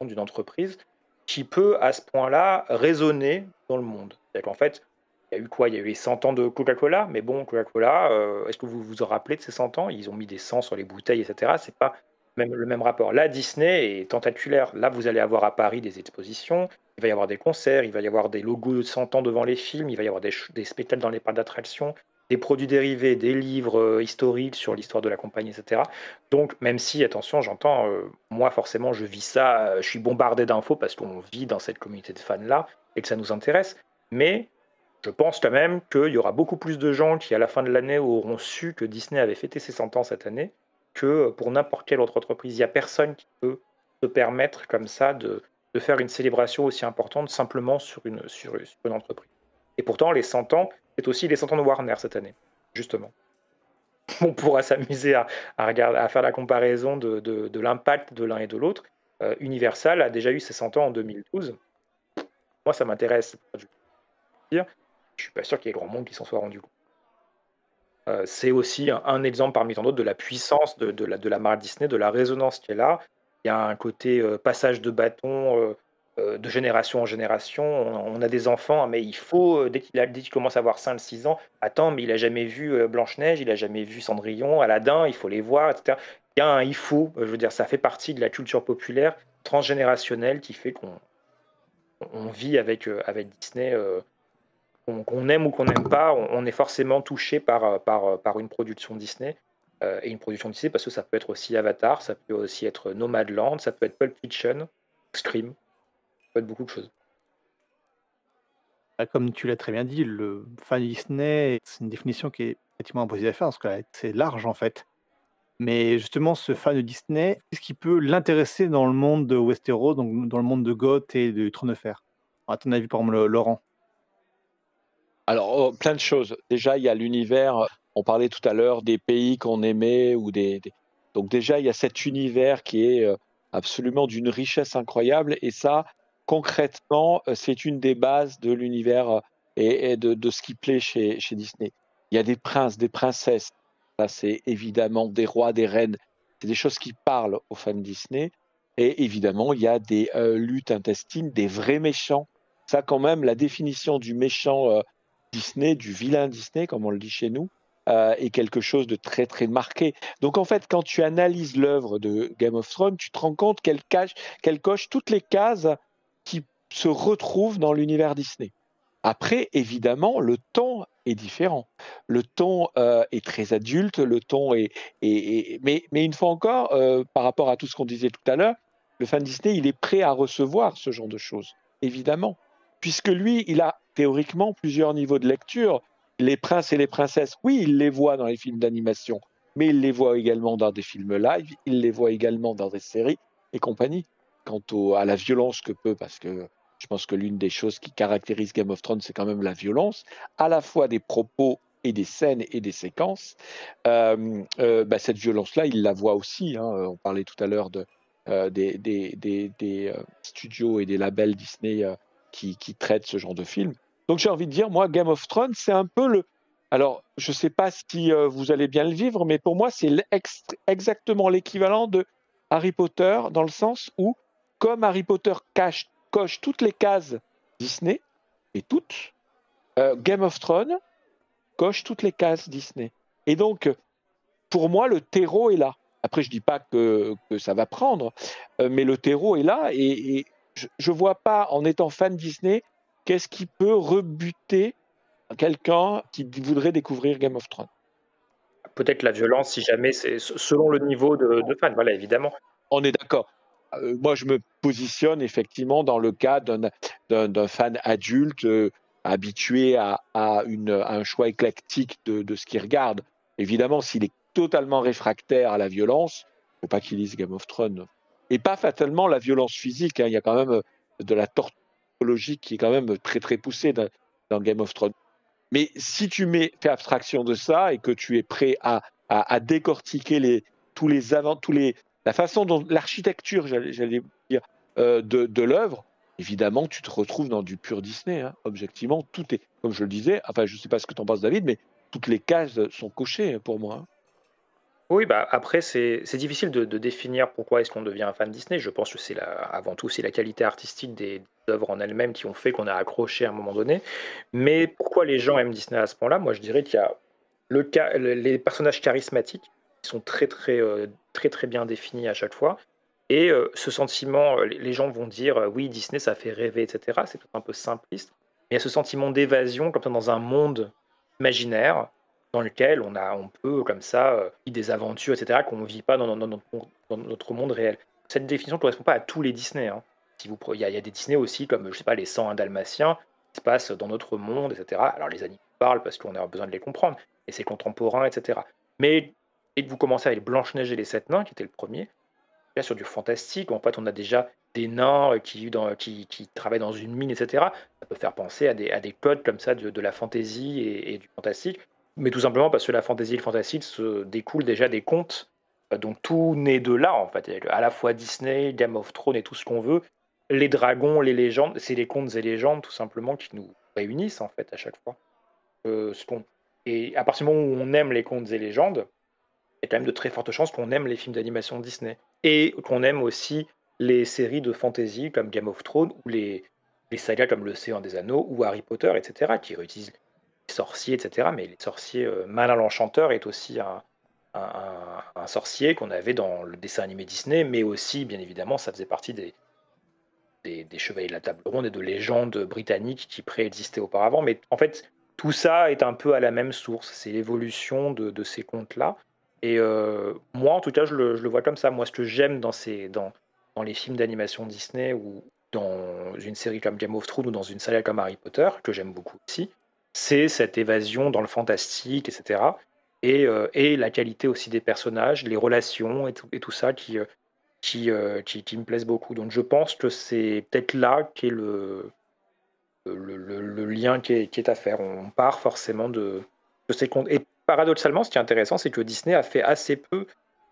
d'une entreprise, qui peut, à ce point-là, résonner dans le monde. C'est-à-dire qu'en fait, il y a eu quoi? Il y a eu les 100 ans de Coca-Cola, mais bon, Coca-Cola, euh, est-ce que vous vous en rappelez de ces 100 ans? Ils ont mis des 100 sur les bouteilles, etc. C'est pas même, le même rapport. Là, Disney est tentaculaire. Là, vous allez avoir à Paris des expositions, il va y avoir des concerts, il va y avoir des logos de 100 ans devant les films, il va y avoir des, des spectacles dans les parcs d'attractions, des produits dérivés, des livres euh, historiques sur l'histoire de la compagnie, etc. Donc, même si, attention, j'entends, euh, moi, forcément, je vis ça, euh, je suis bombardé d'infos parce qu'on vit dans cette communauté de fans-là et que ça nous intéresse. Mais je pense quand même qu'il y aura beaucoup plus de gens qui, à la fin de l'année, auront su que Disney avait fêté ses 100 ans cette année que pour n'importe quelle autre entreprise. Il n'y a personne qui peut se permettre comme ça de, faire une célébration aussi importante simplement sur, une entreprise. Et pourtant, les 100 ans, c'est aussi les 100 ans de Warner cette année, justement. On pourra s'amuser à, faire la comparaison de, l'impact de l'un et de l'autre. Euh, Universal a déjà eu ses 100 ans en 2012. Moi, ça m'intéresse. Je suis pas sûr qu'il y ait grand monde qui s'en soit rendu compte. Euh, c'est aussi un, exemple parmi tant d'autres de la puissance de, la, de la marque Disney, de la résonance qui est là. Il y a un côté euh, passage de bâton euh, de génération en génération. On, a des enfants, mais il faut, dès qu'il commence à avoir 5-6 ans, attends, mais il a jamais vu Blanche-Neige, il a jamais vu Cendrillon, Aladdin, il faut les voir, etc. Il y a un il faut, je veux dire, ça fait partie de la culture populaire transgénérationnelle qui fait qu'on on vit avec, avec Disney qu'on aime ou qu'on n'aime pas, on, est forcément touché par, euh, par, euh, par une production Disney. Euh, et une production Disney parce que ça peut être aussi Avatar, ça peut aussi être Nomadland, ça peut être Pulp Fiction, Scream, peut être beaucoup de choses. Bah, comme tu l'as très bien dit, le fan Disney, c'est une définition qui est effectivement impossible à faire parce que c'est large en fait. Mais justement, ce fan de Disney, qu'est-ce qui peut l'intéresser dans le monde de Westeros, donc dans le monde de Goth et du Trône de Fer? À ton avis, par exemple, le- Laurent? Alors, oh, plein de choses. Déjà, il y a l'univers. On parlait tout à l'heure des pays qu'on aimait ou des, des- Donc déjà, il y a cet univers qui est euh, absolument d'une richesse incroyable. Et ça, concrètement, euh, c'est une des bases de l'univers euh, et, de, ce qui plaît chez, Disney. Il y a des princes, des princesses. Ça, c'est évidemment des rois, des reines. C'est des choses qui parlent aux fans Disney. Et évidemment, il y a des euh, luttes intestines, des vrais méchants. Ça, quand même, la définition du méchant Disney, du vilain Disney, comme on le dit chez nous, est quelque chose de très très marqué. Donc en fait, quand tu analyses l'œuvre de Game of Thrones, tu te rends compte qu'elle cache, qu'elle coche toutes les cases qui se retrouvent dans l'univers Disney. Après, évidemment, le ton est différent. Le ton euh, est très adulte, le ton est, mais une fois encore, euh, par rapport à tout ce qu'on disait tout à l'heure, le fan Disney, il est prêt à recevoir ce genre de choses, évidemment, puisque lui, il a théoriquement plusieurs niveaux de lecture. Les princes et les princesses, oui, il les voit dans les films d'animation, mais il les voit également dans des films live, il les voit également dans des séries et compagnie. Quant au- à la violence que peut, parce que je pense que l'une des choses qui caractérise Game of Thrones, c'est quand même la violence, à la fois des propos et des scènes et des séquences. Euh, euh, bah, cette violence-là, il la voit aussi. hein. On parlait tout à l'heure de, euh, des, des- des- des, euh, studios et des labels Disney euh, qui, qui traitent ce genre de films. Donc j'ai envie de dire, moi, Game of Thrones, c'est un peu le... Alors, je ne sais pas si euh, vous allez bien le vivre, mais pour moi, c'est exactement l'équivalent de Harry Potter, dans le sens où, comme Harry Potter cache, coche toutes les cases Disney, et toutes, euh, Game of Thrones coche toutes les cases Disney. Et donc, pour moi, le terreau est là. Après, je dis pas que, que ça va prendre, euh, mais le terreau est là et, et je ne vois pas, en étant fan Disney, qu'est-ce qui peut rebuter quelqu'un qui voudrait découvrir Game of Thrones. Peut-être la violence, si jamais c'est selon le niveau de, de fan, voilà, évidemment. On est d'accord. Euh, moi, je me positionne effectivement dans le cas d'un fan adulte euh, habitué à, un choix éclectique de, ce qu'il regarde. Évidemment, s'il est totalement réfractaire à la violence, il ne faut pas qu'il lise Game of Thrones. Et pas fatalement la violence physique. hein. Il y a quand même euh, de la tortologie qui est quand même très très poussée dans, Game of Thrones. Mais si tu fais abstraction de ça et que tu es prêt à, décortiquer tous les avant, tous les, la façon dont l'architecture, j'allais dire, euh, de, de l'œuvre, évidemment, tu te retrouves dans du pur Disney. hein. Objectivement, tout est, comme je le disais, enfin, je ne sais pas ce que tu en penses, David, mais toutes les cases sont cochées pour moi. hein. Oui, bah après, c'est difficile de, de définir pourquoi est-ce qu'on devient un fan Disney. Je pense que c'est avant tout la qualité artistique des œuvres en elles-mêmes qui ont fait qu'on a accroché à un moment donné. Mais pourquoi les gens aiment Disney à ce point-là? Moi, je dirais qu'il y a les personnages charismatiques qui sont très très euh, très très bien définis à chaque fois. Et euh, ce sentiment, euh, les gens vont dire euh, oui, Disney, ça fait rêver, etc. C'est un peu simpliste. Mais il y a ce sentiment d'évasion, comme ça, dans un monde imaginaire dans lequel on, a, on peut, comme ça, vivre des aventures, etc., qu'on ne vit pas dans, dans- dans notre, monde- réel. Cette définition ne correspond pas à tous les Disney. hein. Si vous, pre- il, y a, il y a des Disney aussi, comme, je sais pas, les 101 Dalmatiens, qui se passent dans notre monde, etc. Alors, les animaux parlent parce qu'on a besoin de les comprendre, et c'est contemporain, etc. Mais dès que vous commencez avec Blanche-Neige et les Sept Nains, qui était le premier, là, sur du fantastique, en fait, on a déjà des nains euh, qui, travaillent dans une mine, etc. Ça peut faire penser à des, codes comme ça de, la fantaisie et, et du fantastique, mais tout simplement parce que la fantaisie et le fantastique se découlent déjà des contes. Euh, Donc tout naît de là, en fait. À la fois Disney, Game of Thrones et tout ce qu'on veut. Les dragons, les légendes, c'est les contes et légendes, tout simplement, qui nous réunissent, en fait, à chaque fois. Euh, et à partir du moment où on aime les contes et légendes, y a quand même de très fortes chances qu'on aime les films d'animation Disney. Et qu'on aime aussi les séries de fantasy comme Game of Thrones ou les, les sagas comme Le Seigneur des Anneaux ou Harry Potter, etc., qui réutilisent les sorciers, etc. Mais les sorciers, euh, Malin l'Enchanteur est aussi un, un- sorcier qu'on avait dans le dessin animé Disney, mais aussi, bien évidemment, ça faisait partie des, des, Chevaliers de la Table Ronde et de légendes britanniques qui préexistaient auparavant. Mais en fait, tout ça est un peu à la même source. C'est l'évolution de ces contes-là. Et euh, moi, en tout cas, je le, vois comme ça. Moi, ce que j'aime dans, les films d'animation Disney ou dans une série comme Game of Thrones ou dans une saga comme Harry Potter, que j'aime beaucoup aussi, c'est cette évasion dans le fantastique, etc. Et, euh, et, la qualité aussi des personnages, les relations et tout, ça qui, euh, qui, me plaisent beaucoup. Donc je pense que c'est peut-être là qu'est le, le, lien qui est, à faire. On part forcément de, de ces comptes. Paradoxalement, ce qui est intéressant, c'est que Disney a fait assez peu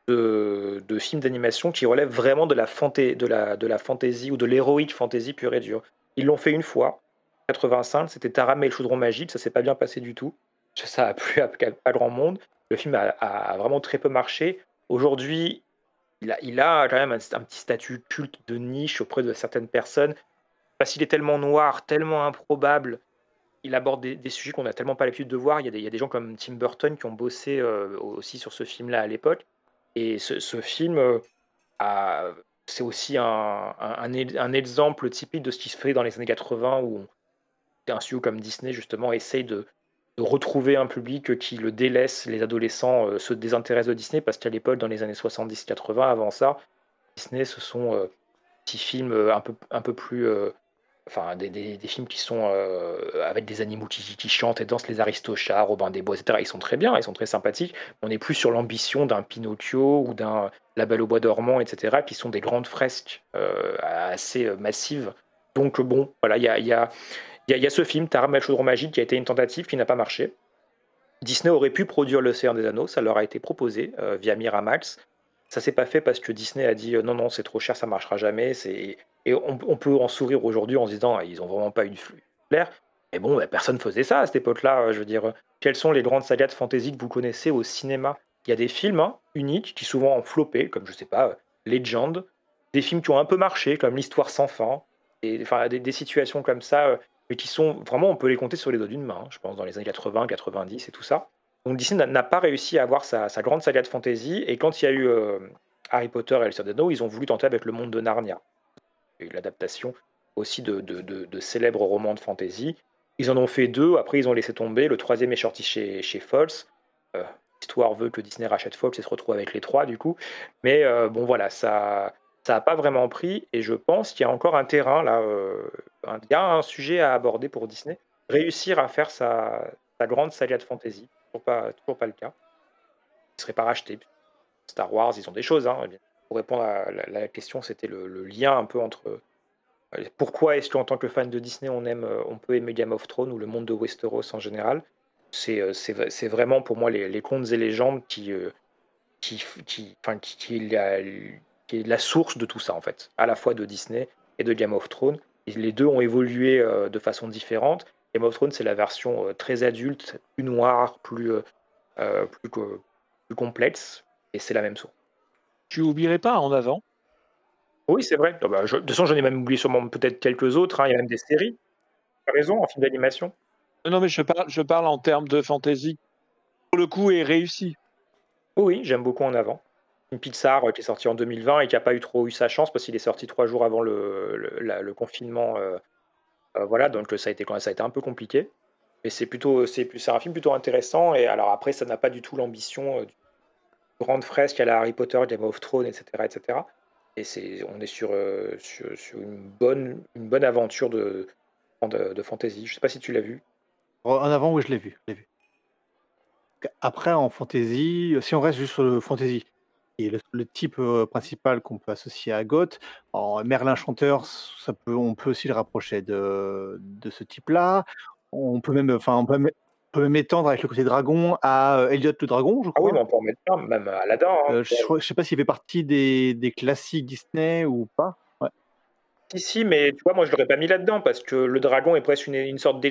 de, films d'animation qui relèvent vraiment de la, fanté, de la, de la fantasy ou de l'héroïque fantasy pure et dure. Ils l'ont fait une fois, 85, c'était Taram et le chaudron magique, ça s'est pas bien passé du tout. Ça a plu à pas grand monde. Le film a, vraiment très peu marché. Aujourd'hui, il a, a, quand même un, un, petit statut culte de niche auprès de certaines personnes. Parce qu'il est tellement noir, tellement improbable, il aborde des, sujets qu'on n'a tellement pas l'habitude de voir. Il y, a des, gens comme Tim Burton qui ont bossé euh, aussi sur ce film-là à l'époque. Et ce, film, euh, c'est aussi un, exemple typique de ce qui se fait dans les années 80 où un studio comme Disney, justement, essaye de, retrouver un public qui le délaisse. Les adolescents euh, se désintéressent de Disney parce qu'à l'époque, dans les années 70-80, avant ça, Disney, ce sont petits films un peu, un peu plus. Enfin, des, des, films qui sont euh, avec des animaux qui, chantent et dansent, les Aristochats, Robin des Bois, etc. Ils sont très bien, ils sont très sympathiques. On n'est plus sur l'ambition d'un Pinocchio ou d'un La Belle au Bois dormant, etc., qui sont des grandes fresques euh, assez massives. Donc, bon, voilà, il y a. Y a y, y, a ce film, Taram le chaudron magique, qui a été une tentative qui n'a pas marché. Disney aurait pu produire L'Océan des Anneaux, ça leur a été proposé euh, via Miramax. Ça s'est pas fait parce que Disney a dit euh, non, non, c'est trop cher, ça marchera jamais. Et on, peut en sourire aujourd'hui en se disant ah, ils ont vraiment pas eu de flair. Mais bon, bah, personne faisait ça à cette époque-là. Je veux dire, quelles sont les grandes sagas de fantasy que vous connaissez au cinéma? Il y a des films hein, uniques qui souvent ont floppé, comme je sais pas, Legend, des films qui ont un peu marché, comme L'Histoire sans fin, et, des situations comme ça mais qui sont vraiment, on peut les compter sur les doigts d'une main, hein, je pense, dans les années 80, 90 et tout ça. Donc Disney n'a pas réussi à avoir sa, grande saga de fantasy, et quand il y a eu euh, Harry Potter et le Seigneur des Anneaux, ils ont voulu tenter avec le monde de Narnia. Eu l'adaptation aussi de, de, de, de, célèbres romans de fantasy. Ils en ont fait deux, après ils ont laissé tomber, le troisième est sorti chez, chez Fox. Euh, L'histoire veut que Disney rachète Fox et se retrouve avec les trois du coup. Mais euh, bon voilà, ça, ça n'a pas vraiment pris et je pense qu'il y a encore un terrain là, il y a un sujet à aborder pour Disney, réussir à faire sa, sa grande saga de fantasy, toujours pas, toujours pas le cas. Il ne serait pas racheté. Star Wars, ils ont des choses. Hein. Pour répondre à la, question, c'était le, lien un peu entre euh, pourquoi est-ce qu'en tant que fan de Disney, on aime, euh, on peut aimer Game of Thrones ou le monde de Westeros en général? C'est euh, vraiment pour moi les, contes et légendes qui, qui, qui, enfin, qui, qui est la source de tout ça en fait, à la fois de Disney et de Game of Thrones. Les deux ont évolué de façon différente. Game of Thrones, c'est la version euh, très adulte, plus noire, plus, euh, plus, plus, complexe, et c'est la même source. Tu oublierais pas en avant? Oui, c'est vrai. Ah bah, de toute façon, j'en ai même oublié sûrement peut-être quelques autres. Hein. Il y a même des séries. Tu as raison, en film d'animation. Non, mais je parle, je parle en termes de fantasy. Pour le coup, est réussi. Oui, j'aime beaucoup en avant. Pixar qui est sorti en 2020 et qui n'a pas eu trop eu sa chance parce qu'il est sorti trois jours avant le, le, la, le confinement. Euh, euh, voilà, donc ça a été ça a été un peu compliqué. Mais c'est plutôt c'est un film plutôt intéressant et alors après ça n'a pas du tout l'ambition euh, grande fresque à la Harry Potter, Game of Thrones, etc., etc. Et c'est on est sur, euh, sur, une bonne une bonne aventure de de, de fantasy. Je sais pas si tu l'as vu. En avant, oui, je l'ai vu, vu. Après, en fantasy, si on reste juste sur le fantasy, et le, le type euh, principal qu'on peut associer à Goth. En Merlin chanteur, ça peut, on peut aussi le rapprocher de, de ce type-là. On peut même, enfin, on peut même, on peut même étendre avec le côté dragon à euh, Elliot le dragon, je crois. Ah oui, mais on peut en mettre plein, même Aladdin. Hein, euh, je ne sais pas s'il fait partie des, des, classiques Disney ou pas. Ouais. Si, si, mais tu vois, moi je l'aurais pas mis là-dedans parce que le dragon est presque une, une sorte de.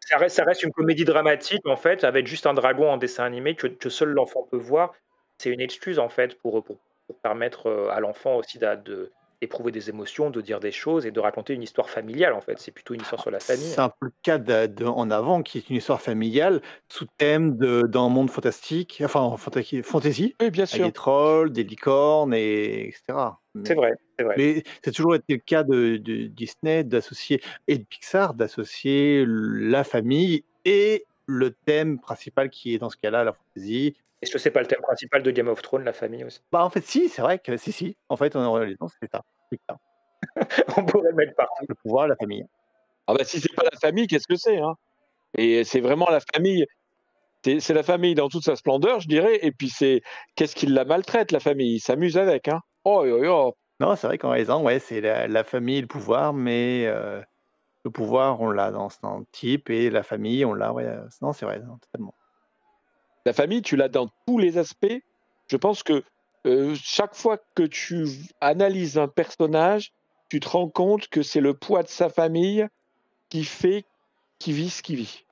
Ça reste, ça reste, une comédie dramatique en fait, avec juste un dragon en dessin animé que, que seul l'enfant peut voir c'est une excuse en fait pour, pour, pour permettre à l'enfant aussi d'éprouver de, des émotions, de dire des choses et de raconter une histoire familiale en fait. C'est plutôt une histoire sur la famille. C'est un peu le cas de, de, en avant qui est une histoire familiale sous thème d'un monde fantastique, enfin fantasy, oui, bien sûr. avec des trolls, des licornes, et, etc. C'est vrai, c'est vrai. Mais c'est toujours été le cas de, de Disney d'associer et de Pixar d'associer la famille et le thème principal qui est dans ce cas-là la fantasy est-ce que c'est pas le thème principal de Game of Thrones, la famille aussi Bah en fait si, c'est vrai que si si. En fait, on aurait raison, c'est ça. On pourrait le mettre partout. Le pouvoir, la famille. Ah bah si c'est pas la famille, qu'est-ce que c'est hein? Et c'est vraiment la famille. C'est la famille dans toute sa splendeur, je dirais. Et puis c'est qu'est-ce qu'il la maltraite, la famille? Il s'amuse avec. Hein oh, oh, oh. Non, c'est vrai qu'en raison, ouais, c'est la, la famille, le pouvoir, mais euh, le pouvoir, on l'a dans ce type, et la famille, on l'a, ouais. euh, Non, c'est vrai, non, totalement. La famille, tu l'as dans tous les aspects. Je pense que euh, chaque fois que tu analyses un personnage, tu te rends compte que c'est le poids de sa famille qui fait qu'il vit ce qu'il vit.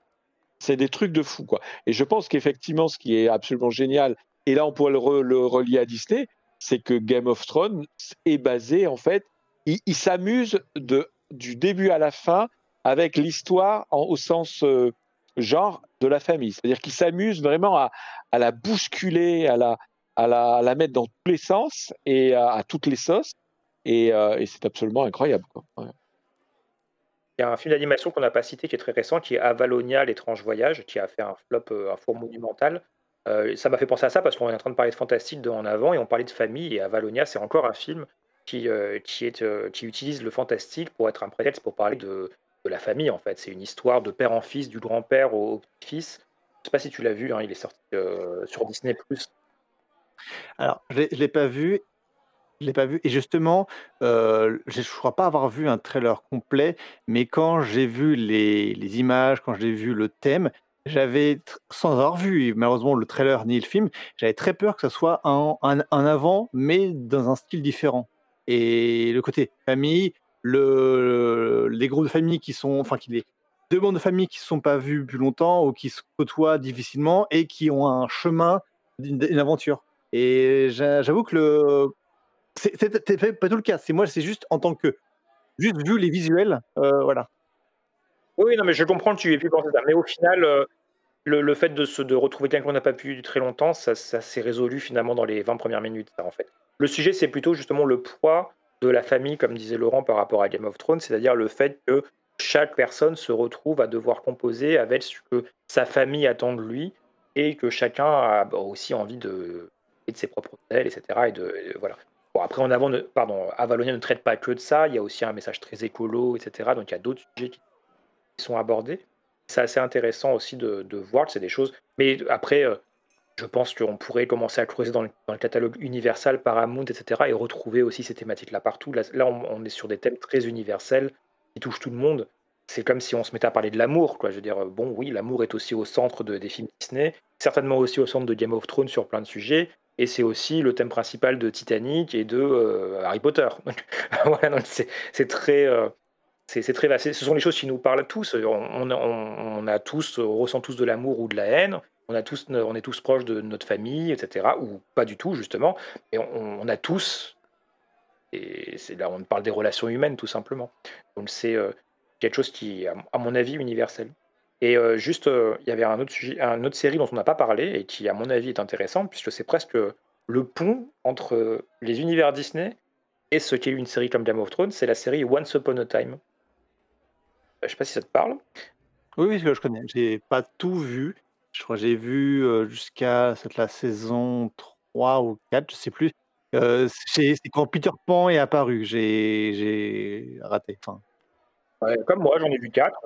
C'est des trucs de fou, quoi. Et je pense qu'effectivement, ce qui est absolument génial, et là on pourrait le, re- le relier à Disney, c'est que Game of Thrones est basé, en fait, il, il s'amuse du début à la fin avec l'histoire au sens euh, genre de la famille. C'est-à-dire qu'il s'amuse vraiment à, la bousculer, à la, mettre dans tous les sens et à, toutes les sauces. Et, euh, c'est absolument incroyable. Il y a un film d'animation qu'on n'a pas cité qui est très récent, qui est Avalonia, l'étrange voyage, qui a fait un flop, euh, un four monumental. Euh, ça m'a fait penser à ça parce qu'on est en train de parler de fantastique de en avant et on parlait de famille. Et Avalonia, c'est encore un film qui, qui utilise le fantastique pour être un prétexte pour parler de, de la famille, en fait. C'est une histoire de père en fils, du grand-père au, petit-fils. Je sais pas si tu l'as vu, hein, il est sorti euh, sur Disney+. Alors, je l'ai pas vu, je l'ai pas vu, et justement, euh, je je crois pas avoir vu un trailer complet, mais quand j'ai vu les, images, quand j'ai vu le thème, j'avais, sans avoir vu malheureusement le trailer ni le film, j'avais très peur que ce soit un, un avant, mais dans un style différent. Et le côté famille, le, les groupes de famille qui sont, enfin, qui les deux bandes de famille qui ne sont pas vus depuis longtemps ou qui se côtoient difficilement et qui ont un chemin d'une aventure. Et j'a- j'avoue que le c'est pas tout le cas. C'est moi, c'est juste en tant que juste vu les visuels, euh, voilà. Oui, non, mais je comprends que tu aies pu penser ça. Mais au final, euh, le, fait de, se, de retrouver quelqu'un qu'on n'a pas pu depuis très longtemps, ça, s'est résolu finalement dans les 20 premières minutes, en fait. Le sujet, c'est plutôt justement le poids de la famille, comme disait Laurent par rapport à Game of Thrones, c'est-à-dire le fait que chaque personne se retrouve à devoir composer avec ce que sa famille attend de lui et que chacun a bah, aussi envie de, de ses propres modèles, etc. Et de, voilà. Bon, après, en avant, pardon, Avalonia ne traite pas que de ça, il y a aussi un message très écolo, etc. Donc il y a d'autres sujets qui sont abordés. C'est assez intéressant aussi de, de voir que c'est des choses. Mais après, euh, je pense qu'on pourrait commencer à creuser dans le, catalogue Universal, Paramount, etc. et retrouver aussi ces thématiques-là partout. Là, on, est sur des thèmes très universels qui touchent tout le monde. C'est comme si on se mettait à parler de l'amour, quoi. Je veux dire, bon, oui, l'amour est aussi au centre de, des films Disney, certainement aussi au centre de Game of Thrones sur plein de sujets, et c'est aussi le thème principal de Titanic et de euh, Harry Potter. Voilà, c'est très, euh, c'est très vaste. Ce sont les choses qui nous parlent tous. On, on- on a tous, on ressent tous de l'amour ou de la haine. On, a tous, on est tous proches de notre famille, etc. Ou pas du tout, justement. Et on, a tous, et c'est là on parle des relations humaines, tout simplement. Donc c'est euh, quelque chose qui, est, à mon avis, universel. Et euh, juste, euh, il y avait un autre sujet, un autre série dont on n'a pas parlé et qui, à mon avis, est intéressante, puisque c'est presque le pont entre les univers Disney et ce qu'est une série comme Game of Thrones, c'est la série Once Upon a Time. Euh, Je sais pas si ça te parle. Oui, oui, je je connais. J'ai pas tout vu. Je crois que j'ai vu jusqu'à cette la saison 3 ou 4, je sais plus. C'est c'est quand Peter Pan est apparu que j'ai j'ai raté. Enfin, Ouais, comme moi, j'en ai vu quatre.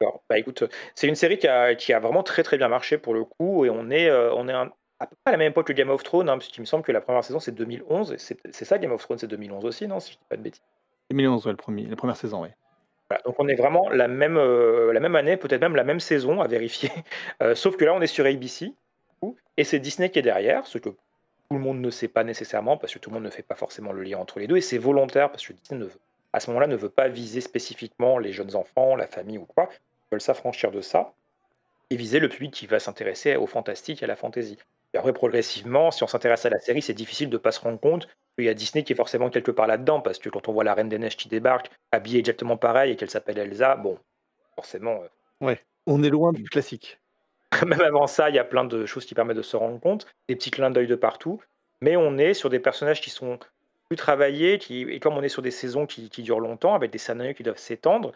D'accord. Bah écoute, c'est une série qui a, qui a vraiment très très bien marché pour le coup, et on est, on est un- à peu près à la même époque que Game of Thrones, hein, puisqu'il me semble que la première saison c'est 2011, et c'est c'est ça Game of Thrones, c'est 2011 aussi, non, si je dis pas de bêtises? 2011, ouais, le premier, la première saison, oui. Donc on est vraiment la même, euh, la même année, peut-être même la même saison à vérifier, Euh, sauf que là on est sur ABC, et c'est Disney qui est derrière, ce que tout le monde ne sait pas nécessairement, parce que tout le monde ne fait pas forcément le lien entre les deux, et c'est volontaire, parce que Disney ne veut, à ce moment-là ne veut pas viser spécifiquement les jeunes enfants, la famille ou quoi, ils veulent s'affranchir de ça, et viser le public qui va s'intéresser au fantastique et à la fantasy. Et après, progressivement, si on s'intéresse à la série, c'est difficile de ne pas se rendre compte qu'il y a Disney qui est forcément quelque part là-dedans, parce que quand on voit la Reine des Neiges qui débarque, habillée exactement pareil, et qu'elle s'appelle Elsa, bon, forcément, euh, On est loin du classique. même avant ça, il y a plein de choses qui permettent de se rendre compte, des petits clins d'œil de partout, mais on est sur des personnages qui sont plus travaillés, qui, et comme on est sur des saisons qui, qui durent longtemps, avec des scénarios qui doivent s'étendre,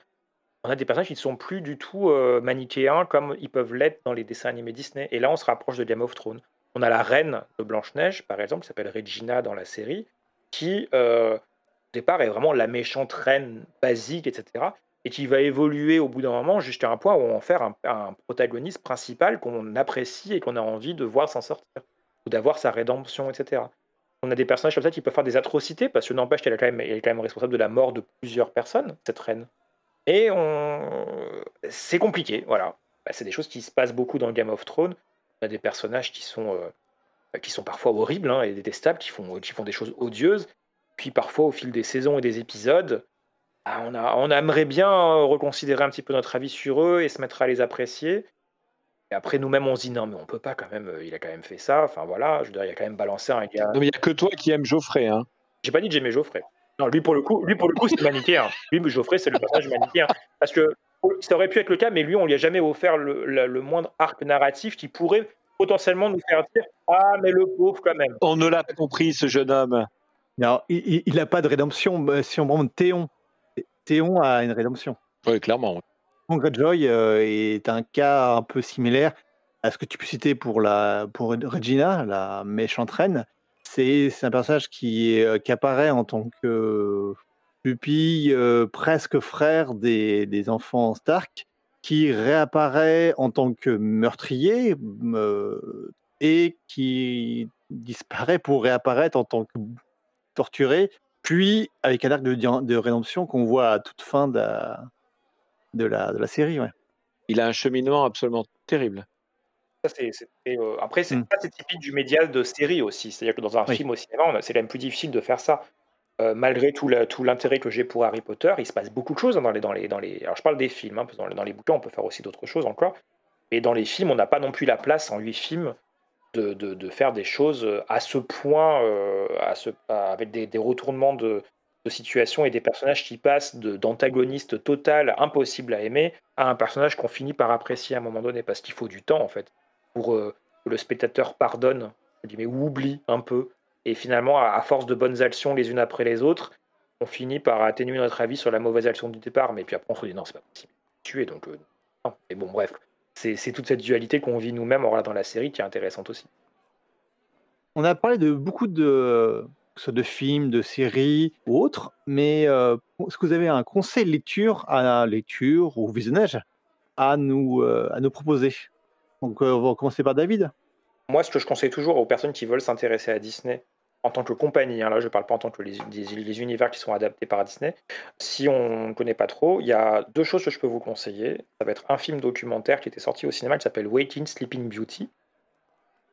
on a des personnages qui ne sont plus du tout euh, manichéens comme ils peuvent l'être dans les dessins animés Disney. Et là, on se rapproche de Game of Thrones. On a la reine de Blanche-Neige, par exemple, qui s'appelle Regina dans la série, qui, euh, départ est vraiment la méchante reine basique, etc. Et qui va évoluer au bout d'un moment jusqu'à un point où on va en faire un, protagoniste principal qu'on apprécie et qu'on a envie de voir s'en sortir, ou d'avoir sa rédemption, etc. On a des personnages comme ça qui peuvent faire des atrocités, parce que n'empêche qu'elle est, quand même, est quand même responsable de la mort de plusieurs personnes, cette reine. Et on... c'est compliqué, voilà. Bah, c'est des choses qui se passent beaucoup dans Game of Thrones. On a des personnages qui sont, euh, qui sont parfois horribles hein, et détestables, qui font, qui font des choses odieuses. Puis parfois, au fil des saisons et des épisodes, bah, on, a, on aimerait bien reconsidérer un petit peu notre avis sur eux et se mettre à les apprécier. Et après, nous-mêmes, on se dit non, mais on peut pas quand même, euh, il a quand même fait ça. Enfin voilà, je veux dire, il a quand même balancé un gars. Non, mais il n'y a que toi qui aimes Geoffrey. Hein. J'ai pas dit que j'aimais Geoffrey. Non, lui pour le coup, lui pour le coup, c'est manichéen. Lui, Geoffrey, c'est le personnage manichéen. Parce que ça aurait pu être le cas, mais lui, on lui a jamais offert le, le moindre arc narratif qui pourrait potentiellement nous faire dire Ah, mais le pauvre quand même. On ne l'a pas compris, ce jeune homme. Non, il n'a pas de rédemption. Si on prend Théon, Théon a une rédemption. Oui, clairement. Greyjoy euh, est un cas un peu similaire à ce que tu peux citer pour, la, pour Regina, la méchante reine. C'est un personnage qui, euh, qui apparaît en tant que pupille, euh, presque frère des, des, enfants Stark, qui réapparaît en tant que meurtrier et qui disparaît pour réapparaître en tant que torturé, puis avec un arc de, de rédemption qu'on voit à toute fin de la, de la, de la série. Ouais. Il a un cheminement absolument terrible. Ça, euh, après, c'est mmh. typique du média de série aussi. C'est-à-dire que dans un film au cinéma, c'est quand même plus difficile de faire ça. Euh, malgré tout l'intérêt que j'ai pour Harry Potter, il se passe beaucoup de choses hein, dans les, dans les, dans les. Alors, je parle des films, hein, parce que dans les, bouquins, on peut faire aussi d'autres choses encore. Mais dans les films, on n'a pas non plus la place en huit films de, faire des choses euh, à ce point, euh, à ce, avec des, retournements de, situation et des personnages qui passent d'antagoniste total, impossible à aimer, à un personnage qu'on finit par apprécier à un moment donné, parce qu'il faut du temps en fait, pour que le spectateur pardonne, mais ou oublie un peu. Et finalement, à, force de bonnes actions les unes après les autres, on finit par atténuer notre avis sur la mauvaise action du départ, mais puis après on se dit non, c'est pas possible, tuer, donc. Mais bon, bref, c'est toute cette dualité qu'on vit nous-mêmes en regardant la série qui est intéressante aussi. On a parlé de beaucoup de, de films, de séries ou autres, mais euh, est-ce que vous avez un conseil lecture à lecture ou visionnage à nous, euh, à nous proposer? Donc, euh, on va commencer par David. Moi, ce que je conseille toujours aux personnes qui veulent s'intéresser à Disney, en tant que compagnie, hein, là je ne parle pas en tant que les, univers qui sont adaptés par Disney, si on ne connaît pas trop, il y a deux choses que je peux vous conseiller. Ça va être un film documentaire qui était sorti au cinéma qui s'appelle Waking Sleeping Beauty,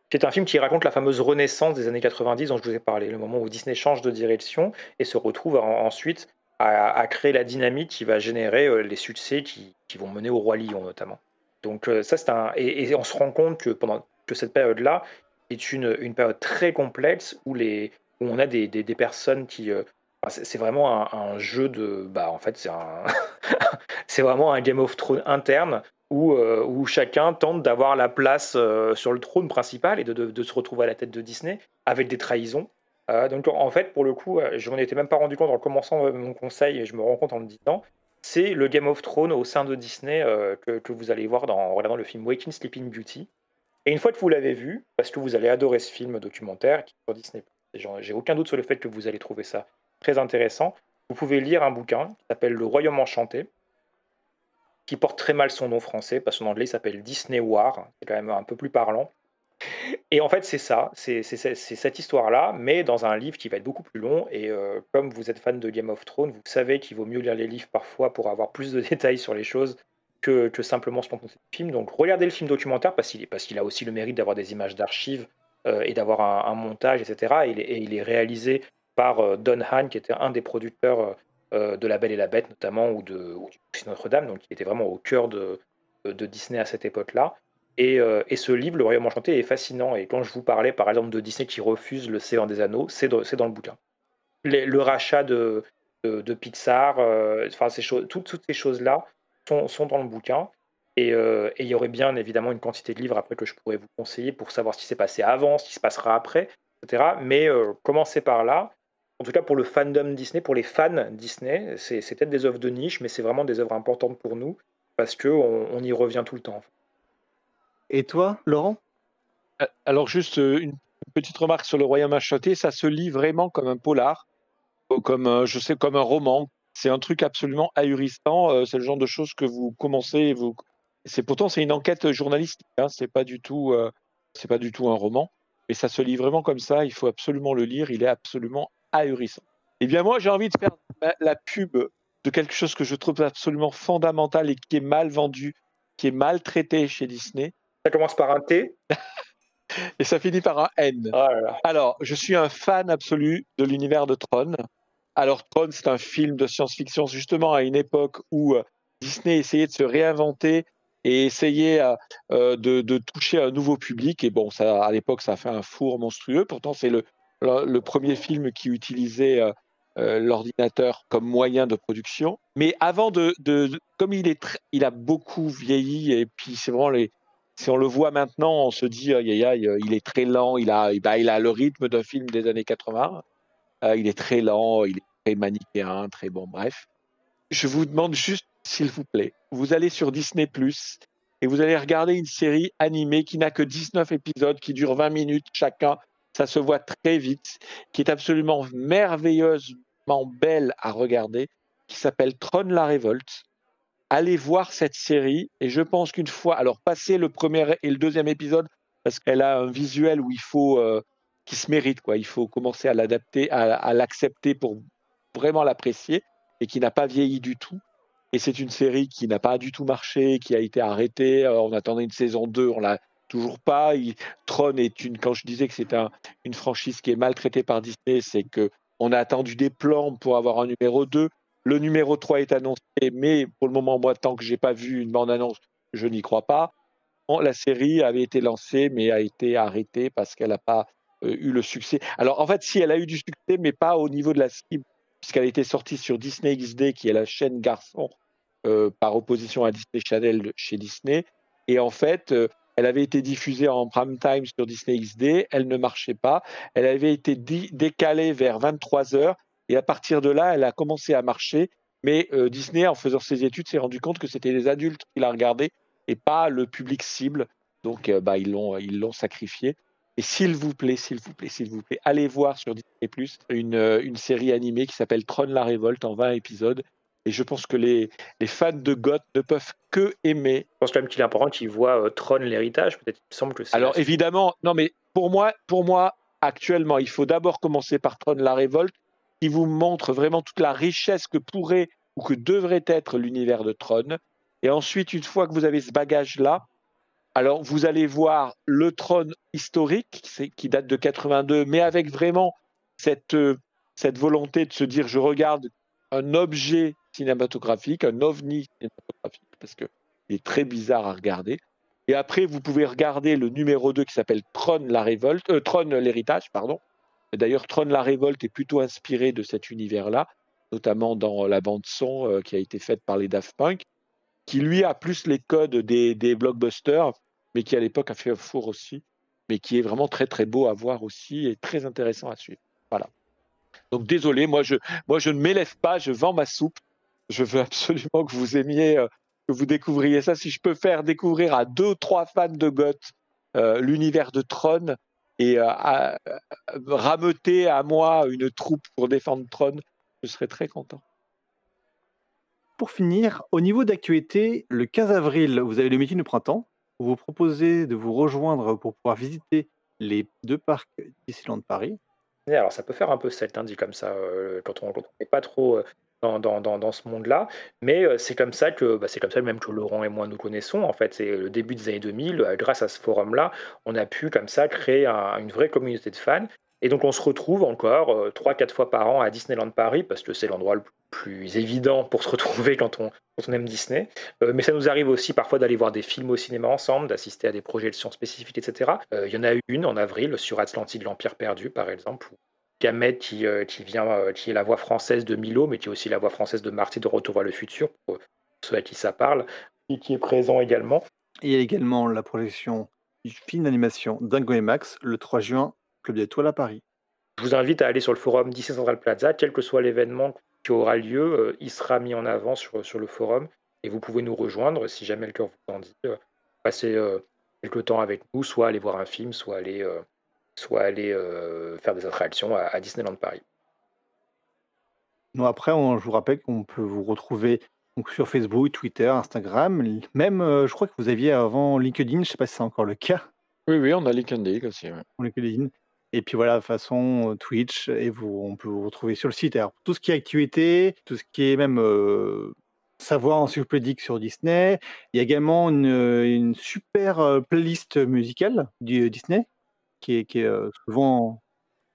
qui est un film qui raconte la fameuse renaissance des années 90 dont je vous ai parlé, le moment où Disney change de direction et se retrouve ensuite à, créer la dynamique qui va générer euh, les succès qui, vont mener au Roi Lion notamment. Donc euh, ça c'est un... Et, on se rend compte que pendant que cette période-là, est une, une période très complexe où, les, où on a des, des, personnes qui. Euh, c'est vraiment un, jeu de. Bah, en fait, c'est un c'est vraiment un Game of Thrones interne où, euh, où chacun tente d'avoir la place euh, sur le trône principal et de, de, se retrouver à la tête de Disney avec des trahisons. donc, en fait, pour le coup, je m'en étais même pas rendu compte en commençant mon conseil et je me rends compte en me disant c'est le Game of Thrones au sein de Disney que, que, vous allez voir dans, en regardant le film Waking Sleeping Beauty. Et une fois que vous l'avez vu, parce que vous allez adorer ce film documentaire qui est sur Disney, j'ai aucun doute sur le fait que vous allez trouver ça très intéressant, vous pouvez lire un bouquin qui s'appelle Le Royaume Enchanté, qui porte très mal son nom français, parce qu'en anglais il s'appelle Disney War, c'est quand même un peu plus parlant. Et en fait, c'est ça, c'est cette histoire-là, mais dans un livre qui va être beaucoup plus long. Et euh, comme vous êtes fan de Game of Thrones, vous savez qu'il vaut mieux lire les livres parfois pour avoir plus de détails sur les choses que, simplement ce qu'on du film. Donc regardez le film documentaire parce qu'il a aussi le mérite d'avoir des images d'archives euh, et d'avoir un, montage, etc. Et il est, réalisé par euh, Don Hahn, qui était un des producteurs euh, de La Belle et la Bête notamment, ou de, Notre-Dame, donc il était vraiment au cœur de, Disney à cette époque-là. Et, ce livre, Le Royaume Enchanté, est fascinant. Et quand je vous parlais, par exemple, de Disney qui refuse le Seigneur des Anneaux, c'est dans, le bouquin. le rachat de, Pixar, enfin, toutes ces choses-là sont, dans le bouquin. Euh, et, il y aurait bien évidemment une quantité de livres après que je pourrais vous conseiller pour savoir ce qui s'est passé avant, ce qui se passera après, etc. Mais euh, commencez par là. En tout cas, pour le fandom Disney, pour les fans Disney, c'est peut-être des œuvres de niche, mais c'est vraiment des œuvres importantes pour nous parce qu'on on y revient tout le temps. Et toi, Laurent? Alors, juste euh, une petite remarque sur le Royaume Enchanté, ça se lit vraiment comme un polar. comme je sais, comme un roman. C'est un truc absolument ahurissant. c'est le genre de choses que vous commencez, vous. C'est pourtant c'est une enquête journalistique. Hein, c'est pas du tout, c'est pas du tout un roman. Et ça se lit vraiment comme ça. Il faut absolument le lire. Il est absolument ahurissant. Eh bien moi j'ai envie de faire la pub de quelque chose que je trouve absolument fondamental et qui est mal vendu, qui est mal traité chez Disney. Ça commence par un T et ça finit par un N. Oh Alors, je suis un fan absolu de l'univers de Tron. Alors, Tron, c'est un film de science-fiction, justement à une époque où euh, Disney essayait de se réinventer et essayait euh, euh, de, toucher un nouveau public. Et bon, à l'époque, ça a fait un four monstrueux. Pourtant, c'est le, premier film qui utilisait l'ordinateur comme moyen de production. Mais avant de, comme il a beaucoup vieilli et puis c'est vraiment si on le voit maintenant, on se dit, aïe, aïe, il est très lent, il a, bah, il a le rythme d'un film des années 80. Euh, il est très lent, il est très manichéen, très bon, bref. Je vous demande juste, s'il vous plaît, vous allez sur Disney et vous allez regarder une série animée qui n'a que 19 épisodes, qui dure 20 minutes chacun. Ça se voit très vite, qui est absolument merveilleusement belle à regarder, qui s'appelle Tron la Révolte allez voir cette série. Et je pense qu'une fois, alors passer le premier et le deuxième épisode, parce qu'elle a un visuel où il faut, euh, qui se mérite, quoi. Il faut commencer à l'adapter, à, l'accepter pour vraiment l'apprécier et qui n'a pas vieilli du tout. Et c'est une série qui n'a pas du tout marché, qui a été arrêtée. Euh, on attendait une saison 2, on l'a toujours pas. Tron est une, quand je disais que c'est un, une franchise qui est maltraitée par Disney, c'est que on a attendu des plans pour avoir un numéro 2. Le numéro 3 est annoncé, mais pour le moment, moi, tant que j'ai pas vu une bande-annonce, je n'y crois pas. La série avait été lancée, mais a été arrêtée parce qu'elle n'a pas eu le succès. Alors, en fait, si elle a eu du succès, mais pas au niveau de la cible, puisqu'elle été sortie sur Disney XD, qui est la chaîne garçon, euh, par opposition à Disney Channel chez Disney. Et en fait, euh, elle avait été diffusée en prime time sur Disney XD, elle ne marchait pas. Elle avait été décalée vers 23 heures et à partir de là, elle a commencé à marcher. Mais euh, Disney, en faisant ses études, s'est rendu compte que c'était les adultes qui la regardaient et pas le public cible. Donc, bah, ils l'ont, ils l'ont sacrifié. Et s'il vous plaît, s'il vous plaît, s'il vous plaît, allez voir sur Disney Plus une, euh, une série animée qui s'appelle Tron la Révolte en 20 épisodes. Et je pense que les, les fans de Goth ne peuvent que aimer. Je pense quand même qu'il est important qu'ils voient Tron l'héritage. Peut-être il me semble que c'est. Alors évidemment, non mais pour moi, pour moi, actuellement, il faut d'abord commencer par Tron la Révolte qui vous montre vraiment toute la richesse que pourrait ou que devrait être l'univers de Tron. Et ensuite, une fois que vous avez ce bagage-là, alors vous allez voir le Tron historique qui date de 82, mais avec vraiment cette, euh, cette volonté de se dire je regarde un objet cinématographique, un ovni cinématographique, parce qu'il est très bizarre à regarder. Et après, vous pouvez regarder le numéro 2 qui s'appelle Tron la révolte, euh, l'héritage, pardon, D'ailleurs, Tron la Révolte est plutôt inspiré de cet univers-là, notamment dans la bande-son euh, qui a été faite par les Daft Punk, qui lui a plus les codes des, blockbusters, mais qui à l'époque a fait four aussi, mais qui est vraiment très très beau à voir aussi et très intéressant à suivre. Voilà. Donc désolé, moi je, moi je ne m'élève pas, je vends ma soupe. Je veux absolument que vous aimiez, euh, que vous découvriez ça. Si je peux faire découvrir à deux, trois fans de Goth euh, l'univers de Tron, et euh, à, rameuter à moi une troupe pour défendre Tron, je serais très content. Pour finir, au niveau d'actualité, le 15 avril, vous avez le meeting de printemps. Vous vous proposez de vous rejoindre pour pouvoir visiter les deux parcs Disneyland Paris. Alors ça peut faire un peu cet dit comme ça, euh, quand on n'est pas trop euh, dans, ce monde-là. Mais euh, c'est comme ça que bah, c'est comme ça même que Laurent et moi nous connaissons. En fait, c'est le début des années 2000. Euh, grâce à ce forum-là, on a pu comme ça créer une vraie communauté de fans. Et donc on se retrouve encore euh, trois, quatre fois par an à Disneyland Paris parce que c'est l'endroit le plus évident pour se retrouver quand on, on aime Disney. mais ça nous arrive aussi parfois d'aller voir des films au cinéma ensemble, d'assister à des projections spécifiques, etc. Il y en a une en avril sur Atlantide, l'Empire perdu, par exemple, Gamet qui, euh, qui, vient, euh, qui est la voix française de Milo, mais qui est aussi la voix française de Marty de Retour vers le futur, pour ceux à qui ça parle, et qui est présent également. il y a également la projection du film d'animation Dingo et Max le 3 juin, Club des Étoiles à Paris. Je vous invite à aller sur le forum Disney Central Plaza, quel que soit l'événement qui aura lieu, euh, il sera mis en avant sur, sur le forum et vous pouvez nous rejoindre si jamais le cœur vous en dit. passer quelques temps avec nous, soit aller voir un film, soit aller soit aller euh, faire des attractions à, Disneyland Paris. Nous, après, on, je vous rappelle qu'on peut vous retrouver donc, sur Facebook, Twitter, Instagram. Même, euh, je crois que vous aviez avant LinkedIn, je ne sais pas si c'est encore le cas. Oui, oui, on a LinkedIn aussi. LinkedIn. Et puis voilà, façon Twitch, et vous, on peut vous retrouver sur le site. Alors, tout ce qui est actualité, tout ce qui est même euh, savoir encyclopédique sur Disney. Il y a également une, une super playlist musicale du Disney qui est, qui est souvent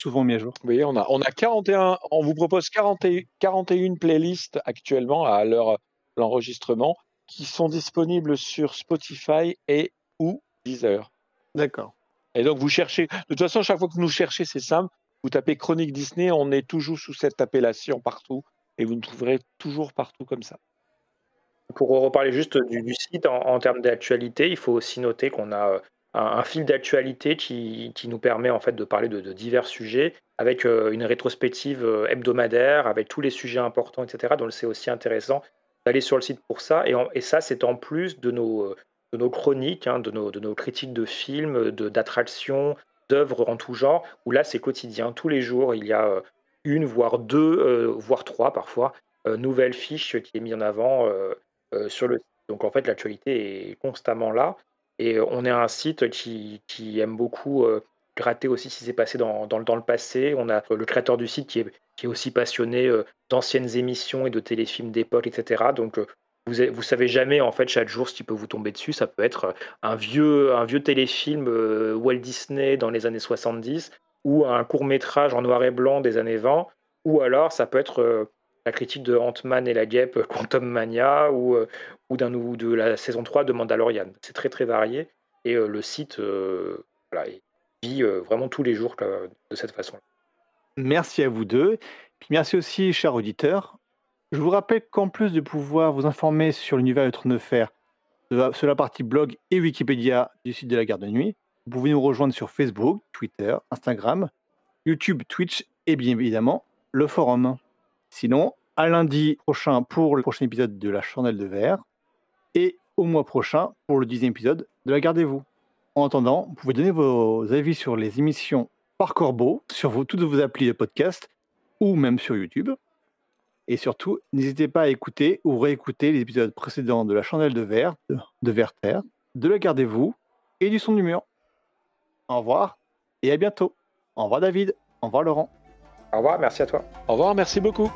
souvent mis à jour. Oui, on a, on a 41, on vous propose 41 playlists actuellement à l'heure l'enregistrement qui sont disponibles sur Spotify et ou Deezer. D'accord. Et donc vous cherchez, de toute façon, chaque fois que vous nous cherchez, c'est simple, vous tapez Chronique Disney, on est toujours sous cette appellation partout et vous nous trouverez toujours partout comme ça. Pour reparler juste du, site en termes d'actualité, il faut aussi noter qu'on a un, fil d'actualité qui, nous permet en fait de parler de, divers sujets avec euh, une rétrospective euh, hebdomadaire, avec tous les sujets importants, etc. Donc c'est aussi intéressant d'aller sur le site pour ça. Et ça, c'est en plus de nos, de nos chroniques, hein, de, nos, de nos critiques de films, d'attractions, d'œuvres en tout genre, où là, c'est quotidien. Tous les jours, il y a euh, une, voire deux, voire trois parfois, nouvelles fiches qui est mise en avant sur le site. Donc en fait, l'actualité est constamment là. Et on est un site qui, aime beaucoup gratter aussi ce qui s'est passé dans, dans, le passé. On a le créateur du site qui est, qui est aussi passionné d'anciennes émissions et de téléfilms d'époque, etc. Donc vous, vous savez jamais en fait chaque jour ce qui peut vous tomber dessus. Ça peut être un vieux, un vieux téléfilm Walt Disney dans les années 70 ou un court métrage en noir et blanc des années 20. Ou alors ça peut être la critique de Ant-Man et la guêpe Quantum Mania ou, ou, d'un, ou de la saison 3 de Mandalorian. C'est très très varié et euh, le site euh, vit euh, vraiment tous les jours de cette façon. Merci à vous deux. Puis merci aussi, chers auditeurs. Je vous rappelle qu'en plus de pouvoir vous informer sur l'univers de Trône de Fer, sur la partie blog et Wikipédia du site de la Garde de Nuit, vous pouvez nous rejoindre sur Facebook, Twitter, Instagram, YouTube, Twitch et bien évidemment le forum. Sinon, à lundi prochain pour le prochain épisode de La Chandelle de Verre et au mois prochain pour le dixième épisode de La Gardez-vous. En attendant, vous pouvez donner vos avis sur les émissions par Corbeau, sur toutes vos applis de podcast ou même sur YouTube. Et surtout, n'hésitez pas à écouter ou réécouter les épisodes précédents de La Chandelle de Verre, de, de Verter, de La Gardez-vous et du Son du Mur. Au revoir et à bientôt. Au revoir David. Au revoir Laurent. Au revoir, merci à toi. Au revoir, merci beaucoup.